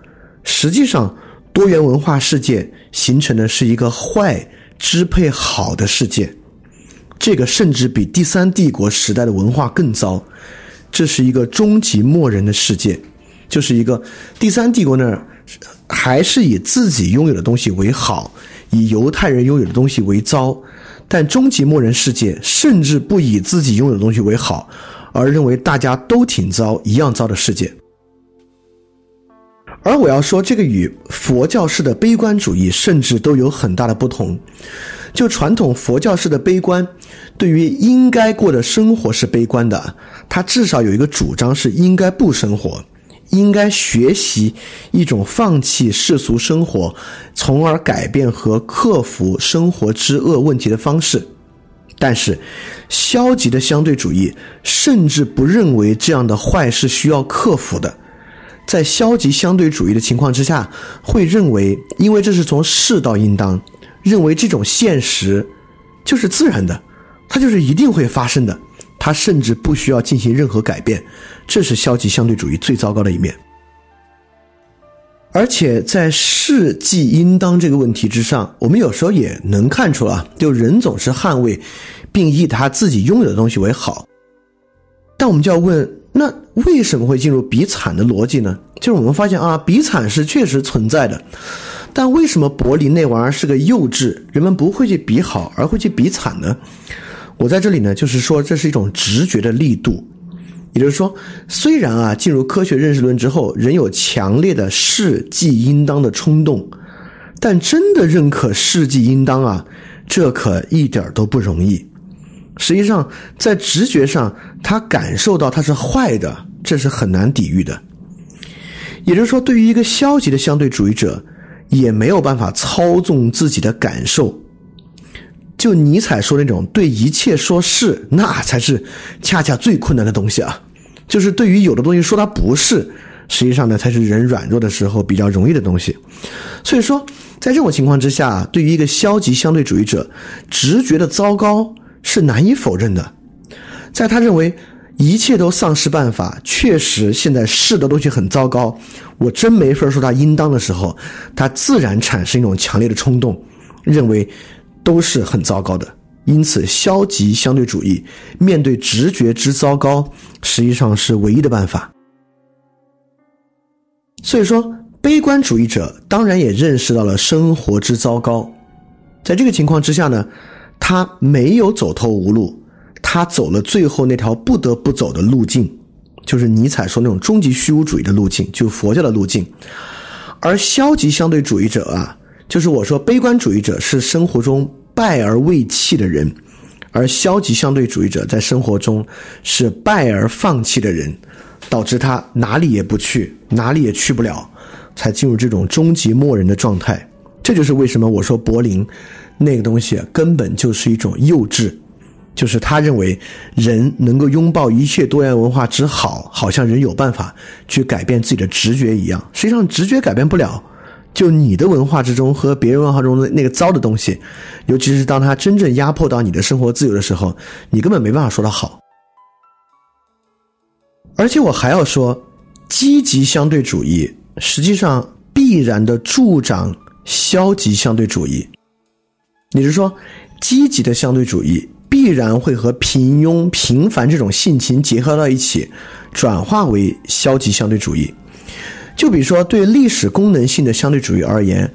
实际上，多元文化世界形成的是一个坏支配好的世界，这个甚至比第三帝国时代的文化更糟。这是一个终极末人的世界，就是一个第三帝国那儿还是以自己拥有的东西为好，以犹太人拥有的东西为糟。但终极末人世界甚至不以自己拥有的东西为好，而认为大家都挺糟、一样糟的世界。而我要说，这个与佛教式的悲观主义甚至都有很大的不同。就传统佛教式的悲观，对于应该过的生活是悲观的，它至少有一个主张是应该不生活，应该学习一种放弃世俗生活，从而改变和克服生活之恶问题的方式。但是，消极的相对主义甚至不认为这样的坏是需要克服的。在消极相对主义的情况之下，会认为，因为这是从世道应当，认为这种现实就是自然的，它就是一定会发生的，它甚至不需要进行任何改变。这是消极相对主义最糟糕的一面。而且在世即应当这个问题之上，我们有时候也能看出啊，就人总是捍卫并以他自己拥有的东西为好，但我们就要问。那为什么会进入比惨的逻辑呢？就是我们发现啊，比惨是确实存在的，但为什么柏林那玩意儿是个幼稚？人们不会去比好，而会去比惨呢？我在这里呢，就是说这是一种直觉的力度，也就是说，虽然啊，进入科学认识论之后，人有强烈的是即应当的冲动，但真的认可是即应当啊，这可一点都不容易。实际上，在直觉上，他感受到它是坏的，这是很难抵御的。也就是说，对于一个消极的相对主义者，也没有办法操纵自己的感受。就尼采说那种对一切说是，那才是恰恰最困难的东西啊！就是对于有的东西说它不是，实际上呢，才是人软弱的时候比较容易的东西。所以说，在这种情况之下，对于一个消极相对主义者，直觉的糟糕。是难以否认的，在他认为一切都丧失办法，确实现在是的东西很糟糕，我真没法说他应当的时候，他自然产生一种强烈的冲动，认为都是很糟糕的。因此，消极相对主义面对直觉之糟糕，实际上是唯一的办法。所以说，悲观主义者当然也认识到了生活之糟糕，在这个情况之下呢？他没有走投无路，他走了最后那条不得不走的路径，就是尼采说那种终极虚无主义的路径，就佛教的路径。而消极相对主义者啊，就是我说悲观主义者是生活中败而未弃的人，而消极相对主义者在生活中是败而放弃的人，导致他哪里也不去，哪里也去不了，才进入这种终极默认的状态。这就是为什么我说柏林。那个东西根本就是一种幼稚，就是他认为人能够拥抱一切多元文化之好，好像人有办法去改变自己的直觉一样。实际上，直觉改变不了。就你的文化之中和别人文化中的那个糟的东西，尤其是当他真正压迫到你的生活自由的时候，你根本没办法说它好。而且我还要说，积极相对主义实际上必然的助长消极相对主义。你是说，积极的相对主义必然会和平庸、平凡这种性情结合到一起，转化为消极相对主义？就比如说，对历史功能性的相对主义而言，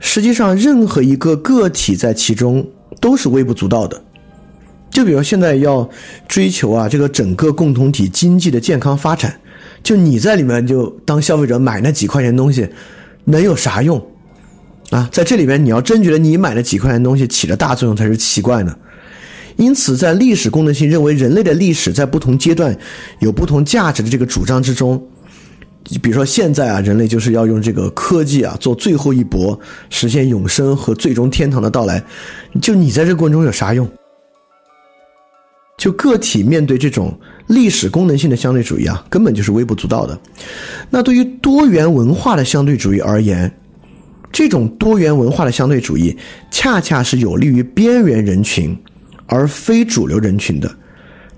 实际上任何一个个体在其中都是微不足道的。就比如现在要追求啊，这个整个共同体经济的健康发展，就你在里面就当消费者买那几块钱东西，能有啥用？啊，在这里边，你要真觉得你买了几块钱东西起了大作用才是奇怪呢。因此，在历史功能性认为人类的历史在不同阶段有不同价值的这个主张之中，比如说现在啊，人类就是要用这个科技啊做最后一搏，实现永生和最终天堂的到来。就你在这过程中有啥用？就个体面对这种历史功能性的相对主义啊，根本就是微不足道的。那对于多元文化的相对主义而言，这种多元文化的相对主义，恰恰是有利于边缘人群，而非主流人群的。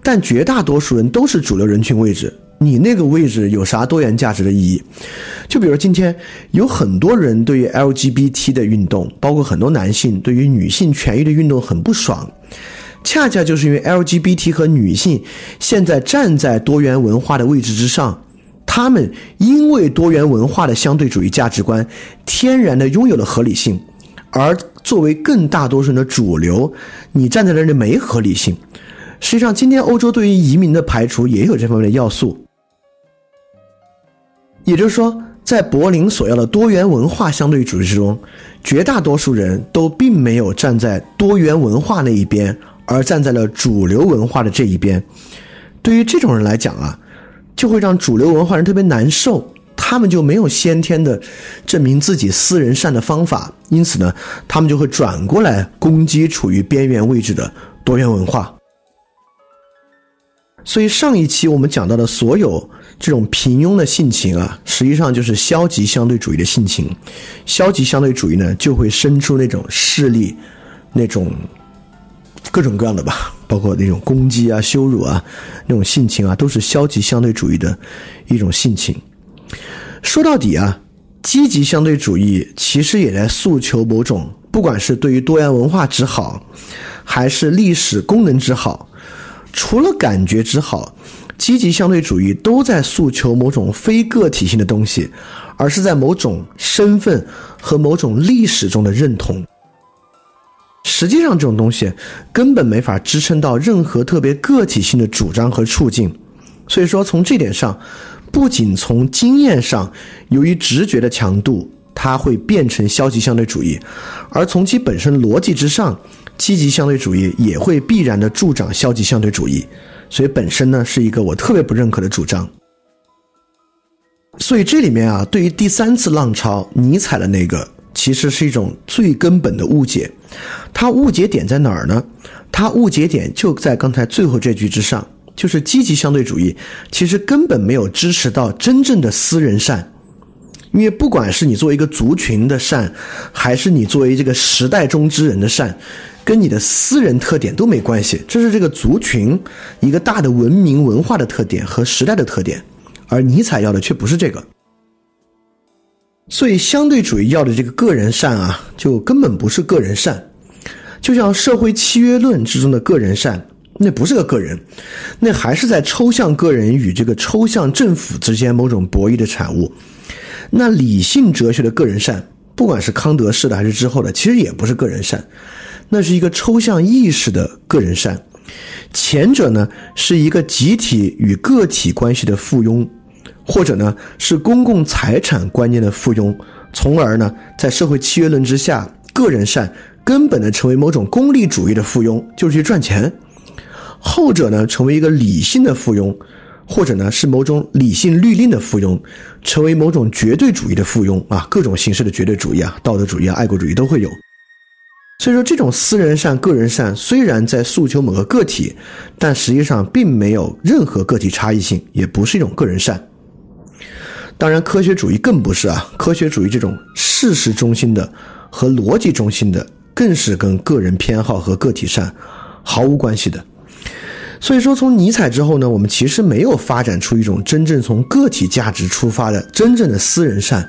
但绝大多数人都是主流人群位置，你那个位置有啥多元价值的意义？就比如今天有很多人对于 LGBT 的运动，包括很多男性对于女性权益的运动很不爽，恰恰就是因为 LGBT 和女性现在站在多元文化的位置之上。他们因为多元文化的相对主义价值观，天然的拥有了合理性，而作为更大多数人的主流，你站在那里没合理性。实际上，今天欧洲对于移民的排除也有这方面的要素。也就是说，在柏林所要的多元文化相对主义之中，绝大多数人都并没有站在多元文化那一边，而站在了主流文化的这一边。对于这种人来讲啊，就会让主流文化人特别难受。他们就没有先天的证明自己私人善的方法，因此呢，他们就会转过来攻击处于边缘位置的多元文化。所以上一期我们讲到的所有这种平庸的性情啊，实际上就是消极相对主义的性情。消极相对主义呢，就会生出那种势力，那种各种各样的吧，包括那种攻击啊、羞辱啊，那种性情啊，都是消极相对主义的一种性情。说到底啊，积极相对主义其实也在诉求某种，不管是对于多元文化之好，还是历史功能之好。除了感觉之好，积极相对主义都在诉求某种非个体性的东西，而是在某种身份和某种历史中的认同。实际上，这种东西根本没法支撑到任何特别个体性的主张和处境。所以说，从这点上，不仅从经验上，由于直觉的强度，它会变成消极相对主义；而从其本身逻辑之上，积极相对主义也会必然的助长消极相对主义。所以本身呢，是一个我特别不认可的主张。所以这里面啊，对于第三次浪潮，尼采的那个，其实是一种最根本的误解。它误解点在哪儿呢？它误解点就在刚才最后这句之上。就是积极相对主义，其实根本没有支持到真正的私人善，因为不管是你作为一个族群的善，还是你作为这个时代中之人的善，跟你的私人特点都没关系，这是这个族群一个大的文明文化的特点和时代的特点，而尼采要的却不是这个，所以相对主义要的这个个人善啊，就根本不是个人善，就像社会契约论之中的个人善。那不是个个人，那还是在抽象个人与这个抽象政府之间某种博弈的产物。那理性哲学的个人善，不管是康德式的还是之后的，其实也不是个人善，那是一个抽象意识的个人善。前者呢，是一个集体与个体关系的附庸，或者呢是公共财产观念的附庸，从而呢在社会契约论之下，个人善根本的成为某种功利主义的附庸，就是去赚钱。后者呢，成为一个理性的附庸，或者呢是某种理性律令的附庸，成为某种绝对主义的附庸啊，各种形式的绝对主义啊，道德主义啊，爱国主义都会有。所以说，这种私人善、个人善虽然在诉求某个个体，但实际上并没有任何个体差异性，也不是一种个人善。当然，科学主义更不是啊，科学主义这种事实中心的和逻辑中心的，更是跟个人偏好和个体善毫无关系的。所以说，从尼采之后呢，我们其实没有发展出一种真正从个体价值出发的真正的私人善。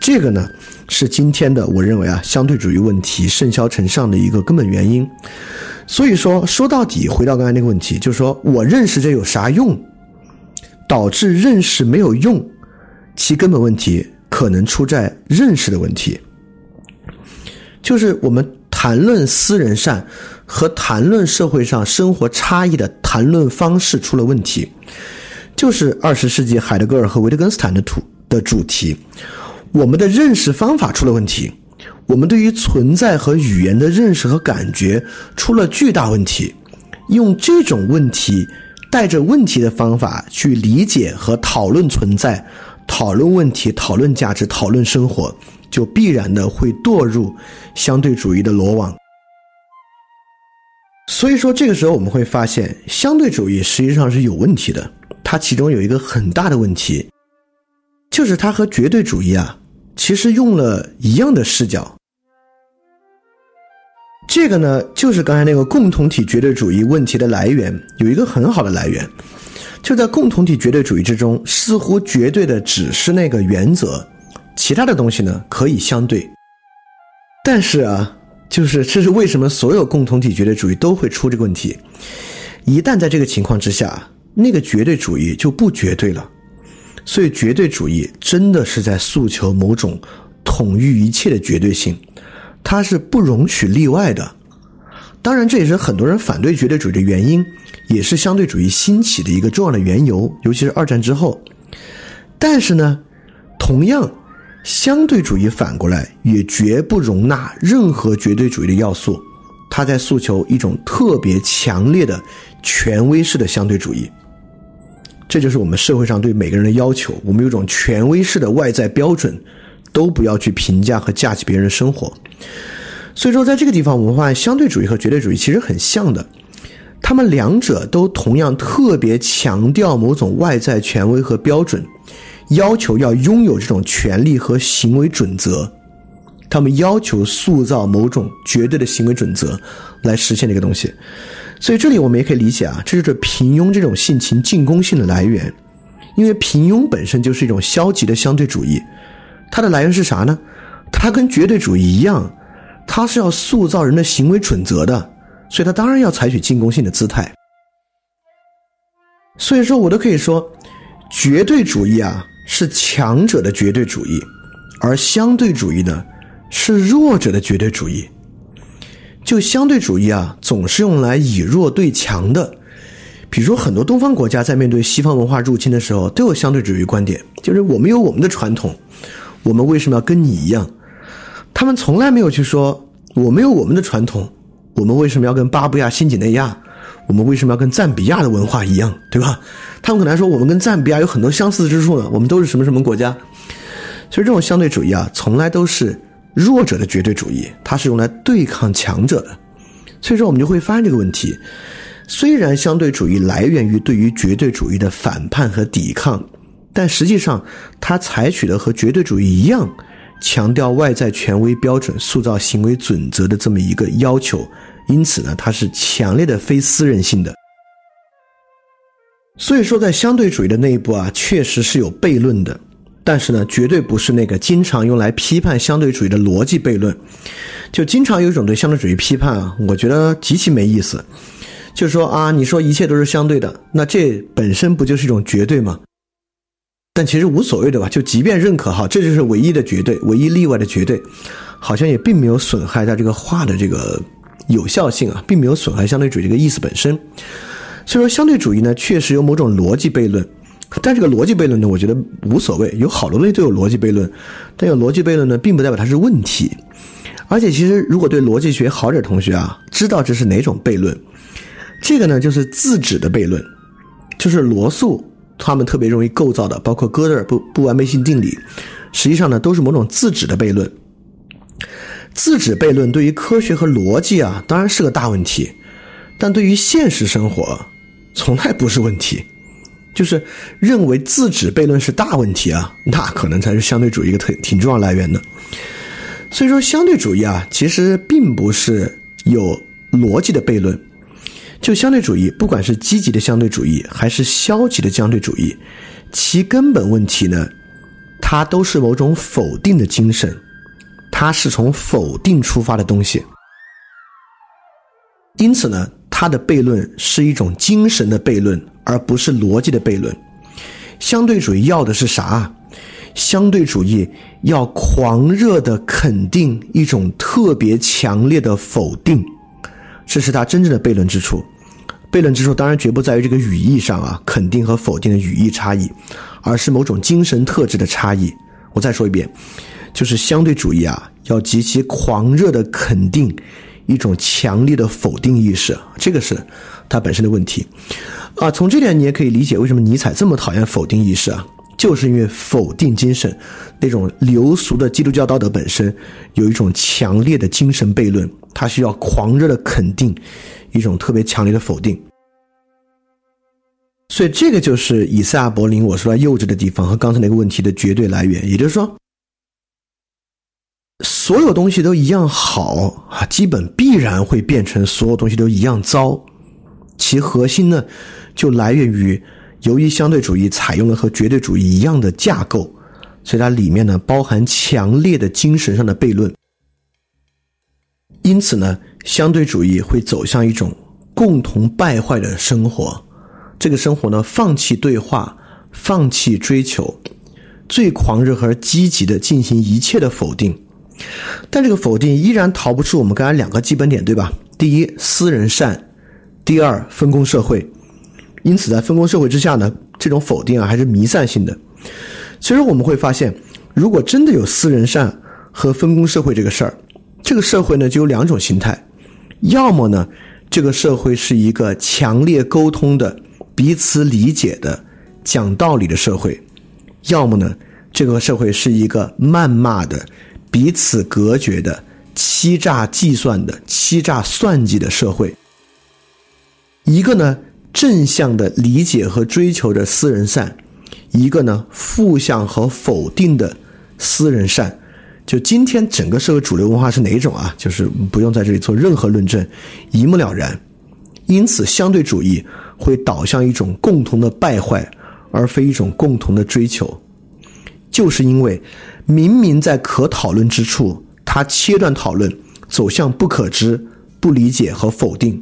这个呢，是今天的我认为啊，相对主义问题甚嚣尘上的一个根本原因。所以说，说到底，回到刚才那个问题，就是说我认识这有啥用？导致认识没有用，其根本问题可能出在认识的问题，就是我们谈论私人善。和谈论社会上生活差异的谈论方式出了问题，就是二十世纪海德格尔和维特根斯坦的图的主题。我们的认识方法出了问题，我们对于存在和语言的认识和感觉出了巨大问题。用这种问题带着问题的方法去理解和讨论存在、讨论问题、讨论价值、讨论生活，就必然的会堕入相对主义的罗网。所以说，这个时候我们会发现，相对主义实际上是有问题的。它其中有一个很大的问题，就是它和绝对主义啊，其实用了一样的视角。这个呢，就是刚才那个共同体绝对主义问题的来源，有一个很好的来源，就在共同体绝对主义之中，似乎绝对的只是那个原则，其他的东西呢可以相对。但是啊。就是这是为什么所有共同体绝对主义都会出这个问题。一旦在这个情况之下，那个绝对主义就不绝对了。所以绝对主义真的是在诉求某种统御一切的绝对性，它是不容许例外的。当然，这也是很多人反对绝对主义的原因，也是相对主义兴起的一个重要的缘由，尤其是二战之后。但是呢，同样，相对主义反过来也绝不容纳任何绝对主义的要素，他在诉求一种特别强烈的权威式的相对主义。这就是我们社会上对每个人的要求，我们有种权威式的外在标准，都不要去评价和架起别人的生活。所以说，在这个地方，我们发现相对主义和绝对主义其实很像的，他们两者都同样特别强调某种外在权威和标准。要求要拥有这种权利和行为准则，他们要求塑造某种绝对的行为准则来实现这个东西。所以这里我们也可以理解啊，这就是平庸这种性情进攻性的来源。因为平庸本身就是一种消极的相对主义，它的来源是啥呢？它跟绝对主义一样，他是要塑造人的行为准则的，所以他当然要采取进攻性的姿态。所以说我都可以说，绝对主义啊。是强者的绝对主义，而相对主义呢，是弱者的绝对主义。就相对主义啊，总是用来以弱对强的。比如说，很多东方国家在面对西方文化入侵的时候，都有相对主义观点，就是我们有我们的传统，我们为什么要跟你一样？他们从来没有去说，我们有我们的传统，我们为什么要跟巴布亚新几内亚？我们为什么要跟赞比亚的文化一样，对吧？他们可能还说我们跟赞比亚有很多相似之处呢。我们都是什么什么国家？所以这种相对主义啊，从来都是弱者的绝对主义，它是用来对抗强者的。所以说，我们就会发现这个问题：虽然相对主义来源于对于绝对主义的反叛和抵抗，但实际上它采取的和绝对主义一样，强调外在权威标准、塑造行为准则的这么一个要求。因此呢，它是强烈的非私人性的。所以说，在相对主义的内部啊，确实是有悖论的，但是呢，绝对不是那个经常用来批判相对主义的逻辑悖论。就经常有一种对相对主义批判啊，我觉得极其没意思。就是说啊，你说一切都是相对的，那这本身不就是一种绝对吗？但其实无所谓的吧？就即便认可哈，这就是唯一的绝对，唯一例外的绝对，好像也并没有损害它这个话的这个。有效性啊，并没有损害相对主义这个意思本身。所以说，相对主义呢，确实有某种逻辑悖论。但这个逻辑悖论呢，我觉得无所谓。有好多东西都有逻辑悖论，但有逻辑悖论呢，并不代表它是问题。而且，其实如果对逻辑学好点同学啊，知道这是哪种悖论。这个呢，就是自指的悖论，就是罗素他们特别容易构造的，包括哥德尔不不完美性定理，实际上呢，都是某种自指的悖论。自指悖论对于科学和逻辑啊，当然是个大问题，但对于现实生活，从来不是问题。就是认为自指悖论是大问题啊，那可能才是相对主义一个特挺重要来源的。所以说，相对主义啊，其实并不是有逻辑的悖论。就相对主义，不管是积极的相对主义还是消极的相对主义，其根本问题呢，它都是某种否定的精神。它是从否定出发的东西，因此呢，它的悖论是一种精神的悖论，而不是逻辑的悖论。相对主义要的是啥？相对主义要狂热的肯定一种特别强烈的否定，这是他真正的悖论之处。悖论之处当然绝不在于这个语义上啊，肯定和否定的语义差异，而是某种精神特质的差异。我再说一遍。就是相对主义啊，要极其狂热的肯定一种强烈的否定意识，这个是它本身的问题啊。从这点你也可以理解为什么尼采这么讨厌否定意识啊，就是因为否定精神那种流俗的基督教道德本身有一种强烈的精神悖论，它需要狂热的肯定一种特别强烈的否定。所以这个就是以赛亚柏林我说他幼稚的地方和刚才那个问题的绝对来源，也就是说。所有东西都一样好啊，基本必然会变成所有东西都一样糟。其核心呢，就来源于由于相对主义采用了和绝对主义一样的架构，所以它里面呢包含强烈的精神上的悖论。因此呢，相对主义会走向一种共同败坏的生活。这个生活呢，放弃对话，放弃追求，最狂热和积极的进行一切的否定。但这个否定依然逃不出我们刚才两个基本点，对吧？第一，私人善；第二，分工社会。因此，在分工社会之下呢，这种否定啊还是弥散性的。其实我们会发现，如果真的有私人善和分工社会这个事儿，这个社会呢就有两种形态：要么呢，这个社会是一个强烈沟通的、彼此理解的、讲道理的社会；要么呢，这个社会是一个谩骂的。彼此隔绝的、欺诈计算的、欺诈算计的社会。一个呢，正向的理解和追求着私人善；一个呢，负向和否定的私人善。就今天整个社会主流文化是哪一种啊？就是不用在这里做任何论证，一目了然。因此，相对主义会导向一种共同的败坏，而非一种共同的追求。就是因为。明明在可讨论之处，他切断讨论，走向不可知、不理解和否定，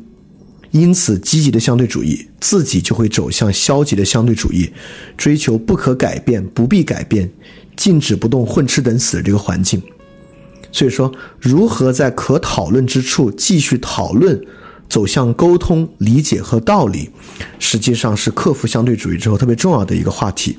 因此积极的相对主义自己就会走向消极的相对主义，追求不可改变、不必改变、静止不动、混吃等死的这个环境。所以说，如何在可讨论之处继续讨论，走向沟通、理解和道理，实际上是克服相对主义之后特别重要的一个话题。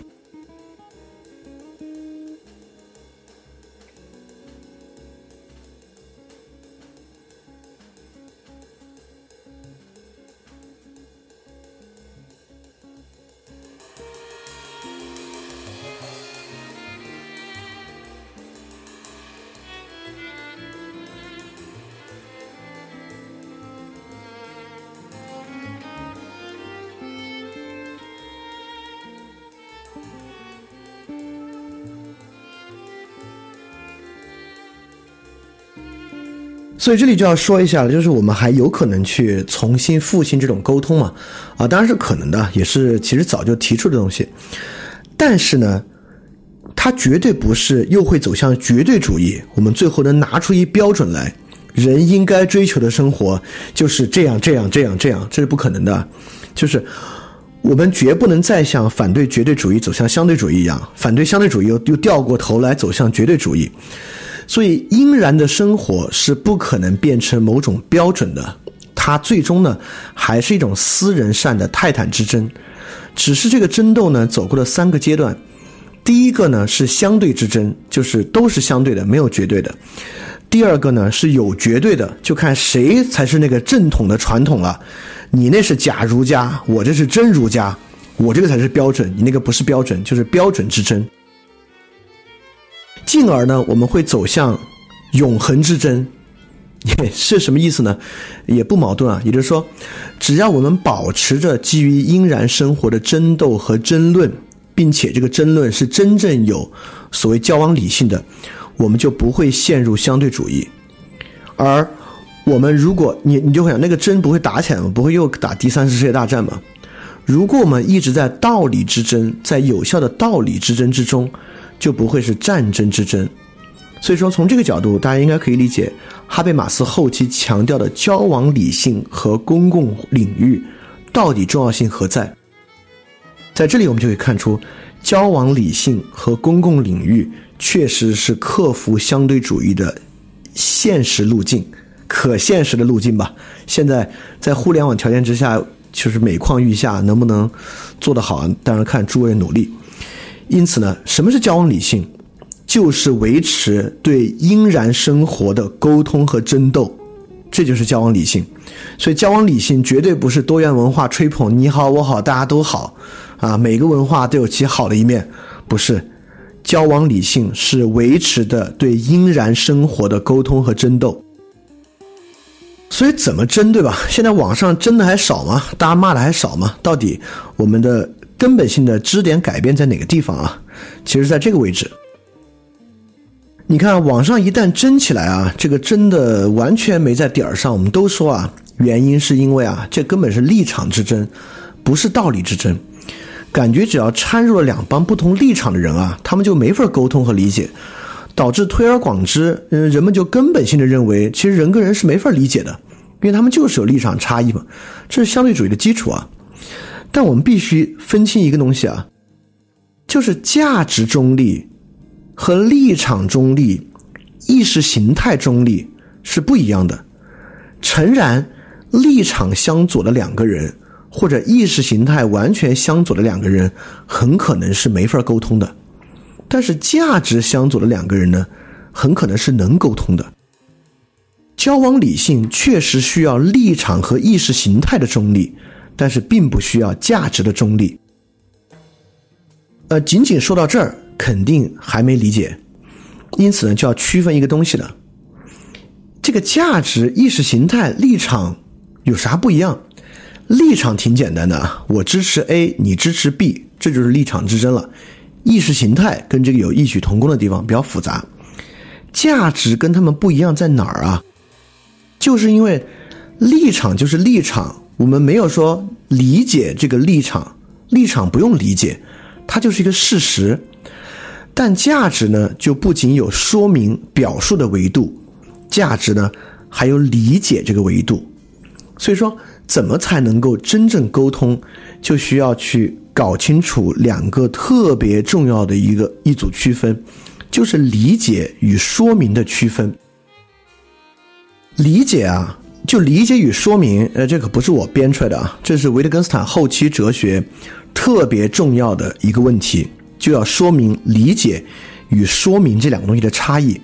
所以这里就要说一下了，就是我们还有可能去重新复兴这种沟通嘛？啊，当然是可能的，也是其实早就提出的东西。但是呢，它绝对不是又会走向绝对主义。我们最后能拿出一标准来，人应该追求的生活就是这样这样这样这样，这是不可能的。就是我们绝不能再像反对绝对主义走向相对主义一样，反对相对主义又又掉过头来走向绝对主义。所以，应然的生活是不可能变成某种标准的，它最终呢，还是一种私人善的泰坦之争。只是这个争斗呢，走过了三个阶段。第一个呢是相对之争，就是都是相对的，没有绝对的。第二个呢是有绝对的，就看谁才是那个正统的传统了。你那是假儒家，我这是真儒家，我这个才是标准，你那个不是标准，就是标准之争。进而呢，我们会走向永恒之争，是什么意思呢？也不矛盾啊。也就是说，只要我们保持着基于应然生活的争斗和争论，并且这个争论是真正有所谓交往理性的，我们就不会陷入相对主义。而我们如果你你就会想，那个争不会打起来吗？不会又打第三次世界大战吗？如果我们一直在道理之争，在有效的道理之争之中。就不会是战争之争，所以说从这个角度，大家应该可以理解哈贝马斯后期强调的交往理性和公共领域到底重要性何在。在这里，我们就可以看出，交往理性和公共领域确实是克服相对主义的现实路径，可现实的路径吧。现在在互联网条件之下，就是每况愈下，能不能做得好，当然看诸位努力。因此呢，什么是交往理性？就是维持对应然生活的沟通和争斗，这就是交往理性。所以，交往理性绝对不是多元文化吹捧你好我好大家都好啊，每个文化都有其好的一面，不是。交往理性是维持的对应然生活的沟通和争斗。所以怎么争，对吧？现在网上争的还少吗？大家骂的还少吗？到底我们的？根本性的支点改变在哪个地方啊？其实，在这个位置。你看，网上一旦争起来啊，这个争的完全没在点儿上。我们都说啊，原因是因为啊，这根本是立场之争，不是道理之争。感觉只要掺入了两帮不同立场的人啊，他们就没法沟通和理解，导致推而广之，嗯，人们就根本性的认为，其实人跟人是没法理解的，因为他们就是有立场差异嘛。这是相对主义的基础啊。但我们必须分清一个东西啊，就是价值中立和立场中立意识形态中立是不一样的。诚然，立场相左的两个人，或者意识形态完全相左的两个人，很可能是没法沟通的。但是价值相左的两个人呢，很可能是能沟通的。交往理性确实需要立场和意识形态的中立，但是并不需要价值的中立。呃，仅仅说到这儿，肯定还没理解。因此呢，就要区分一个东西了。这个价值、意识形态、立场有啥不一样？立场挺简单的，我支持 A，你支持 B，这就是立场之争了。意识形态跟这个有异曲同工的地方，比较复杂。价值跟他们不一样在哪儿啊？就是因为立场就是立场，我们没有说理解这个立场，立场不用理解，它就是一个事实。但价值呢，就不仅有说明、表述的维度，价值呢还有理解这个维度。所以说，怎么才能够真正沟通，就需要去搞清楚两个特别重要的一个一组区分，就是理解与说明的区分。理解啊，就理解与说明，呃，这可不是我编出来的啊，这是维特根斯坦后期哲学特别重要的一个问题，就要说明理解与说明这两个东西的差异。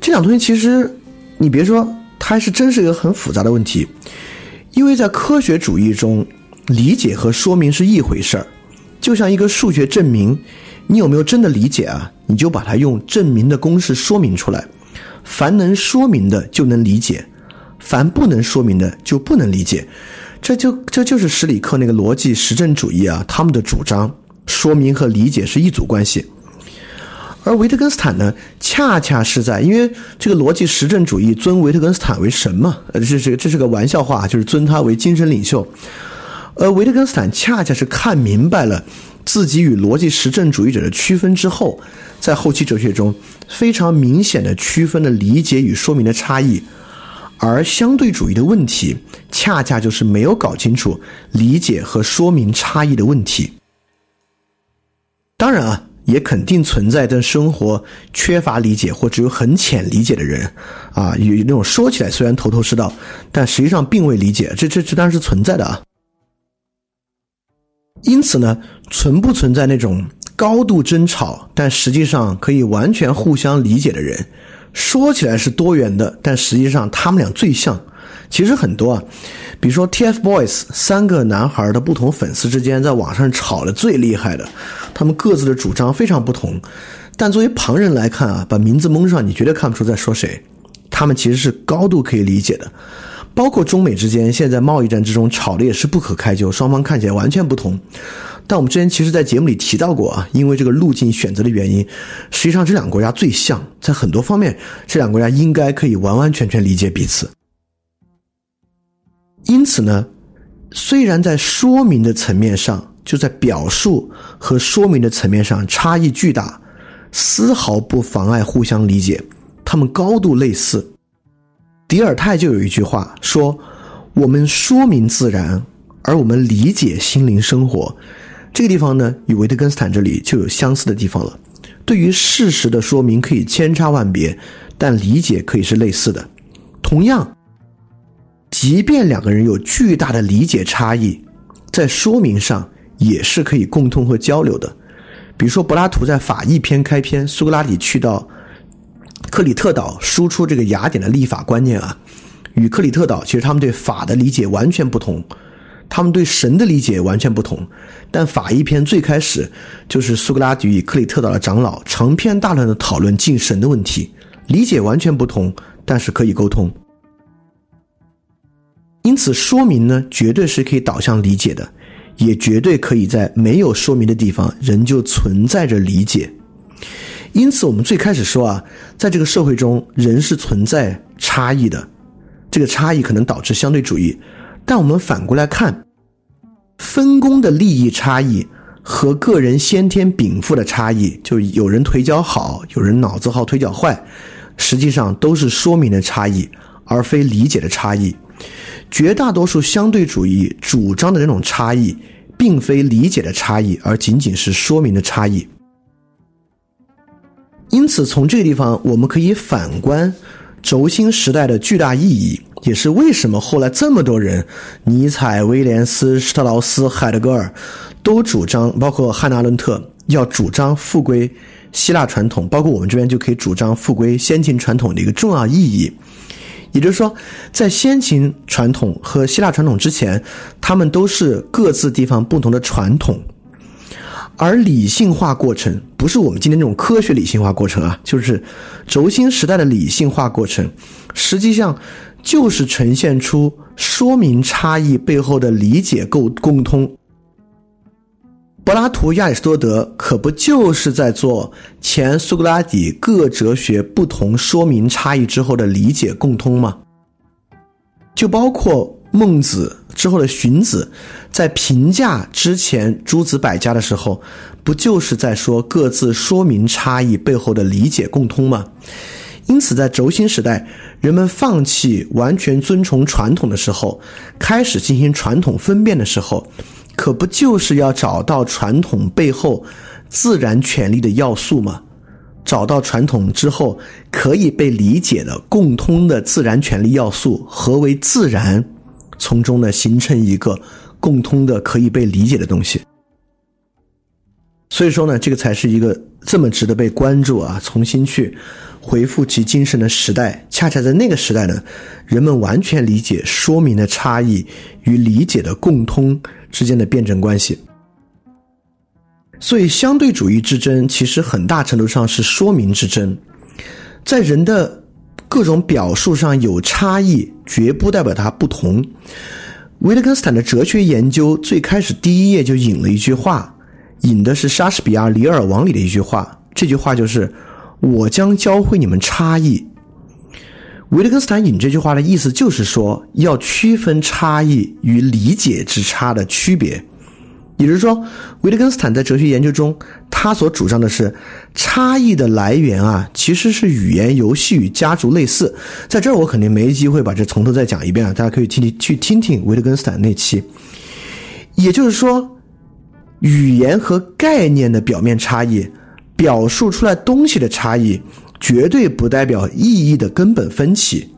这两东西其实，你别说，它还是真是一个很复杂的问题，因为在科学主义中，理解和说明是一回事儿，就像一个数学证明，你有没有真的理解啊？你就把它用证明的公式说明出来。凡能说明的就能理解，凡不能说明的就不能理解，这就这就是史里克那个逻辑实证主义啊，他们的主张，说明和理解是一组关系。而维特根斯坦呢，恰恰是在因为这个逻辑实证主义尊维特根斯坦为神嘛，呃，这是这是个玩笑话，就是尊他为精神领袖。而维特根斯坦恰恰是看明白了。自己与逻辑实证主义者的区分之后，在后期哲学中非常明显的区分了理解与说明的差异，而相对主义的问题恰恰就是没有搞清楚理解和说明差异的问题。当然啊，也肯定存在对生活缺乏理解或只有很浅理解的人，啊，有那种说起来虽然头头是道，但实际上并未理解，这这这当然是存在的啊。因此呢，存不存在那种高度争吵，但实际上可以完全互相理解的人？说起来是多元的，但实际上他们俩最像。其实很多啊，比如说 TFBOYS 三个男孩的不同粉丝之间在网上吵的最厉害的，他们各自的主张非常不同，但作为旁人来看啊，把名字蒙上，你绝对看不出在说谁。他们其实是高度可以理解的。包括中美之间现在贸易战之中吵的也是不可开交，双方看起来完全不同。但我们之前其实，在节目里提到过啊，因为这个路径选择的原因，实际上这两个国家最像，在很多方面，这两个国家应该可以完完全全理解彼此。因此呢，虽然在说明的层面上，就在表述和说明的层面上差异巨大，丝毫不妨碍互相理解，他们高度类似。迪尔泰就有一句话说：“我们说明自然，而我们理解心灵生活。”这个地方呢，与维特根斯坦这里就有相似的地方了。对于事实的说明可以千差万别，但理解可以是类似的。同样，即便两个人有巨大的理解差异，在说明上也是可以共通和交流的。比如说，柏拉图在《法义篇》开篇，苏格拉底去到。克里特岛输出这个雅典的立法观念啊，与克里特岛其实他们对法的理解完全不同，他们对神的理解完全不同。但法一篇最开始就是苏格拉底与克里特岛的长老长篇大论的讨论敬神的问题，理解完全不同，但是可以沟通。因此，说明呢，绝对是可以导向理解的，也绝对可以在没有说明的地方仍旧存在着理解。因此，我们最开始说啊，在这个社会中，人是存在差异的，这个差异可能导致相对主义。但我们反过来看，分工的利益差异和个人先天禀赋的差异，就有人腿脚好，有人脑子好，腿脚坏，实际上都是说明的差异，而非理解的差异。绝大多数相对主义主张的这种差异，并非理解的差异，而仅仅是说明的差异。因此，从这个地方我们可以反观轴心时代的巨大意义，也是为什么后来这么多人，尼采、威廉斯、施特劳斯、海德格尔都主张，包括汉娜·伦特要主张复归希腊传统，包括我们这边就可以主张复归先秦传统的一个重要意义。也就是说，在先秦传统和希腊传统之前，他们都是各自地方不同的传统。而理性化过程不是我们今天这种科学理性化过程啊，就是轴心时代的理性化过程，实际上就是呈现出说明差异背后的理解构共通。柏拉图、亚里士多德可不就是在做前苏格拉底各哲学不同说明差异之后的理解共通吗？就包括。孟子之后的荀子，在评价之前诸子百家的时候，不就是在说各自说明差异背后的理解共通吗？因此，在轴心时代，人们放弃完全遵从传统的时候，开始进行传统分辨的时候，可不就是要找到传统背后自然权利的要素吗？找到传统之后可以被理解的共通的自然权利要素，何为自然？从中呢，形成一个共通的、可以被理解的东西。所以说呢，这个才是一个这么值得被关注啊！重新去回复其精神的时代，恰恰在那个时代呢，人们完全理解说明的差异与理解的共通之间的辩证关系。所以，相对主义之争其实很大程度上是说明之争，在人的。各种表述上有差异，绝不代表它不同。维特根斯坦的哲学研究最开始第一页就引了一句话，引的是莎士比亚《李尔王》里的一句话。这句话就是：“我将教会你们差异。”维特根斯坦引这句话的意思就是说，要区分差异与理解之差的区别。也就是说，维特根斯坦在哲学研究中，他所主张的是差异的来源啊，其实是语言游戏与家族类似。在这儿我肯定没机会把这从头再讲一遍啊，大家可以听听去听听维特根斯坦那期。也就是说，语言和概念的表面差异，表述出来东西的差异，绝对不代表意义的根本分歧，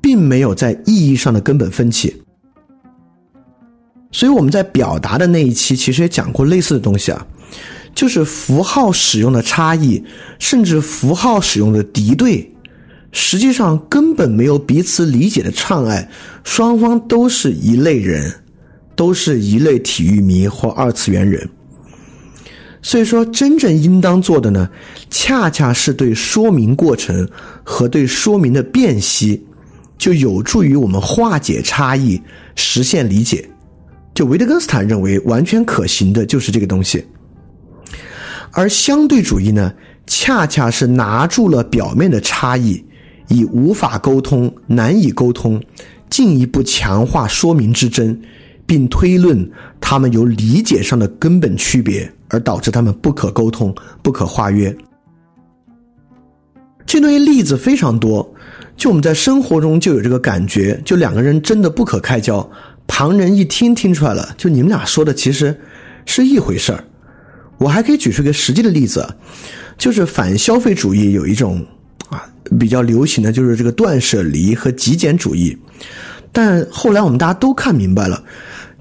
并没有在意义上的根本分歧。所以我们在表达的那一期其实也讲过类似的东西啊，就是符号使用的差异，甚至符号使用的敌对，实际上根本没有彼此理解的障碍，双方都是一类人，都是一类体育迷或二次元人。所以说，真正应当做的呢，恰恰是对说明过程和对说明的辨析，就有助于我们化解差异，实现理解。就维特根斯坦认为完全可行的就是这个东西，而相对主义呢，恰恰是拿住了表面的差异，以无法沟通、难以沟通，进一步强化说明之争，并推论他们有理解上的根本区别，而导致他们不可沟通、不可化约。这东西例子非常多，就我们在生活中就有这个感觉，就两个人真的不可开交。旁人一听听出来了，就你们俩说的其实是一回事儿。我还可以举出一个实际的例子，就是反消费主义有一种啊比较流行的就是这个断舍离和极简主义。但后来我们大家都看明白了，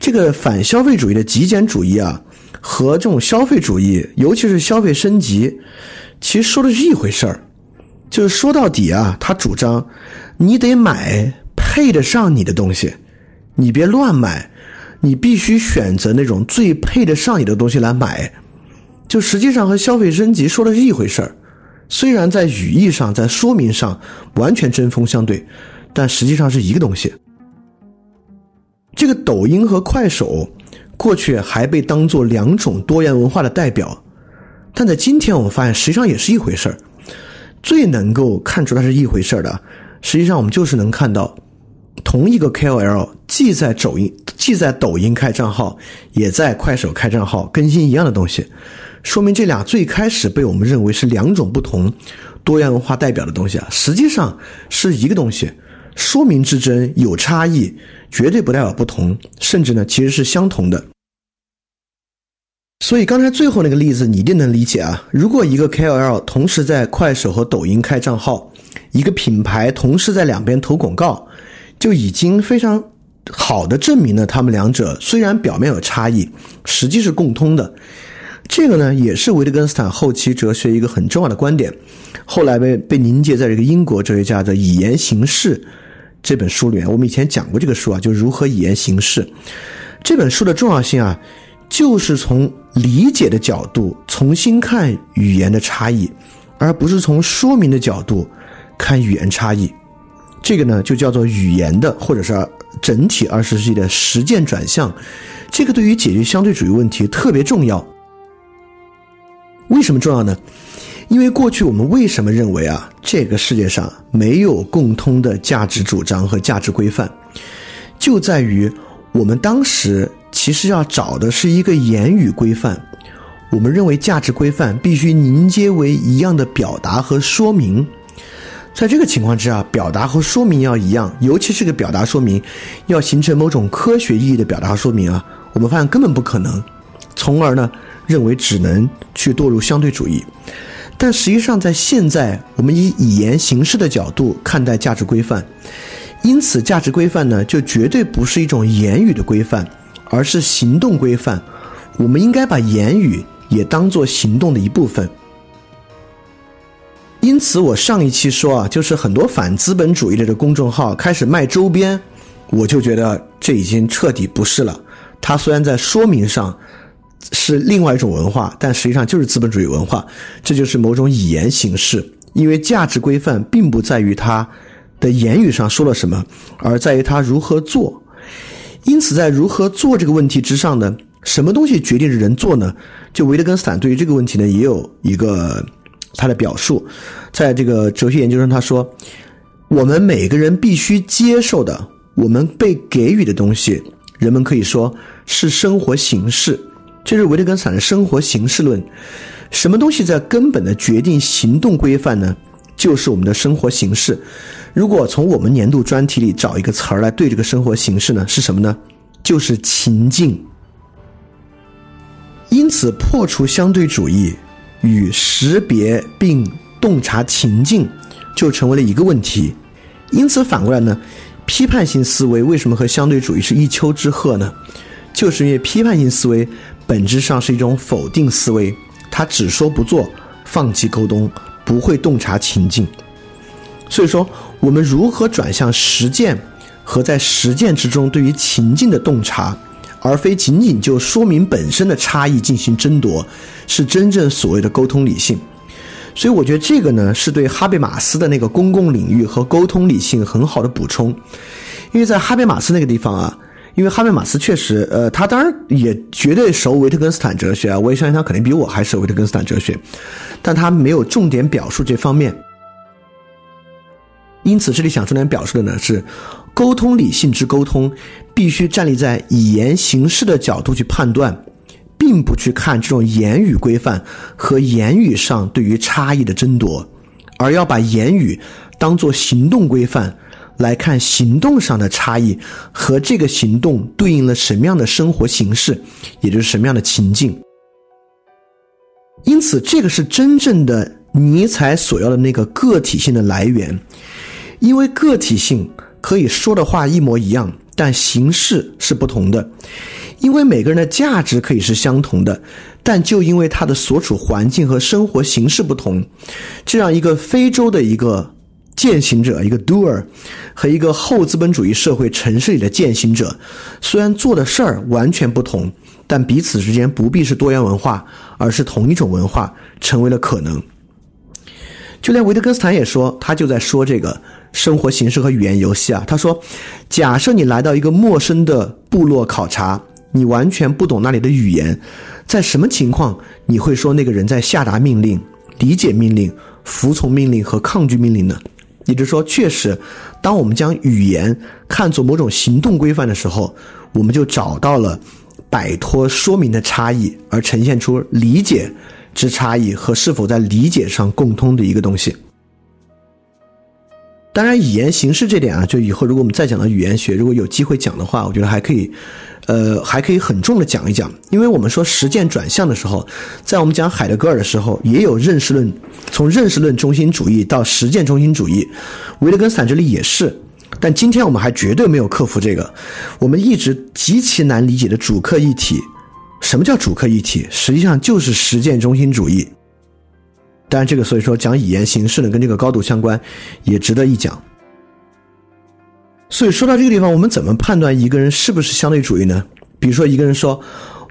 这个反消费主义的极简主义啊，和这种消费主义，尤其是消费升级，其实说的是一回事儿。就是说到底啊，他主张你得买配得上你的东西。你别乱买，你必须选择那种最配得上你的东西来买。就实际上和消费升级说的是一回事儿，虽然在语义上、在说明上完全针锋相对，但实际上是一个东西。这个抖音和快手过去还被当做两种多元文化的代表，但在今天我们发现实际上也是一回事儿。最能够看出它是一回事儿的，实际上我们就是能看到。同一个 KOL 既在抖音既在抖音开账号，也在快手开账号，更新一样的东西，说明这俩最开始被我们认为是两种不同多元文化代表的东西啊，实际上是一个东西。说明之争有差异，绝对不代表不同，甚至呢其实是相同的。所以刚才最后那个例子你一定能理解啊。如果一个 KOL 同时在快手和抖音开账号，一个品牌同时在两边投广告，就已经非常好的证明了他们两者虽然表面有差异，实际是共通的。这个呢，也是维特根斯坦后期哲学一个很重要的观点，后来被被凝结在这个英国哲学家的《以言行事》这本书里面。我们以前讲过这个书啊，就如何以言行事。这本书的重要性啊，就是从理解的角度重新看语言的差异，而不是从说明的角度看语言差异。这个呢，就叫做语言的，或者是整体二十世纪的实践转向。这个对于解决相对主义问题特别重要。为什么重要呢？因为过去我们为什么认为啊，这个世界上没有共通的价值主张和价值规范，就在于我们当时其实要找的是一个言语规范。我们认为价值规范必须凝结为一样的表达和说明。在这个情况之下，表达和说明要一样，尤其是个表达说明要形成某种科学意义的表达说明啊，我们发现根本不可能。从而呢？认为只能去堕入相对主义，但实际上在现在，我们以语言形式的角度看待价值规范，因此价值规范呢，就绝对不是一种言语的规范，而是行动规范。我们应该把言语也当做行动的一部分。因此，我上一期说啊，就是很多反资本主义类的公众号开始卖周边，我就觉得这已经彻底不是了。它虽然在说明上。是另外一种文化，但实际上就是资本主义文化。这就是某种语言形式，因为价值规范并不在于他的言语上说了什么，而在于他如何做。因此，在如何做这个问题之上呢，什么东西决定着人做呢？就维特根斯坦对于这个问题呢，也有一个他的表述。在这个哲学研究中，他说：“我们每个人必须接受的，我们被给予的东西，人们可以说是生活形式。”这是维特根斯坦的生活形式论。什么东西在根本的决定行动规范呢？就是我们的生活形式。如果从我们年度专题里找一个词儿来对这个生活形式呢，是什么呢？就是情境。因此，破除相对主义与识别并洞察情境，就成为了一个问题。因此，反过来呢，批判性思维为什么和相对主义是一丘之貉呢？就是因为批判性思维。本质上是一种否定思维，他只说不做，放弃沟通，不会洞察情境。所以说，我们如何转向实践和在实践之中对于情境的洞察，而非仅仅就说明本身的差异进行争夺，是真正所谓的沟通理性。所以，我觉得这个呢，是对哈贝马斯的那个公共领域和沟通理性很好的补充，因为在哈贝马斯那个地方啊。因为哈贝马斯确实，呃，他当然也绝对熟维特根斯坦哲学啊，我也相信他肯定比我还熟维特根斯坦哲学，但他没有重点表述这方面。因此，这里想重点表述的呢是，沟通理性之沟通，必须站立在语言形式的角度去判断，并不去看这种言语规范和言语上对于差异的争夺，而要把言语当做行动规范。来看行动上的差异和这个行动对应了什么样的生活形式，也就是什么样的情境。因此，这个是真正的尼采所要的那个个体性的来源。因为个体性可以说的话一模一样，但形式是不同的。因为每个人的价值可以是相同的，但就因为他的所处环境和生活形式不同，这样一个非洲的一个。践行者，一个 doer，和一个后资本主义社会城市里的践行者，虽然做的事儿完全不同，但彼此之间不必是多元文化，而是同一种文化，成为了可能。就连维特根斯坦也说，他就在说这个生活形式和语言游戏啊。他说，假设你来到一个陌生的部落考察，你完全不懂那里的语言，在什么情况你会说那个人在下达命令、理解命令、服从命令和抗拒命令呢？也就是说，确实，当我们将语言看作某种行动规范的时候，我们就找到了摆脱说明的差异，而呈现出理解之差异和是否在理解上共通的一个东西。当然，语言形式这点啊，就以后如果我们再讲到语言学，如果有机会讲的话，我觉得还可以，呃，还可以很重的讲一讲。因为我们说实践转向的时候，在我们讲海德格尔的时候，也有认识论，从认识论中心主义到实践中心主义，维特根斯坦这里也是。但今天我们还绝对没有克服这个，我们一直极其难理解的主客一体。什么叫主客一体？实际上就是实践中心主义。当然，这个所以说讲语言形式呢，跟这个高度相关，也值得一讲。所以说到这个地方，我们怎么判断一个人是不是相对主义呢？比如说，一个人说：“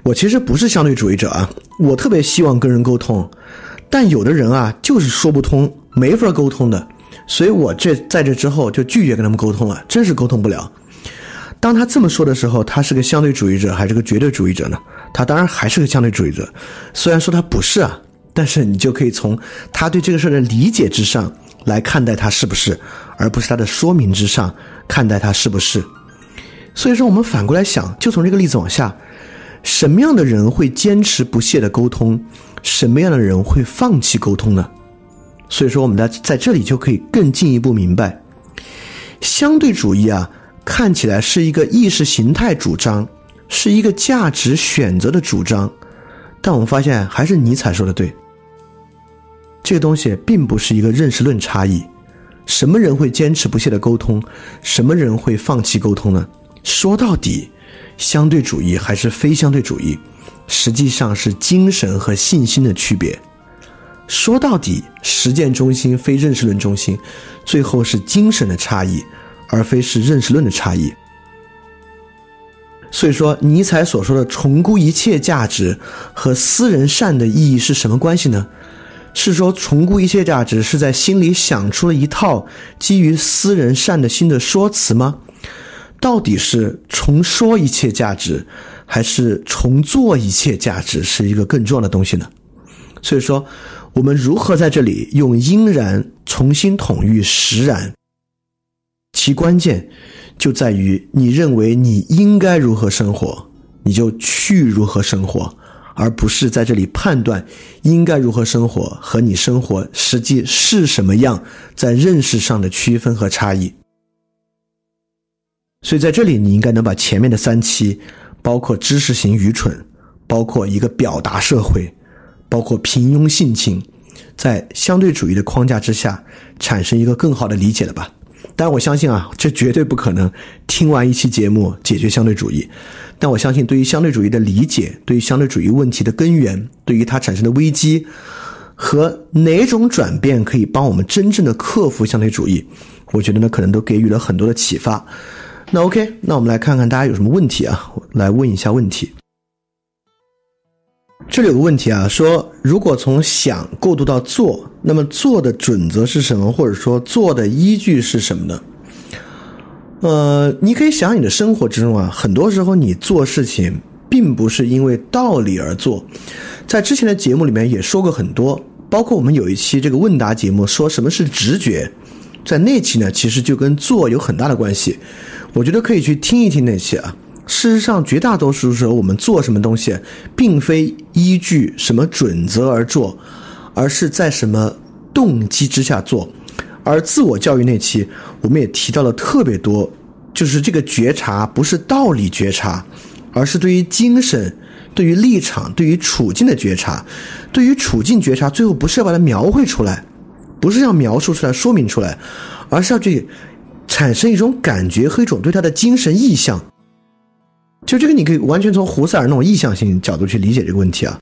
我其实不是相对主义者啊，我特别希望跟人沟通，但有的人啊就是说不通，没法沟通的，所以我这在这之后就拒绝跟他们沟通了，真是沟通不了。”当他这么说的时候，他是个相对主义者还是个绝对主义者呢？他当然还是个相对主义者，虽然说他不是啊。但是你就可以从他对这个事儿的理解之上来看待他是不是，而不是他的说明之上看待他是不是。所以说，我们反过来想，就从这个例子往下，什么样的人会坚持不懈的沟通？什么样的人会放弃沟通呢？所以说，我们在在这里就可以更进一步明白，相对主义啊，看起来是一个意识形态主张，是一个价值选择的主张，但我们发现还是尼采说的对。这个东西并不是一个认识论差异，什么人会坚持不懈的沟通，什么人会放弃沟通呢？说到底，相对主义还是非相对主义，实际上是精神和信心的区别。说到底，实践中心非认识论中心，最后是精神的差异，而非是认识论的差异。所以说，尼采所说的重估一切价值和私人善的意义是什么关系呢？是说重估一切价值是在心里想出了一套基于私人善的新的说辞吗？到底是重说一切价值，还是重做一切价值是一个更重要的东西呢？所以说，我们如何在这里用因然重新统御实然？其关键就在于你认为你应该如何生活，你就去如何生活。而不是在这里判断应该如何生活和你生活实际是什么样，在认识上的区分和差异。所以在这里，你应该能把前面的三期，包括知识型愚蠢，包括一个表达社会，包括平庸性情，在相对主义的框架之下，产生一个更好的理解了吧。但我相信啊，这绝对不可能听完一期节目解决相对主义。但我相信，对于相对主义的理解，对于相对主义问题的根源，对于它产生的危机和哪种转变可以帮我们真正的克服相对主义，我觉得呢，可能都给予了很多的启发。那 OK，那我们来看看大家有什么问题啊？来问一下问题。这里有个问题啊，说如果从想过渡到做，那么做的准则是什么，或者说做的依据是什么呢？呃，你可以想你的生活之中啊，很多时候你做事情并不是因为道理而做。在之前的节目里面也说过很多，包括我们有一期这个问答节目，说什么是直觉，在那期呢，其实就跟做有很大的关系。我觉得可以去听一听那期啊。事实上，绝大多数时候我们做什么东西，并非依据什么准则而做，而是在什么动机之下做。而自我教育那期，我们也提到了特别多，就是这个觉察不是道理觉察，而是对于精神、对于立场、对于处境的觉察。对于处境觉察，最后不是要把它描绘出来，不是要描述出来、说明出来，而是要去产生一种感觉和一种对他的精神意向。就这个，你可以完全从胡塞尔那种意向性角度去理解这个问题啊。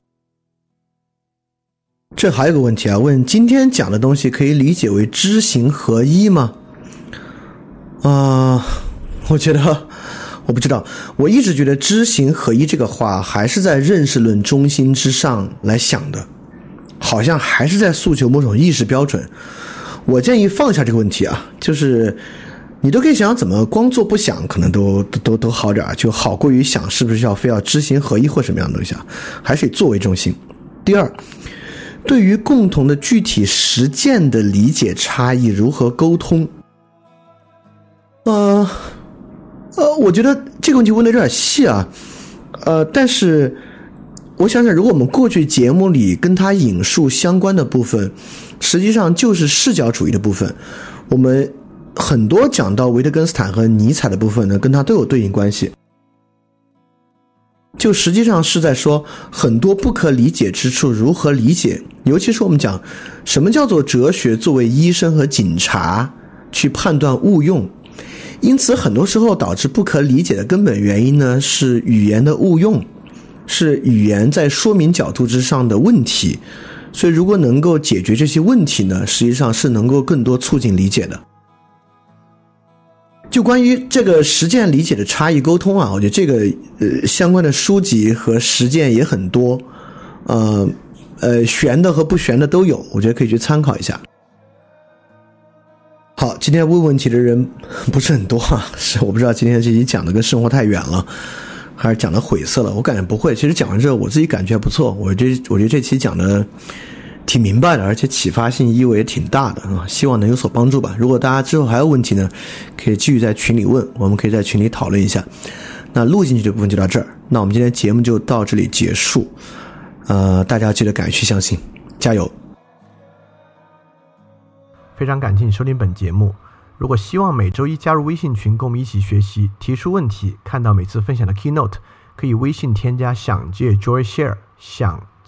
这还有个问题啊，问今天讲的东西可以理解为知行合一吗？啊，我觉得我不知道，我一直觉得知行合一这个话还是在认识论中心之上来想的，好像还是在诉求某种意识标准。我建议放下这个问题啊，就是。你都可以想想怎么光做不想，可能都都都好点儿，就好过于想是不是要非要知行合一或什么样的东西啊？还是以作为中心。第二，对于共同的具体实践的理解差异如何沟通？呃呃，我觉得这个问题问的有点细啊。呃，但是我想想，如果我们过去节目里跟他引述相关的部分，实际上就是视角主义的部分，我们。很多讲到维特根斯坦和尼采的部分呢，跟他都有对应关系。就实际上是在说很多不可理解之处如何理解，尤其是我们讲什么叫做哲学作为医生和警察去判断误用，因此很多时候导致不可理解的根本原因呢是语言的误用，是语言在说明角度之上的问题。所以如果能够解决这些问题呢，实际上是能够更多促进理解的。就关于这个实践理解的差异沟通啊，我觉得这个呃相关的书籍和实践也很多，呃呃悬的和不悬的都有，我觉得可以去参考一下。好，今天问问题的人不是很多啊，是我不知道今天这集讲的跟生活太远了，还是讲的晦涩了。我感觉不会，其实讲完之后我自己感觉还不错。我这我觉得这期讲的。挺明白的，而且启发性意味也挺大的啊！希望能有所帮助吧。如果大家之后还有问题呢，可以继续在群里问，我们可以在群里讨论一下。那录进去这部分就到这儿，那我们今天节目就到这里结束。呃，大家记得敢去相信，加油！非常感谢你收听本节目。如果希望每周一加入微信群，跟我们一起学习，提出问题，看到每次分享的 keynote，可以微信添加“想借 Joy Share” 想。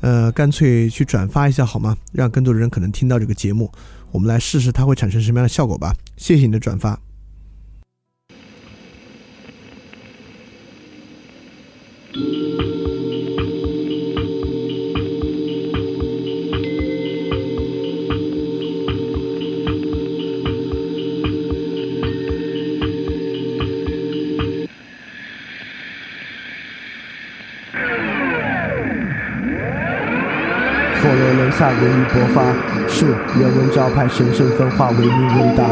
呃，干脆去转发一下好吗？让更多的人可能听到这个节目，我们来试试它会产生什么样的效果吧。谢谢你的转发。下文艺勃发，树原文招牌神圣分化，为命问答。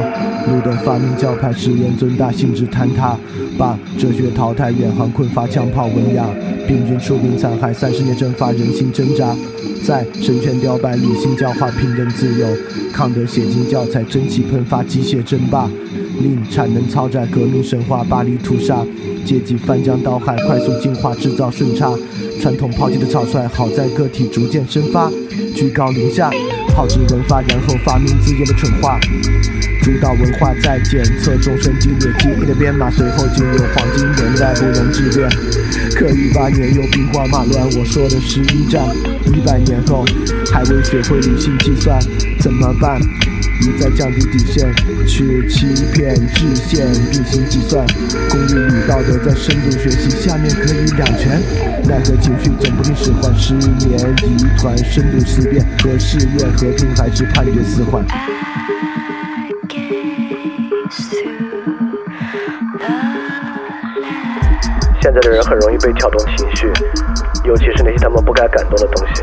路灯发明教派实验尊大，性质坍塌，把哲学淘汰，远航困乏，枪炮文雅。病菌出兵残害，三十年蒸发，人心挣扎。在神权雕败，理性教化，平等自由。康德写进教材，蒸汽喷发，机械争霸。令产能超载，革命神话，巴黎屠杀。阶级翻江倒海，快速进化，制造顺差。传统抛弃的草率，好在个体逐渐生发。居高临下，炮制文化，然后发明自己的蠢话。主导文化再检测众生激烈记忆的编码，随后进入黄金年代，不容置辩。可一八年又兵荒马乱，我说的是一战。一百年后还未学会理性计算，怎么办？一再降低底线，去欺骗制限，并行计算。公益与道德在深度学习，下面可以两全。奈何情绪总不听使唤，失眠疑团，深度思辨和试验和平，还是判决死缓。现在的人很容易被挑动情绪，尤其是那些他们不该感动的东西。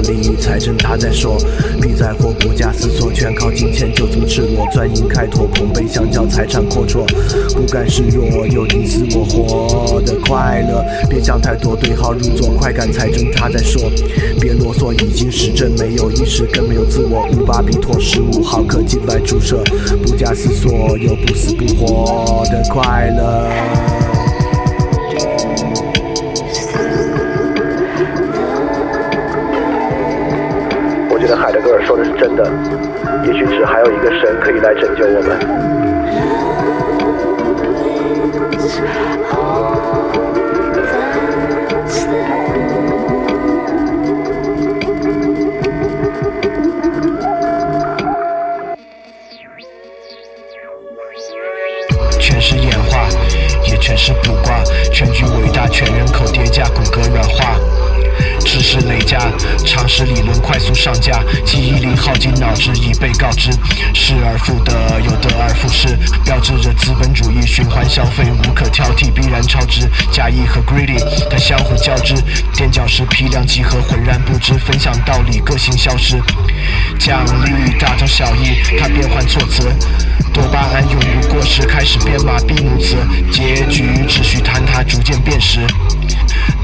利益财政他在说，别在乎不假思索，全靠金钱就这么赤裸，钻营开拓，捧杯相较，财产阔绰，不甘示弱，有你死我活的快乐。别想太多，对号入座，快感财政他在说，别啰嗦，已经实证，没有意识，更没有自我。五巴比妥十五毫克静脉注射，不假思索，有不死不活的快乐。真的，也许只还有一个神可以来拯救我们。快速上架，记忆力耗尽，脑汁已被告知，失而复得，又得而复失，标志着资本主义循环消费无可挑剔，必然超值。假意和 greedy 它相互交织，垫脚石批量集合，浑然不知，分享道理，个性消失。奖励大同小异，它变换措辞。多巴胺永不过时，开始编码闭幕词，结局只需坍塌，逐渐变实。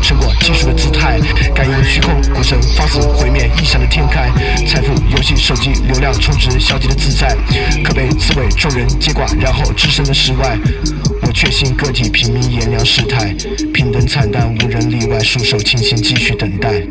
成果技术的姿态，感应虚空，股神放肆毁灭，异想的天开。财富游戏，手机流量充值，消极的自在，可被刺猬众人接管，然后置身的世外。我确信个体平民炎凉世态，平等惨淡，无人例外，束手清心，继续等待。